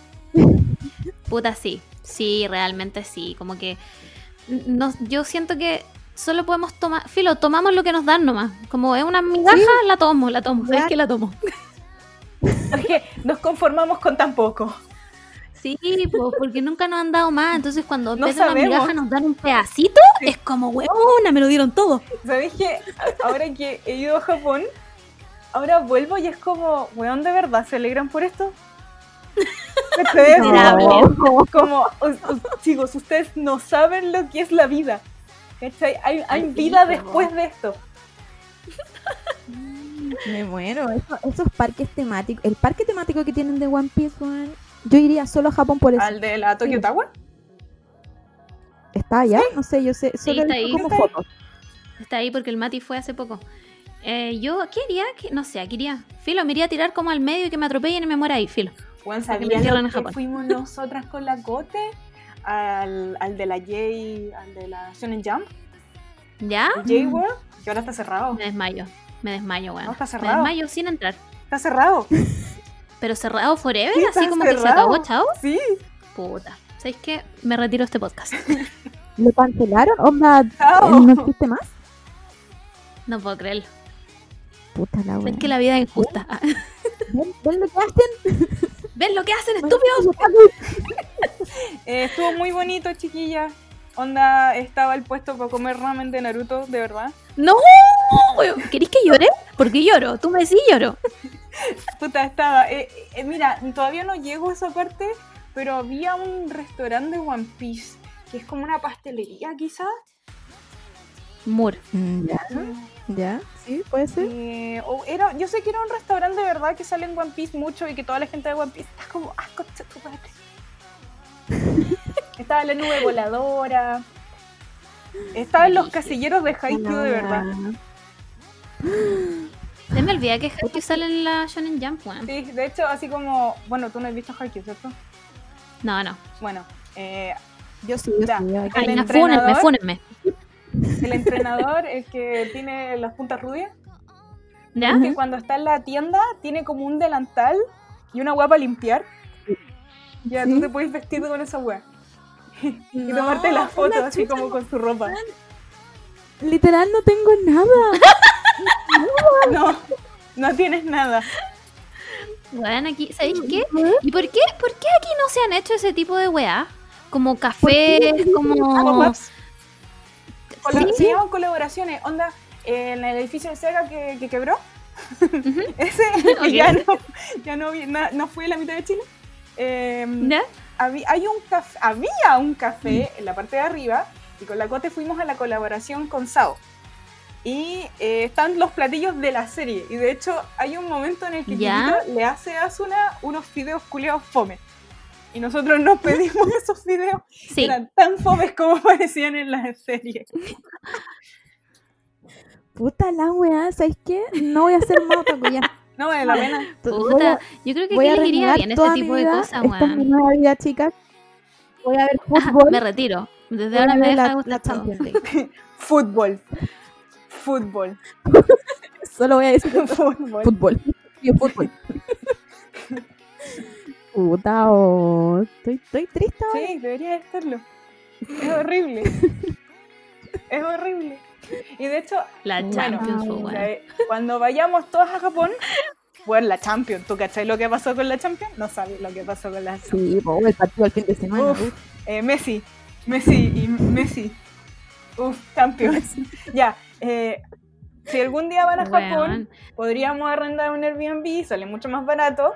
Puta, sí. Sí, realmente sí. Como que nos, yo siento que solo podemos tomar. Filo, tomamos lo que nos dan nomás. Como es una migaja, la tomo, la tomo. ¿Sabes que la tomo? Porque nos conformamos con tan poco. Sí, po, porque nunca nos han dado más. Entonces, cuando No una migaja nos dan un pedacito, es como, weona, me lo dieron todo. ¿Sabéis que ahora que he ido a Japón, ahora vuelvo y es como, weón, ¿de verdad se alegran por esto? ¿Ustedes Miserable. como, chicos, ustedes no saben lo que es la vida. ¿Cachai? Hay, hay Ay, sí, vida después de esto. Me muero. Eso- esos parques temáticos, el parque temático que tienen de One Piece, yo iría solo a Japón por eso. Al de la Tokyo Tower. ¿Está allá? No sé, yo sé, solo está he visto ahí. como Está ahí. fotos. Está ahí porque el Mati fue hace poco. Eh, yo, ¿qué haría? ¿Qué- No sé, ¿qué iría? Filo, me iría a tirar como al medio y que me atropellen y me muera ahí, filo. Juan, Para que me ¿sabías encierren lo en que Japón. fuimos nosotras con la Cote? Al, al de la J, al de la Shonen Jump, ¿Ya? J World, que ahora está cerrado. Me desmayo. Me desmayo, weón. No, está me cerrado. desmayo sin entrar. Está cerrado. Pero cerrado forever, Sí, así como que se acabó, chao. Sí. Puta. ¿Sabéis qué? Me retiro de este podcast. ¿Lo cancelaron? ¿Onda no existe más? No puedo creerlo. Puta la Es wea. que la vida es injusta. ¿Ven, ven lo que hacen? ¿Ven lo que hacen, estúpidos? Eh, estuvo muy bonito, chiquilla. Onda, estaba el puesto para comer ramen de Naruto, de verdad. ¡No! weón. ¿Queréis que llore? Porque lloro. Tú me decís lloro. Puta, estaba. eh, eh, mira, todavía no llego a esa parte, pero había un restaurante de One Piece, que es como una pastelería, quizás. Mur. Mm, Ya, ya, sí, puede ser. Eh, era, yo sé que era un restaurante de verdad que sale en One Piece mucho y que toda la gente de One Piece está como, ¡ah, concha tu madre! Estaba la nube voladora. Estaban los casilleros de Haikyuu de verdad. Denme me olvida que Haikyuu sale en la Shonen Jump, weón. Sí, de hecho, así como. Bueno, tú no has visto Haikyuu, ¿cierto? No, no. Bueno, eh, Yo sí, Ya. que- El Ay, no, entrenador- fúnenme, fúnenme. el entrenador, el que tiene las puntas rubias, ¿Ya? que cuando está en la tienda tiene como un delantal y una hueá para limpiar. Ya, tú Sí. te puedes vestir con esa hueá. Y No, tomarte las fotos así chucha, como con su ropa. Literal no tengo nada. No, no tienes nada. Weón, aquí, ¿sabéis qué? ¿Y por qué, por qué aquí no se han hecho ese tipo de weá? Como café, como... Cola- Sí. Se llaman colaboraciones. Onda, en el edificio de Sega que, que quebró. Ese ya, no, ya no, vi- na- no fue la mitad de Chile. Eh, ¿Ya? había, hay un caf- había un café en la parte de arriba y con la Cote fuimos a la colaboración con Sao. Y eh, están los platillos de la serie. Y de hecho hay un momento en el que le hace a Asuna unos fideos culeados fome. Y nosotros nos pedimos esos fideos. Sí. Eran tan fomes como parecían en la serie. Puta la weá, ¿sabes qué? No voy a hacer más otaku ya. No vale la pena. Puta, yo creo que voy iría renegar bien este tipo de cosas, Esta es mi weón. nueva vida, chicas. Voy a ver Ajá, fútbol. me retiro. Desde voy ahora me deja de la, gustar la todo. Champions League. Fútbol. Fútbol. Solo voy a decir. Fútbol. fútbol. Yo, fútbol. Puta, oh, estoy, estoy triste ahora. Sí, debería estarlo. Es horrible. es horrible. Y de hecho, La Bueno, Champions, eh, cuando vayamos todos a Japón, bueno, la Champions, ¿tú cachai lo que pasó con la Champions? No sabes lo que pasó con la Champions. Sí, po, el partido al fin de semana. Uf, uf. eh, Messi, Messi y Messi. Uf, Champions. ya, eh, si algún día van a Japón, Weón. podríamos arrendar un Airbnb, sale mucho más barato.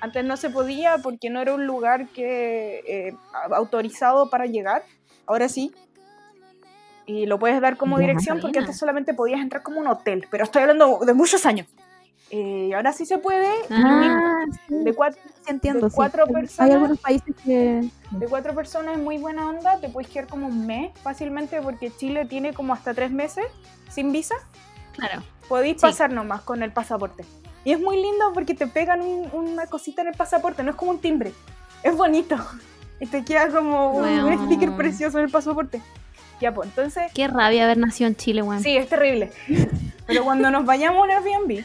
Antes no se podía porque no era un lugar que eh, autorizado para llegar. Ahora sí. Y lo puedes dar como dirección porque antes solamente podías entrar como un hotel. Pero estoy hablando de muchos años. Eh, ahora sí se puede. Ah, De cuatro, Sí, entiendo. de cuatro personas. Hay algunos países que. de cuatro personas es muy buena onda. Te puedes quedar como un mes fácilmente porque Chile tiene como hasta tres meses sin visa. claro. Podéis Sí. pasar nomás con el pasaporte. Y es muy lindo porque te pegan un- una cosita en el pasaporte, no es como un timbre. Es bonito. Y te queda como un sticker precioso en el pasaporte. Ya, pues entonces, Qué rabia haber nacido en Chile, weón. sí, es terrible. Pero cuando nos vayamos a un Airbnb,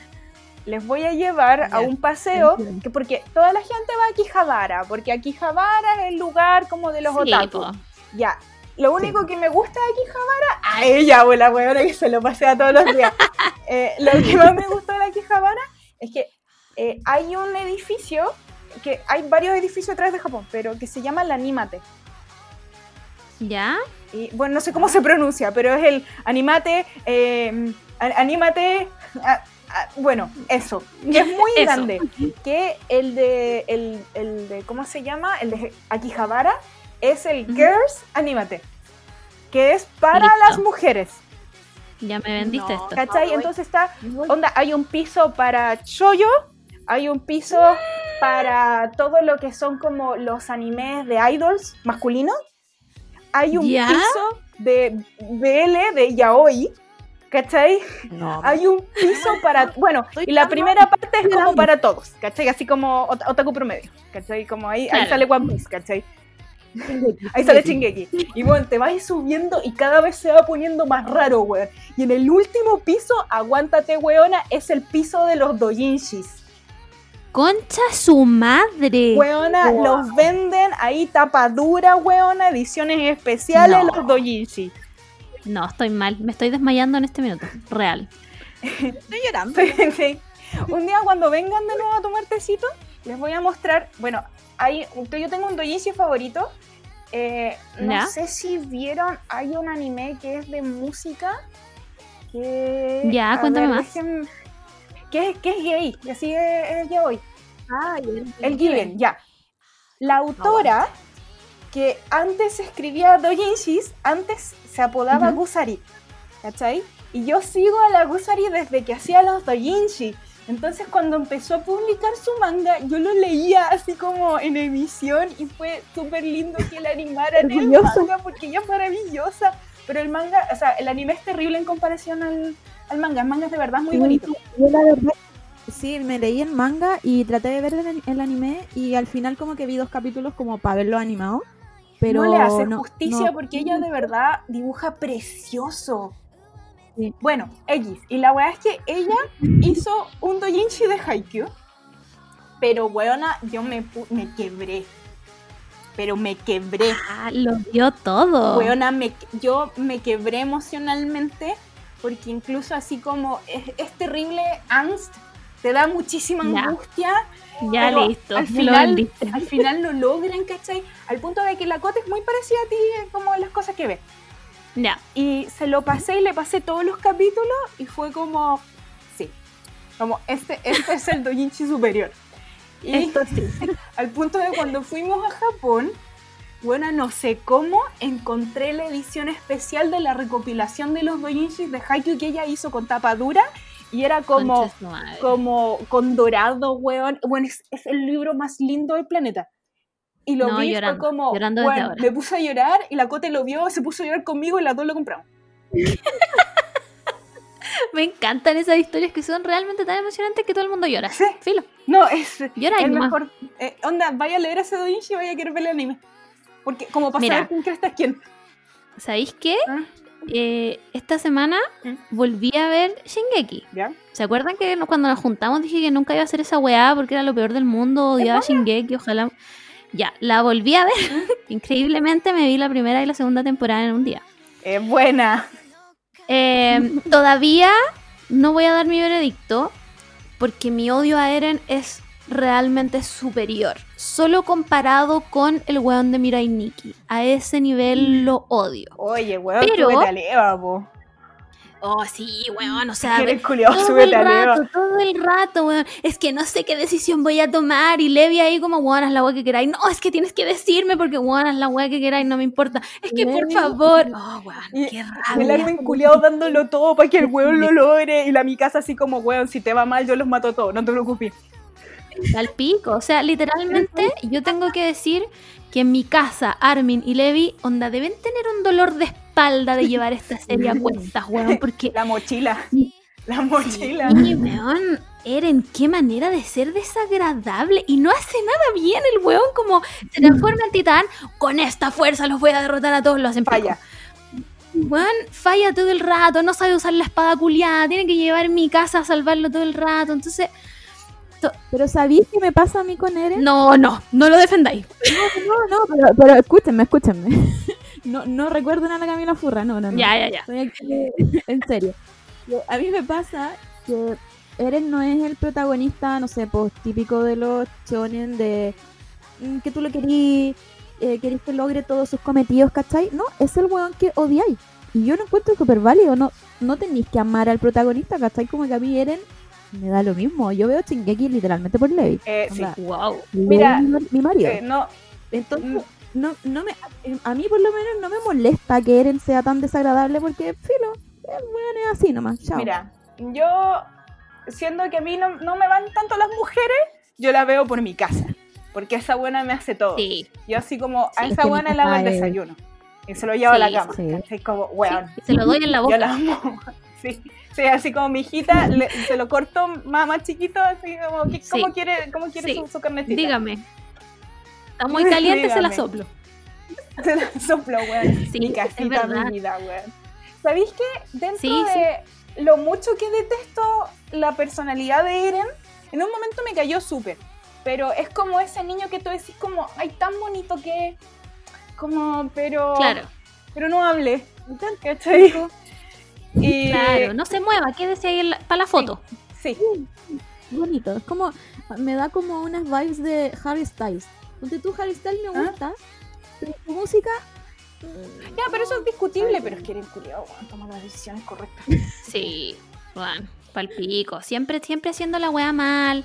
les voy a llevar a un paseo, que porque toda la gente va a Quijabara, porque Akihabara es el lugar como de los Sí, otaku. po. Ya. Lo único que me gusta de Akihabara, a ella, o la weona que se lo pasea todos los días. Eh, lo que más me gustó de Akihabara es que eh, hay un edificio, que hay varios edificios atrás de Japón, pero que se llama la Animate. ¿Ya? Y bueno, no sé cómo se pronuncia, pero es el Animate, eh, a- bueno, eso, que es muy Eso. grande. Que el de, el, el de, ¿cómo se llama? El de Akihabara es el. Girls Animate, que es para Listo. las mujeres, Ya me vendiste No, esto. ¿cachai? Entonces está, onda, hay un piso para Choyo, hay un piso para todo lo que son como los animes de idols masculinos, hay un ¿Ya? piso de BL, de Yaoi, ¿cachai? No, Hay un piso para. Bueno, Estoy y la primera parte es como para todos, ¿cachai? Así como ot- otaku promedio, ¿cachai? Como ahí, ahí sale One Piece, ¿cachai? Ahí sale Shingeki. Y bueno, te vas subiendo y cada vez se va poniendo más raro, weón. Y en el último piso, aguántate, weona, es el piso de los doujinshis. Concha su madre. Weona, Wow. los venden ahí tapadura, weona, ediciones especiales, No. los doujinshis. No, estoy mal. Me estoy desmayando en este minuto. Real. estoy llorando. Sí. Un día cuando vengan de nuevo a tomar tecito, les voy a mostrar, bueno, hay, yo tengo un doujinshi favorito. eh, no ¿Ya? sé si vieron, hay un anime que es de música. Que, Ya, cuéntame ver, más. dejen- que, es- que es gay, y así es, es hoy. Ay, El Given, ya. La autora que antes escribía doujinshis, antes se apodaba Ujú. Gusari, ¿cachai? Y yo sigo a la Gusari desde que hacía los doujinshi. Entonces cuando empezó a publicar su manga, yo lo leía así como en emisión y fue súper lindo que la animaran el manga porque ella es maravillosa. Pero el manga, o sea, el anime es terrible en comparación al, al manga. El manga es de verdad muy bonito. Yo la verdad Sí, me leí el manga y traté de ver el, el anime y al final como que vi dos capítulos como para verlo animado. Pero no le hace no- justicia no- porque ella de verdad dibuja precioso. Sí. Bueno, X. Y la weá es que ella hizo un doujinshi de Haikyuu. Pero weona, yo me, pu- me quebré. Pero me quebré. Ah, lo vio todo. Weona, me, yo me quebré emocionalmente porque incluso así como es, es terrible angst, te da muchísima Ya. angustia. ya pero listo. Al lo final, vendiste. al final lo logran, ¿cachai? Al punto de que la Cote es muy parecida a ti eh, como las cosas que ve. Ya. Y se lo pasé y le pasé todos los capítulos y fue como, sí, como este, este es el doujinshi superior. Y Esto sí. al punto de cuando fuimos a Japón, bueno, no sé cómo encontré la edición especial de la recopilación de los doujinshis de Haikyuu que ella hizo con tapa dura y era como, como con dorado, weón. Bueno, es, es el libro más lindo del planeta. Y lo No, vi, llorando, fue como, llorando bueno, ahora. me puse a llorar y la Cote lo vio, se puso a llorar conmigo y las dos lo compramos. Me encantan esas historias que son realmente tan emocionantes que todo el mundo llora. Sí. Filo. No, es Llora el mejor. eh, onda, vaya a leer ese doujinshi y vaya a querer ver el anime. Porque, como para Mira. saber quién crees es quién. ¿Sabéis qué? ¿Ah? Eh, esta semana ¿Mm? volví a ver Shingeki. ¿Ya? ¿Se acuerdan que cuando nos juntamos dije que nunca iba a hacer esa weá porque era lo peor del mundo? Odiaba Shingeki, ojalá. Ya, la volví a ver. Increíblemente me vi la primera y la segunda temporada en un día. Es buena. Eh, todavía no voy a dar mi veredicto porque mi odio a Eren es realmente superior. Solo comparado con el weón de Mirai Nikki. A ese nivel lo odio. Oye, weón, Pero- súbete a leva, po. Oh, sí, weón, o sea, culiao, todo el a leva. rato, todo el rato, weón. Es que no sé qué decisión voy a tomar. Y Levi ahí como, weón, haz la weá que queráis. No, es que tienes que decirme porque, weón, haz la weá que queráis, no me importa. Es que, por favor. Oh, weón, qué El rabia. Armin culiao dándolo todo para que el weón lo logre. Y la mi casa así como, weón, si te va mal, yo los mato a todos, no te preocupes. Al pico. O sea, literalmente yo tengo que decir que en mi casa, Armin y Levi, onda, deben tener un dolor de espalda de llevar esta serie a cuestas, weón, porque... La mochila. La mochila. Sí, weón, Eren, qué manera de ser desagradable. Y no hace nada bien el weón, como se transforma en titán. Con esta fuerza los voy a derrotar a todos, lo hacen. Falla. Weón, falla todo el rato, no sabe usar la espada culiada, tiene que llevar mi casa a salvarlo todo el rato. Entonces, Pero ¿sabéis qué me pasa a mí con Eren? no, no, no lo defendáis. No, no, pero, pero escúchenme, escúchenme. No, no recuerden a la Camila Furra, no, no, no. Ya, ya, ya. Estoy aquí, en serio. A mí me pasa que Eren no es el protagonista, no sé, pues típico de los shonen de mm, que tú lo querís, eh, querís que logre todos sus cometidos, ¿cachai? No, es el weón que odiáis. Y yo lo encuentro súper válido, no, no tenéis que amar al protagonista, ¿cachai? Como que a mí Eren me da lo mismo. Yo veo Shingeki literalmente por Levi. Eh, sí. Wow. Mira, mi marido. Eh, no, Entonces, no, no me, a mí por lo menos no me molesta que Eren sea tan desagradable porque, filo, el weón es así nomás. Chao. mira, yo, siendo que a mí no, no me van tanto las mujeres, yo la veo por mi casa. Porque esa buena me hace todo. Sí. Yo así como, a Sí, esa mi buena le hago el desayuno. Y se lo llevo a la Sí, cama. sí. como, weón. Sí, se lo doy en la Yo boca. la amo. Sí, sí, así como mi hijita, le- se lo corto más, más chiquito, así como, ¿qué- ¿cómo quiere, cómo quiere Sí. su, su carnecita? Dígame. Está muy caliente, se la soplo. Se la soplo, weón. Sí, mi casita, mi vida, weón. ¿Sabéis que dentro de lo mucho que detesto la personalidad de Eren, en un momento me cayó súper. Pero es como ese niño que tú decís como, ay, tan bonito que. Como, pero... Claro, Pero no hable. ¿Cachai? Y, claro. No se mueva, quédese ahí para la foto. Sí, bonito. Es como, me da como unas vibes de Harry Styles. Donde tú Harry Styles me ¿Ah? gusta, pero tu música... ya, pero eso es discutible, pero es que culiado, weón, toma las decisiones correctas. Sí, Juan, palpico. Siempre, siempre haciendo la weá mal.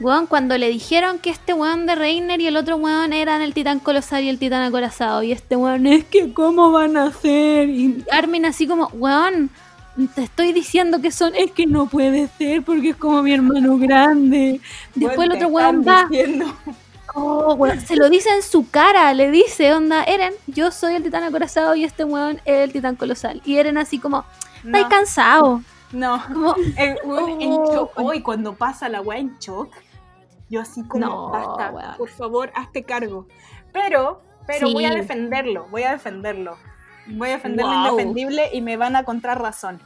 Weón, cuando le dijeron que este weón de Reiner y el otro weón eran el titán colosal y el titán acorazado. Y este weón, es que cómo van a hacer. Y Armin así como, weón, te estoy diciendo que son, es que no puede ser porque es como mi hermano grande. Después el otro weón va. Oh, weón, se lo dice en su cara, le dice, onda, Eren, yo soy el titán acorazado y este weón es el titán colosal. Y Eren así como, No, estáis cansado, No. Como, El weón en Oh, shock. Hoy cuando pasa la weá en shock, yo así como, No, basta, weón. por favor, hazte cargo. Pero, pero voy a Sí. defenderlo, voy a defenderlo. Voy a defender lo Wow. indefendible y me van a encontrar razón.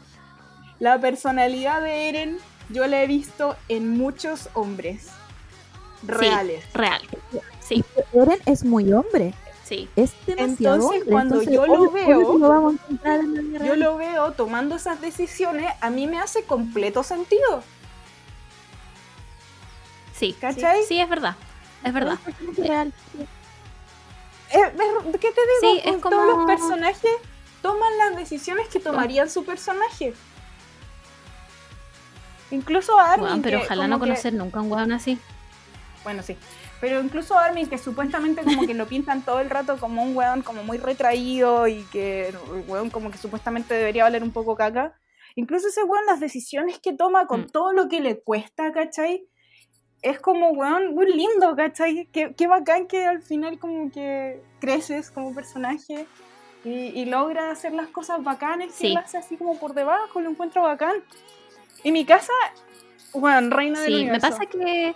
La personalidad de Eren yo la he visto en muchos hombres reales. Sí, real. Sí, Eren es muy hombre. sí. Es demasiado Entonces, hombre. cuando entonces, yo lo veo, lo Yo lo veo tomando esas decisiones, a mí me hace completo sentido. Sí, ¿Cachai? sí, es verdad. Es verdad. Es real. Eh, es- ¿Qué te digo? Sí, es Pues Todos los personajes toman las decisiones que tomarían su personaje. Incluso Armin. Pero que ojalá no que- conocer nunca a un weón así. Bueno, sí. Pero incluso Armin, que supuestamente como que lo pintan todo el rato como un weón como muy retraído y que el weón como que supuestamente debería valer un poco caca. Incluso ese weón, las decisiones que toma con Mm. todo lo que le cuesta, ¿cachai? Es como, weón, muy lindo, ¿cachai? Qué, qué bacán que al final como que creces como personaje y, y logra hacer las cosas bacanes que Sí. él hace así como por debajo, lo encuentro bacán. Y mi casa, weón, reina del Sí, me universo. pasa que.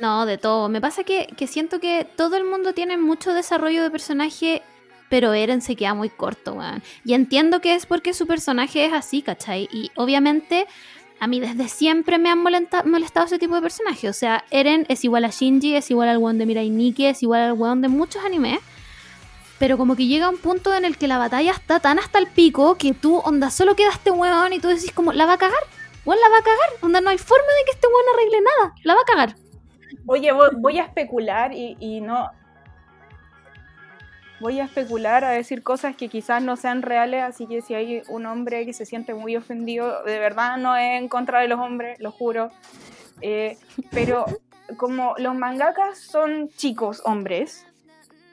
No, de todo. Me pasa que, que siento que todo el mundo tiene mucho desarrollo de personaje, pero Eren se queda muy corto, weón. Y entiendo que es porque su personaje es así, ¿cachai? Y obviamente a mí desde siempre me han molesta- molestado ese tipo de personajes. O sea, Eren es igual a Shinji, es igual al weón de Mirai Nikki, es igual al weón de muchos animes. Pero como que llega un punto en el que la batalla está tan hasta el pico que tú, onda, solo queda este weón y tú decís como, la va a cagar. Weón, la va a cagar. Onda, no hay forma de que este weón arregle nada. La va a cagar. Oye, vo- voy a especular y no. Voy a especular a decir cosas que quizás no sean reales, así que si hay un hombre que se siente muy ofendido, de verdad no es en contra de los hombres, lo juro. Eh, pero como los mangakas son chicos hombres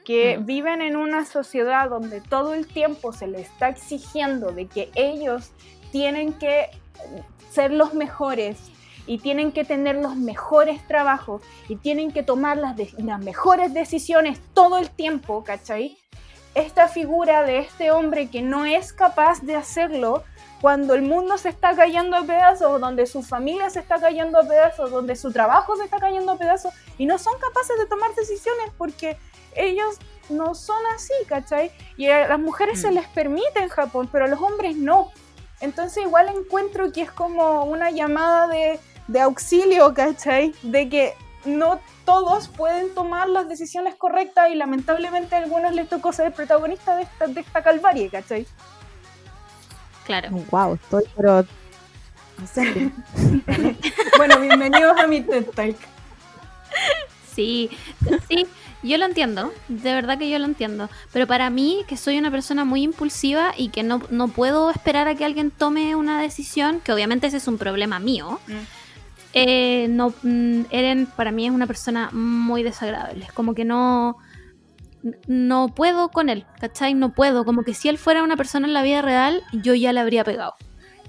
que Mm. viven en una sociedad donde todo el tiempo se les está exigiendo de que ellos tienen que ser los mejores y tienen que tener los mejores trabajos y tienen que tomar las, de- las mejores decisiones todo el tiempo, ¿cachai? Esta figura de este hombre que no es capaz de hacerlo cuando el mundo se está cayendo a pedazos, donde su familia se está cayendo a pedazos, donde su trabajo se está cayendo a pedazos y no son capaces de tomar decisiones porque ellos no son así, ¿cachai? Y a las mujeres se Mm. les permite en Japón, pero a los hombres no. Entonces igual encuentro que es como una llamada de, de auxilio, ¿cachai? De que no todos pueden tomar las decisiones correctas y lamentablemente a algunos les tocó ser protagonistas de esta, de esta calvaria, ¿cachai? Claro. Wow, estoy pero. Bueno, bienvenidos a mi TED Talk. Sí, sí, yo lo entiendo, de verdad que yo lo entiendo. Pero para mí, que soy una persona muy impulsiva y que no, no puedo esperar a que alguien tome una decisión, que obviamente ese es un problema mío, Mm. Eh, no, mm, Eren para mí es una persona muy desagradable. Es como que no, no puedo con él, ¿cachai? No puedo. Como que si él fuera una persona en la vida real, yo ya le habría pegado.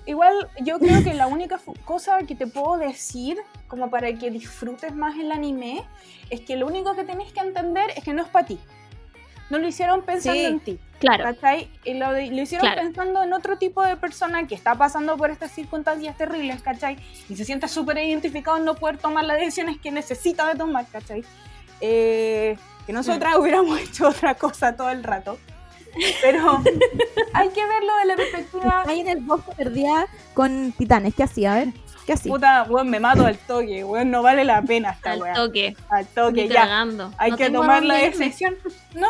Igual yo creo que la única cosa que te puedo decir como para que disfrutes más el anime es que lo único que tenés que entender es que no es para ti. No lo hicieron pensando Sí. en ti. Claro, ¿Cachai? Y lo, de- lo hicieron Claro. pensando en otro tipo de persona que está pasando por estas circunstancias terribles, ¿cachai? Y se siente súper identificado en no poder tomar las decisiones que necesita de tomar, ¿cachai? Eh, que nosotras hubiéramos hecho otra cosa todo el rato. Pero hay que verlo de la perspectiva. Ahí en el bosque perdía con titanes. ¿Qué hacía? A ver, ¿qué hacía? Puta, weón, me mato al toque, weón, no vale la pena esta al toque. Al toque, ni ya. cagando. Hay No que tomar la decisión. No,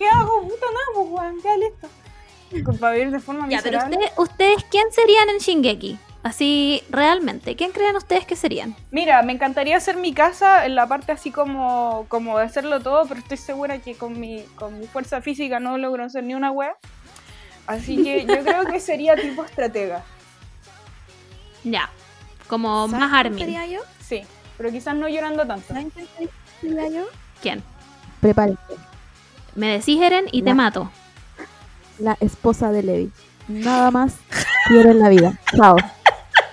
¿qué hago? Puta, nada, pues, weón, ya listo. Para vivir de forma Ya, pero miserable. ustedes, ¿ustedes quién serían en Shingeki? Así, realmente, ¿quién creen ustedes que serían? Mira, me encantaría hacer mi casa en la parte así como, como de hacerlo todo, pero estoy segura que con mi, con mi fuerza física no logro hacer ni una wea. Así que yo creo que sería tipo estratega. Ya, como ¿Saben más Armin. sería yo? Sí, pero quizás no llorando tanto. ¿Saben quién sería yo? ¿Quién? Prepárate. Me decís Eren y te mato. La esposa de Levi. Nada más quiero en la vida. Chao.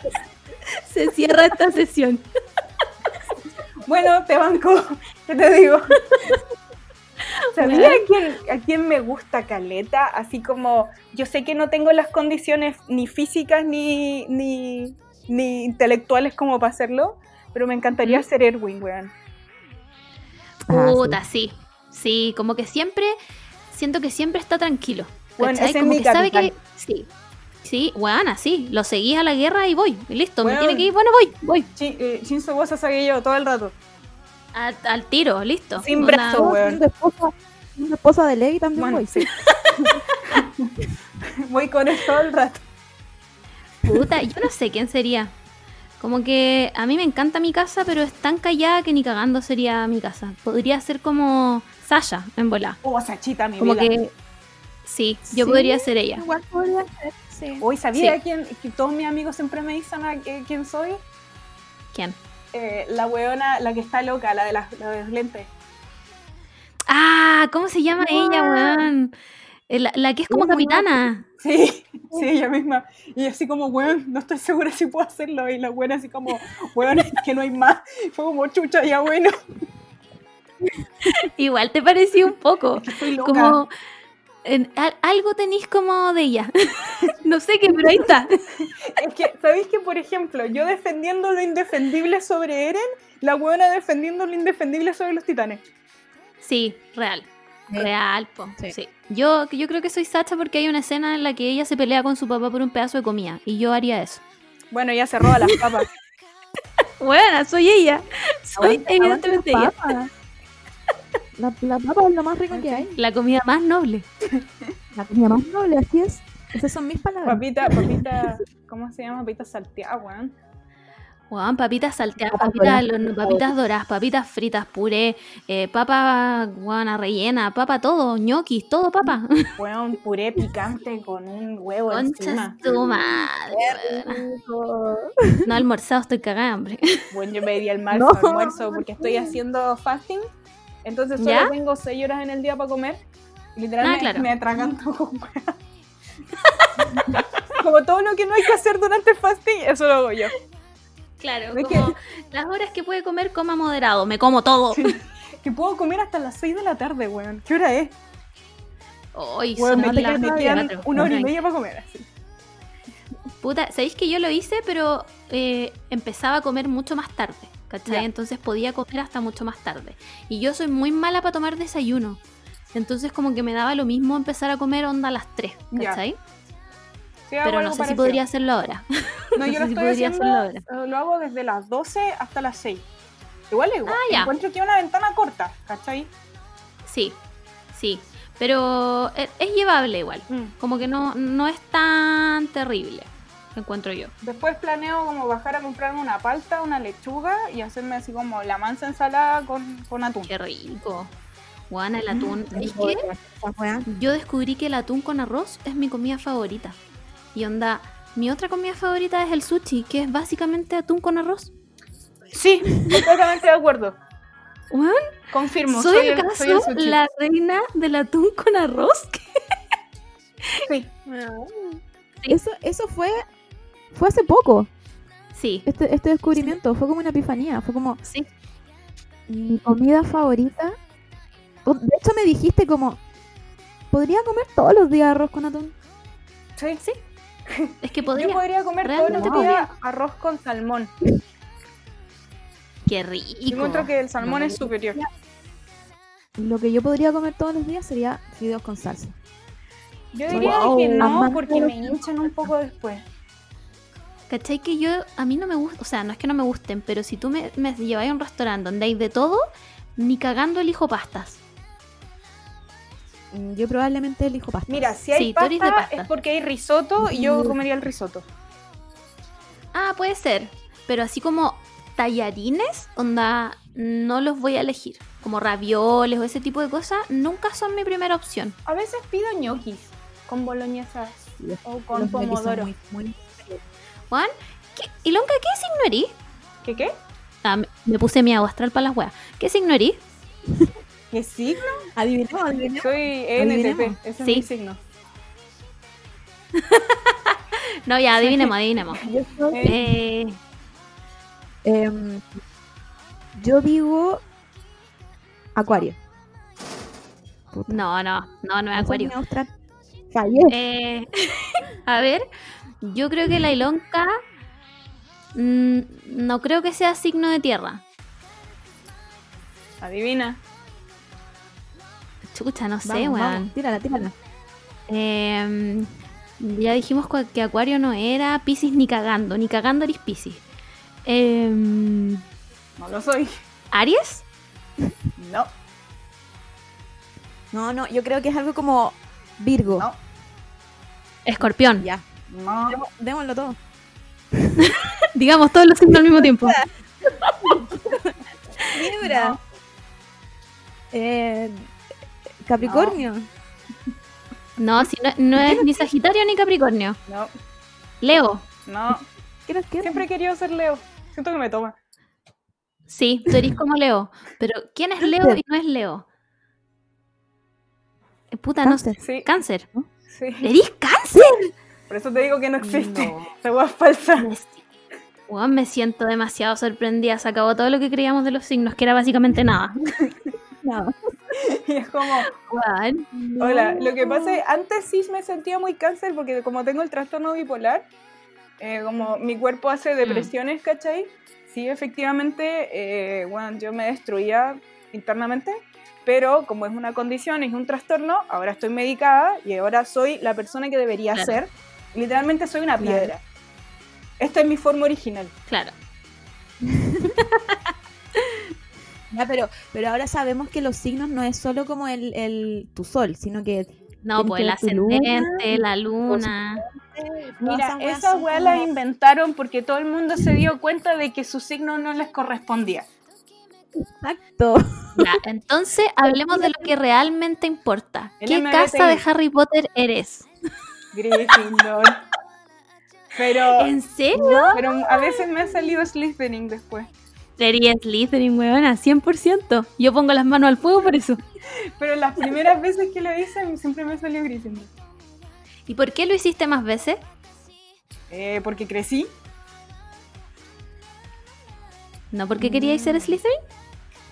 Se cierra esta sesión. Bueno, te banco, ¿qué te digo? ¿Sabía a quién, a quién me gusta Caleta? Así como, yo sé que no tengo las condiciones ni físicas ni, ni, ni intelectuales como para hacerlo, pero me encantaría ¿Mm? ser Erwin, weón. Ah, Puta, sí. sí. Como que siempre, siento que siempre está tranquilo. Bueno, ese es como mi que sabe que. Sí. Sí, weón, así. Lo seguís a la guerra y voy. Y listo. Me tiene que ir. Bueno, voy, voy. Chi- eh, Shinzo Bosa sabía yo todo el rato. Al tiro, listo. Sin brazo. Weón. siendo esposa, de Levi también Bueno, voy. sí. Voy con él todo el rato. Puta, yo no sé quién sería. Como que a mí me encanta mi casa, pero es tan callada que ni cagando sería mi casa. Podría ser como Sasha en bola. Oh, Sachita, mi Como vida. que. Sí, yo Sí. podría ser ella. Igual podría ser, sí. Hoy sabía Sí. quién, que todos mis amigos siempre me dicen a, que- quién soy. ¿Quién? Eh, la weona, la que está loca, la de, las, la de los lentes. Ah, ¿cómo se llama ella, weón? Eh, La, la que es como capitana. Sí, sí, ella misma. Y así como, weón, no estoy segura si puedo hacerlo. Y la buena así como, weón, es que no hay más. Fue como, chucha, ya bueno. Igual te pareció un poco. Estoy loca. Como. en- al- algo tenéis como de ella. no sé qué, pero ahí está. Es que, ¿sabéis que, por ejemplo, yo defendiendo lo indefendible sobre Eren, la buena defendiendo lo indefendible sobre los titanes? Sí, real. Real, po. Sí. Sí. Yo, yo creo que soy Sacha porque hay una escena en la que ella se pelea con su papá por un pedazo de comida. Y yo haría eso. Bueno, ya se roba las papas. Buena, soy ella. Soy evidentemente ella. La, la papa es lo más rico que hay. La comida más noble. La comida más noble, así es. Esas son mis palabras. Papita, papita, ¿cómo se llama? Papita salteada, weón. Juan, papitas salteadas, papitas, papitas doradas, papitas fritas, puré, eh, papa guana rellena, papa todo, ñoquis, todo papa. Weón, puré picante con un huevo Conchas encima. tu madre. No he almorzado, estoy cagada, de hambre. Bueno, yo me diría el mal No. almuerzo porque estoy haciendo fasting. Entonces solo ¿Ya? tengo 6 horas en el día para comer. Y literalmente Ah, claro. me atraganto con. Como todo lo que no hay que hacer durante el fasting, eso lo hago yo. Claro, como las horas que puede comer, coma moderado, me como todo. Que puedo comer hasta las 6 de la tarde, weón. ¿Qué hora es? Uy, Weón, me, las quedan- una hora y media para comer. Así. Puta, ¿sabéis que yo lo hice, pero eh, empezaba a comer mucho más tarde? ¿Cachai? Entonces podía comer hasta mucho más tarde. Y yo soy muy mala para tomar desayuno. Entonces como que me daba lo mismo empezar a comer onda a las 3, Ya. ¿cachai? Sí, Pero no sé si podría hacerlo ahora. No, no yo sé lo si estoy podría haciendo, hacerlo eh, lo hago desde las 12 hasta las 6. Igual igual. Ah, ya. Encuentro que una ventana corta, ¿cachai? Sí, sí. Pero es, es llevable igual. Mm. Como que no, no es tan terrible, encuentro yo. Después planeo como bajar a comprarme una palta, una lechuga y hacerme así como la mansa ensalada con, con atún. Qué rico. Juana, el atún. Mm, ¿Sabéis qué? Esa weá. Yo descubrí que el atún con arroz es mi comida favorita. Y onda, mi otra comida favorita es el sushi, que es básicamente atún con arroz. Sí, completamente de acuerdo. Confirmo. ¿Soy, soy el, acaso soy el sushi. la reina del atún con arroz? Sí. Eso, eso fue, fue hace poco, Sí, este, este descubrimiento. Fue como una epifanía. Fue como sí. mi comida favorita. De hecho, me dijiste como, podría comer todos los días arroz con atún. Sí. Sí. Es que Yo podría. comer todos los días arroz con salmón. Qué rico. Yo encuentro que el salmón No, es superior. Lo que yo podría comer todos los días sería fideos con salsa. Yo diría Wow. que no, porque me hinchan un poco después. ¿Cachai? Que yo, a mí no me gusta, o sea, no es que no me gusten, pero si tú me, me lleváis a un restaurante donde hay de todo, ni cagando elijo pastas. Mm, Yo probablemente elijo pasta. Mira, si hay Sí, de pasta, pasta. es porque hay risotto y yo Mm. comería el risotto. Ah, puede ser. Pero así como tallarines, onda, no los voy a elegir. Como ravioles o ese tipo de cosas, nunca son mi primera opción. A veces pido ñoquis con boloñesas Sí, o con pomodoro. muy- muy- Juan, ¿qué, Ilonka, ¿qué signo erí? ¿Qué qué? Ah, me, me puse mi agua astral para las weas. ¿Qué signo erí? ¿Qué signo? Adivinemos, adivinemos. Soy ENTP, ese Sí. es mi signo. No, ya, adivinemos, adivinemos. Yo soy- Eh, Em, yo digo Acuario. Puta. No, no, no, no es acuario. Fallé. Eh, a ver, yo creo que la ilonca mm, no creo que sea signo de tierra. Adivina. Chucha, no sé, weón. Tírala, tírala. Eh, ya dijimos que Acuario no era Piscis ni cagando, ni cagando eres Piscis. Eh, No lo soy. ¿Aries? No, No, no, yo creo que es algo como Virgo. no, Escorpión. Ya. No. Démoslo todo. Digamos todos los signos al mismo tiempo. Libra. No. Eh, Capricornio. No, si no, no es ni Sagitario ni Capricornio. No, Leo. no. ¿Qué nos queda? Siempre he querido ser Leo. Siento que me toma. Sí, tú eres como Leo. Pero ¿quién es Leo y no es Leo? Eh, Puta, no sé. Cáncer. Sí, Cáncer. sí. ¿Eres cáncer? Por eso te digo que no existe. Esa hueá es falsa. Weón, me siento demasiado sorprendida. Se acabó todo lo que creíamos de los signos, que era básicamente nada. No. Y es como, Weón. hola, lo que pasa es, antes sí me sentía muy cáncer porque como tengo el trastorno bipolar, eh, como mi cuerpo hace depresiones, ¿cachai? Sí, efectivamente, eh, bueno, yo me destruía internamente, pero como es una condición, es un trastorno, ahora estoy medicada y ahora soy la persona que debería Claro. ser. Literalmente soy una Claro. piedra. Esta es mi forma original. Claro. Ya, pero, pero ahora sabemos que los signos no es solo como el, el tu sol, sino que No, pues el tu luna, ascendente, la luna. Mira, esas weas las inventaron porque todo el mundo se dio cuenta de que su signo no les correspondía. Exacto. Ya, entonces hablemos de lo que realmente importa. ¿Qué casa de Harry Potter eres? Gryffindor. Pero, ¿En serio? pero a veces me ha salido Slytherin después. Sería Slytherin, weona, 100%. Yo pongo las manos al fuego por eso. Pero las primeras veces que lo hice siempre me salió Gryffindor. ¿Y por qué lo hiciste más veces? Eh, porque crecí. ¿No porque queríais ser Slytherin?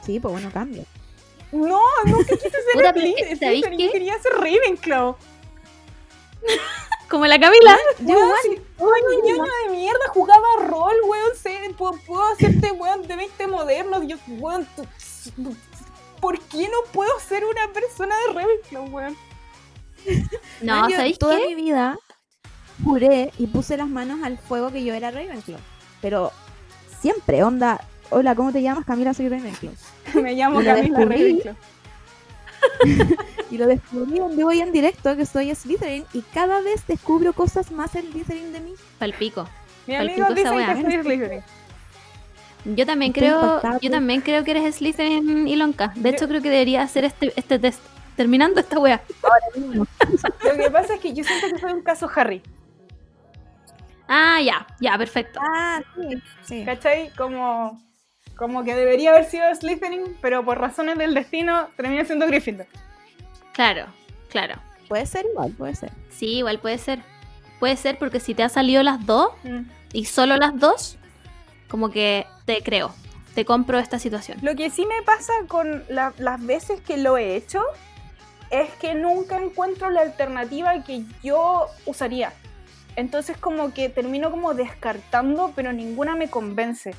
Sí, pues bueno, cambia. No, nunca quise ser Slytherin. quería ser Ravenclaw. Como la Camila. Un ñoño de mierda, jugaba rol, weón, sé, puedo, puedo hacerte, weón, de 20 modernos, yo, weón, tú- ¿por qué no puedo ser una persona de Ravenclaw, weón? No, Man, yo ¿sabéis toda qué? mi vida juré y puse las manos al fuego que yo era Ravenclaw. Pero siempre, onda, hola, ¿cómo te llamas? Camila, soy Ravenclaw. Me llamo Camila. Ravenclaw. Y lo descubrí en vivo y en directo que soy Slytherin y cada vez descubro cosas más Slytherin de mí. Palpico. Mi Palpico amigo dice que soy Slytherin. Yo también Estoy creo, yo también creo que eres Slytherin y Lonca. De Yo- hecho, creo que debería hacer este, este test. Terminando esta wea. Lo que pasa es que yo siento que soy un caso Harry, Ah, ya, ya, perfecto. Ah, sí, sí. ¿cachai? Como, como que debería haber sido Slytherin, pero por razones del destino terminé siendo Gryffindor. Claro, claro. Puede ser igual, puede ser. Sí, igual puede ser. Puede ser porque si te ha salido las dos Mm. y solo las dos, como que te creo. Te compro esta situación. Lo que sí me pasa con la- las veces que lo he hecho es que nunca encuentro la alternativa que yo usaría. Entonces como que termino como descartando, pero ninguna me convence.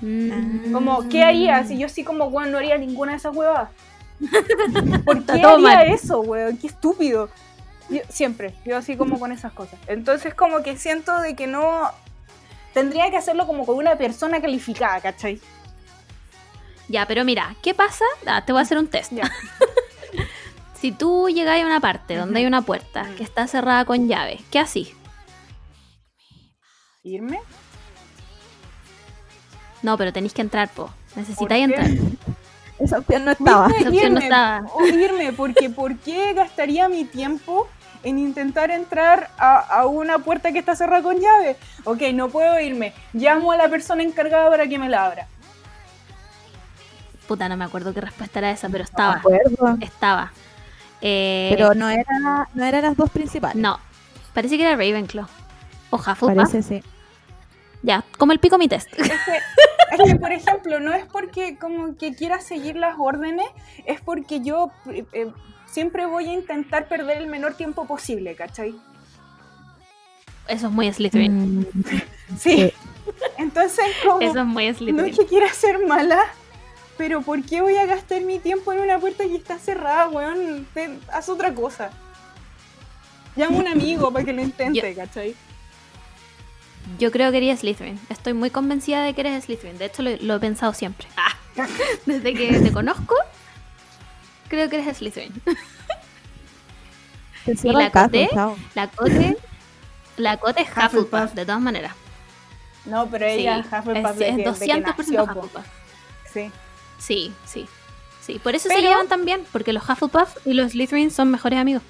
Mm. Como, ¿qué harías? Y yo sí como, weón, no haría ninguna de esas huevadas. ¿Por qué haría mal. eso, weón? Qué estúpido. Yo- siempre, yo así como con esas cosas. Entonces como que siento de que no... Tendría que hacerlo como con una persona calificada, ¿cachai? Ya, pero mira, ¿qué pasa? Ah, te voy a hacer un test. Ya. Si tú llegas a una parte donde hay una puerta Mm. que está cerrada con llave, ¿qué así? ¿Irme? No, pero tenéis que entrar, po. ¿Por Necesitáis entrar. Esa opción no estaba. Esa opción no estaba. o irme, porque ¿por qué gastaría mi tiempo en intentar entrar a, a una puerta que está cerrada con llave? Ok, no puedo irme. Llamo a la persona encargada para que me la abra. Puta, no me acuerdo qué respuesta era esa, pero No estaba. acuerdo. Estaba. Eh, Pero no era, no eran las dos principales. no. Parece que era Ravenclaw. O Hufflepuff. Parece, sí. Ya, como el pico mi test. Es que es que, por ejemplo, no es porque como que quiera seguir las órdenes, es porque yo eh, eh, siempre voy a intentar perder el menor tiempo posible, ¿cachai? Eso es muy Slytherin. Mm, Sí. Entonces, como, Eso es muy no Slytherin. es que quiera ser mala, pero ¿por qué voy a gastar mi tiempo en una puerta que está cerrada, weón? Te- haz otra cosa. Llama a un amigo para que lo intente, ¿cachai? Yo creo que eres Slytherin. Estoy muy convencida de que eres Slytherin. De hecho, lo, lo he pensado siempre. Ah, Desde que te conozco, creo que eres Slytherin. cierra la chao. La Cote, la Cote es Hufflepuff. Hufflepuff, de todas maneras. No, pero Sí, ella es Hufflepuff es, es que- de que 200% nació, po. Hufflepuff. Sí. Sí, sí. Sí, por eso se llevan tan bien, porque los Hufflepuff y los Slytherin son mejores amigos.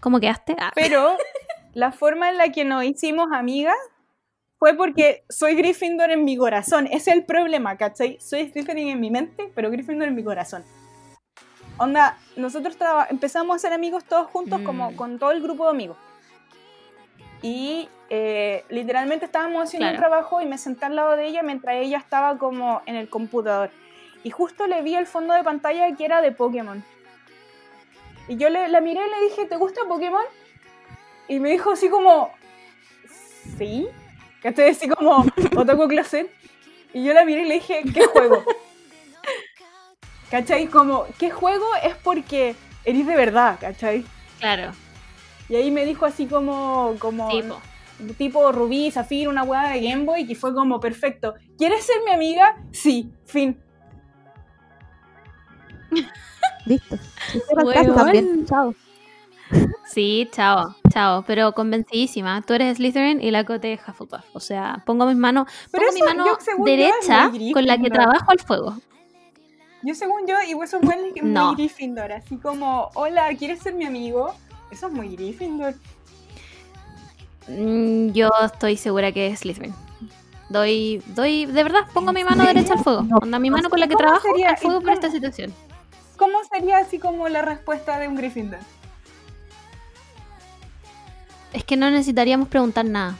¿Cómo quedaste? Ah, Pero la forma en la que nos hicimos amigas fue porque soy Gryffindor en mi corazón. Ese es el problema, ¿cachai? Soy Slytherin en mi mente, pero Gryffindor en mi corazón. Onda, nosotros empezamos a ser amigos todos juntos, Mm. como con todo el grupo de amigos. Y eh, literalmente estábamos haciendo un Claro. trabajo y me senté al lado de ella mientras ella estaba como en el computador. Y justo le vi el fondo de pantalla que era de Pokémon. Y yo le, la miré y le dije, ¿te gusta Pokémon? Y me dijo así como, ¿sí? ¿Cachai? Así como, Otaku Closet. Y yo la miré y le dije, ¿qué juego? ¿Cachai? Como, ¿qué juego? Es porque eres de verdad, ¿cachai? claro. Y ahí me dijo así como, como Tipo. tipo Rubí, Zafir, una hueá de Game Boy, que fue como perfecto. ¿Quieres ser mi amiga? Sí, fin. Listo. Weón. también, chao. Sí, chao, chao. Pero convencidísima. Tú eres Slytherin y la Cote es Hufflepuff. O sea, pongo mis manos, Pero pongo mi mano yo, derecha con la que trabajo al fuego. Yo según yo, y eso es muy. Gryffindor, así como, hola, ¿quieres ser mi amigo? Eso es muy Gryffindor. Mm, Yo estoy segura que es Slytherin. Doy, doy, de verdad, pongo mi mano derecha al fuego. No, Onda, mi mano con la que ¿cómo trabajo sería? al fuego ¿Y por esta situación. ¿Cómo sería así como la respuesta de un Gryffindor? Es que no necesitaríamos preguntar nada.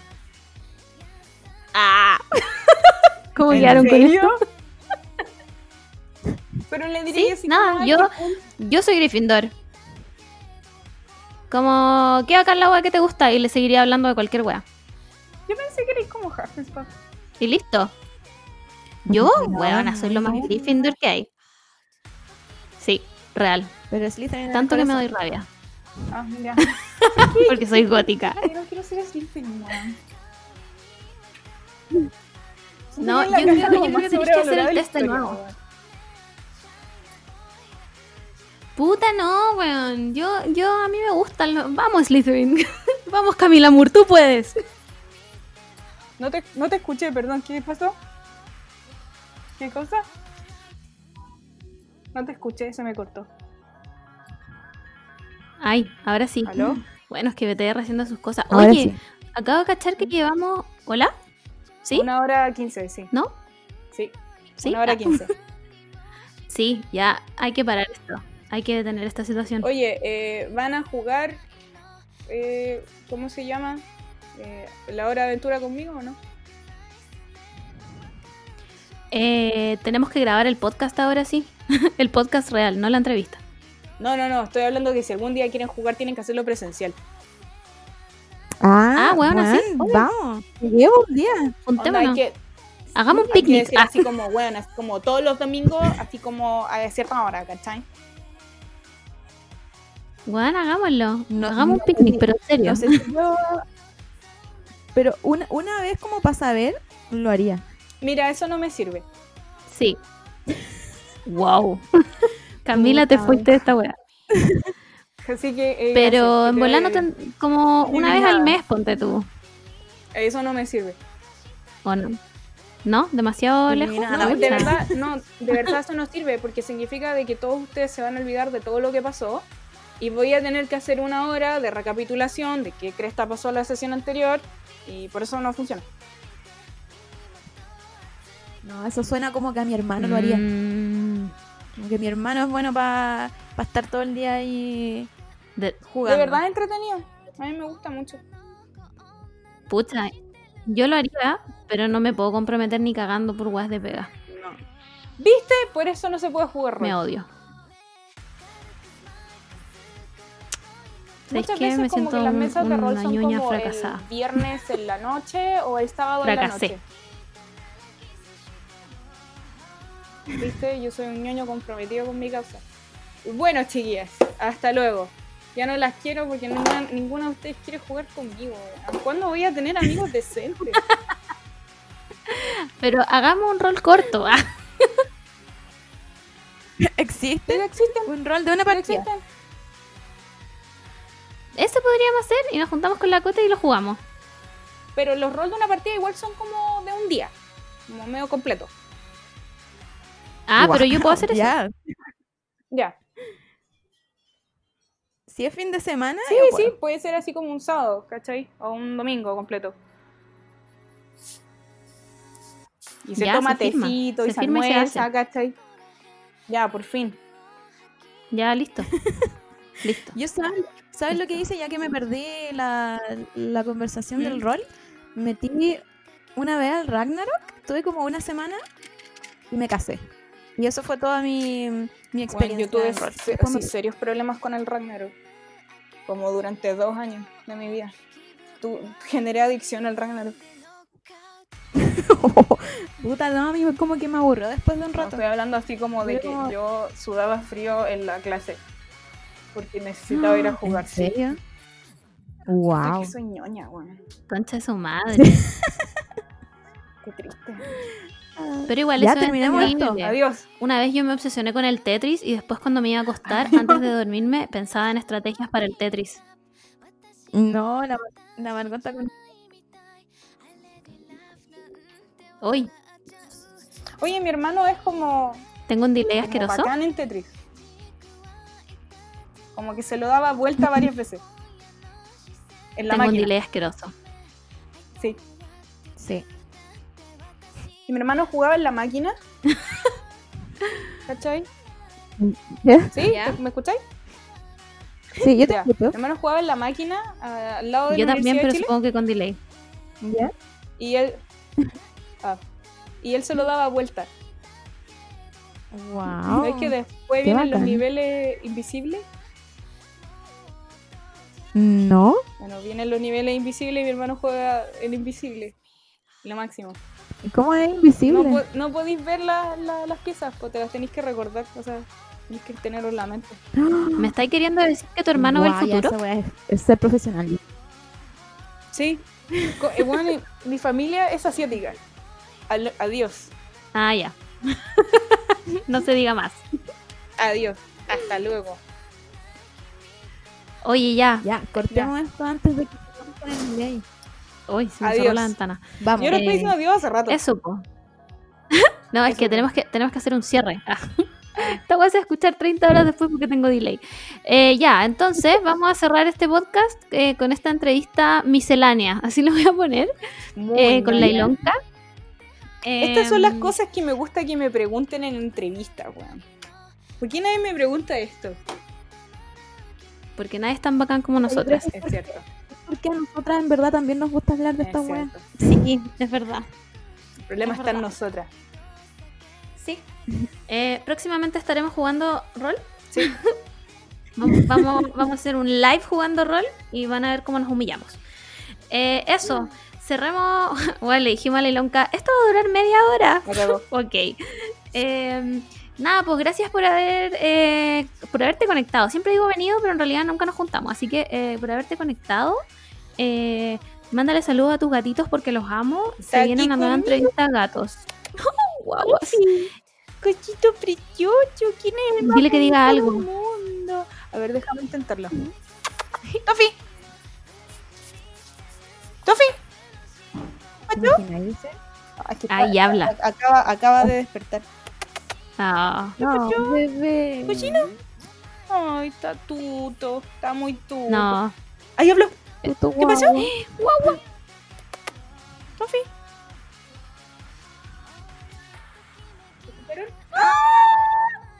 Ah. ¿Cómo ¿En quedaron con serio? esto? Pero le diría Sí, nada, como, "Ay, yo- qué cool". Yo soy Gryffindor. Como, ¿qué acá la wea que te gusta? Y le seguiría hablando de cualquier wea. Yo pensé que eres como Hufflepuff. Y listo. Yo, No, weona, soy lo más no. Gryffindor que hay. Sí, real. Pero Slytherin Tanto que me doy rabia. Ah, mira. Porque soy gótica. Ay, no quiero ser Slytherin. No, yo creo- yo más creo que tenés que hacer el test de nuevo. Puta no, weón. Yo, yo, a mí me gustan los... Vamos, Slytherin. Vamos, Camila Moore, tú puedes. No te, no te escuché, perdón, ¿qué pasó? ¿Qué cosa? No te escuché, se me cortó. Ay, ahora sí. ¿Aló? Bueno, es que BTR haciendo sus cosas. Ahora Oye, sí. acabo de cachar que llevamos... ¿Hola? ¿Sí? Una hora quince, sí. ¿No? Sí, ¿Sí? una hora Ah, quince. Sí, ya hay que parar esto. Hay que detener esta situación. Oye, eh, van a jugar, eh, ¿cómo se llama? Eh, ¿La hora de aventura conmigo o no? Eh, tenemos que grabar el podcast ahora sí. el podcast real, no la entrevista. No, no, no, estoy hablando que si algún día quieren jugar tienen que hacerlo presencial. Ah, Ah, bueno, sí, weón, obvio. Vamos. Llevo un día. Juntémonos. que, Hagamos un picnic. decir Ah, así como, bueno, así como todos los domingos, así como a cierta hora, ¿cachai? bueno, hagámoslo. No, Hagamos no, un picnic, pero en serio. No sé si yo... Pero una, una vez como para saber, lo haría. Mira, eso no me sirve. Sí. Wow. Camila, te fuiste de esta weá. Así que. eh, Pero en volando doy- como una vez al mes, ponte tú. Eso no me sirve. ¿O no? ¿No? ¿Demasiado lejos? Eliminada. No, de verdad. no, de verdad eso no sirve porque significa de que todos ustedes se van a olvidar de todo lo que pasó y voy a tener que hacer una hora de recapitulación de qué cresta pasó la sesión anterior y por eso no funciona. No, eso suena como que a mi hermano lo haría. Como que mi hermano es bueno para estar todo el día ahí de- jugando. De verdad es entretenido. A mí me gusta mucho. pucha, yo lo haría, pero no me puedo comprometer ni cagando por weas de pega. No. ¿Viste? Por eso no se puede jugar rol. Me odio. ¿Sabéis Muchas qué? veces Me como siento que las un- mesas de rol una son como fracasada. el viernes en la noche o el sábado Fracasé. en la noche. ¿Viste? Yo soy un ñoño comprometido con mi causa. Bueno, chiquillas, hasta luego. Ya no las quiero porque ninguna, ninguna de ustedes quiere jugar conmigo. ¿Cuándo voy a tener amigos decentes? Pero hagamos un rol corto. ah. ¿Existe Pero existen, un rol de una partida? Eso podríamos hacer y nos juntamos con la cota y lo jugamos. Pero los roles de una partida igual son como de un día. Como medio completo. Ah, pero yo puedo hacer eso. Ya. Ya. Si es fin de semana, Sí, sí, puedo. puede ser así como un sábado, ¿cachai? O un domingo completo. Y se Ya, toma se tecito Se y se firma y se almuerza, hace. ¿cachai? Ya, por fin. Ya, listo. listo. Yo sabes, ¿sabes lo que hice ya que me perdí la, la conversación del ¿Mm? rol? Metí una vez al Ragnarok, tuve como una semana y me casé. Y eso fue toda mi, mi Bueno, experiencia. yo tuve se- me- serios problemas con el Ragnarok. Como durante dos años de mi vida. Tu, generé adicción al Ragnarok. Puta, no, a mí como que me aburrió después de un No, rato. estoy hablando así como de que yo sudaba frío en la clase. Porque necesitaba ir a jugar. ¿En sí. serio? Es Wow. que soy ñoña, weón. Concha de su madre. Qué triste. Pero igual Ya eso es terminamos esto. Adiós. Una vez yo me obsesioné con el Tetris y después cuando me iba a acostar, antes de dormirme, pensaba en estrategias para el Tetris. No, la, la Margot está con... Hoy, Oye, mi hermano es como, tengo un delay como asqueroso. bacán en Tetris. Como que se lo daba vuelta varias veces. En la Tengo un delay asqueroso. Sí. Sí. Y mi hermano jugaba en la máquina. ¿Cachai? ¿Sí? Ya. ¿Te- ¿Me escucháis? Sí, yo te Ya. escucho. Mi hermano jugaba en la máquina al lado de Yo la también, pero de Chile. supongo que con delay. ¿Ya? Y él. ah, y él se lo daba vuelta. Wow. ¿Ves que después Qué vienen los niveles invisibles? No. Bueno, vienen los niveles invisibles y mi hermano juega en invisible. Lo máximo. ¿Cómo es invisible? No, po- no podéis ver la- la- las piezas, pues te las tenéis que recordar, o sea, tenéis que tenerlo en la mente. ¿Me estáis queriendo decir que tu hermano ve el ya, futuro? weá es, ser profesional. Sí. Eh, bueno, mi- mi familia es asiática. Al- adiós. Ah, ya. no se diga más. Adiós. Hasta luego. Oye, ya. Ya, cortemos esto antes de que Uy, se me Adiós. cerró la ventana. Vamos. Yo no eh, estoy diciendo adiós hace rato. Eso, po. no, es Eso, que tenemos que tenemos que hacer un cierre. Esta voy a escuchar 30 horas después porque tengo delay. Eh, ya, entonces vamos a cerrar este podcast eh, con esta entrevista miscelánea. Así lo voy a poner. Eh, con la. Ilonka. Estas son las Em, cosas que me gusta que me pregunten en entrevistas, weón. ¿Por qué nadie me pregunta esto? Porque nadie es tan bacán como nosotras. Es cierto. Porque a nosotras en verdad también nos gusta hablar de Es esta weá. Sí, es verdad. El problema Es está en nosotras. Sí. Eh, próximamente estaremos jugando rol. Sí. Vamos, vamos, vamos a hacer un live jugando rol y van a ver cómo nos humillamos. Eh, eso, cerremos. Bueno, le dijimos a esto va a durar media hora. Ok. Eh, nada, pues gracias por haber eh, por haberte conectado. Siempre digo venido, pero en realidad nunca nos juntamos. Así que eh, por haberte conectado, eh, mándale saludos a tus gatitos porque los amo. Se viene una nueva entrevista a gatos. Guaguas. Cochito precioso, ¿quién es el más Dile que diga algo. mundo? A ver, déjame intentarlo. Tofi. Tofi. Imagináis? Ah, está- habla. Acaba, acaba de despertar. Ah, No, bebé. ¿Cochino? Ay, está tuto. Está muy tuto. no. Ahí habló. ¿Qué pasó? guagua. Tofi.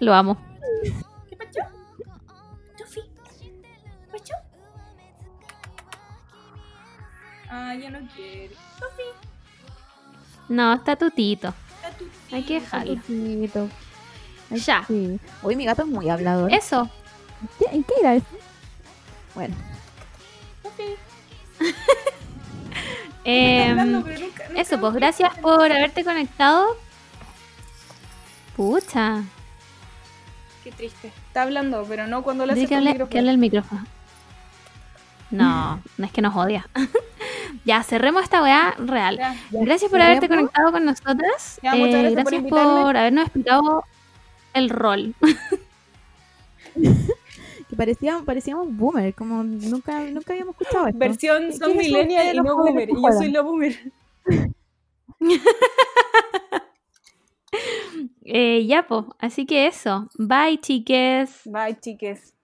Lo amo. ¿Qué pasó? Tofi. ¿Qué pasó? Ah, ya no quiere. Tofi. No, está tutito. Hay que dejarlo. Tutito. Ay, Ya. sí. Hoy mi gato es muy hablador. Eso. ¿Qué- ¿En qué era eso? Bueno, Em, nunca- nunca eso, pues gracias por haberte conectado. Pucha. Qué triste. Está hablando, pero no cuando le hace que hable, micrófono. que hable el micrófono. No, no es que nos odia. ya, cerremos esta weá real. Ya. Gracias por haberte conectado con nosotras. Ya, muchas Eh, gracias por por habernos explicado el rol. que parecíamos, parecíamos boomer, como nunca, nunca habíamos escuchado esto. Versión ¿Qué son millennial de y los no boomer. Y yo soy la boomer. Eh, ya, po. Así que eso. Bye, chiques. Bye, chiques.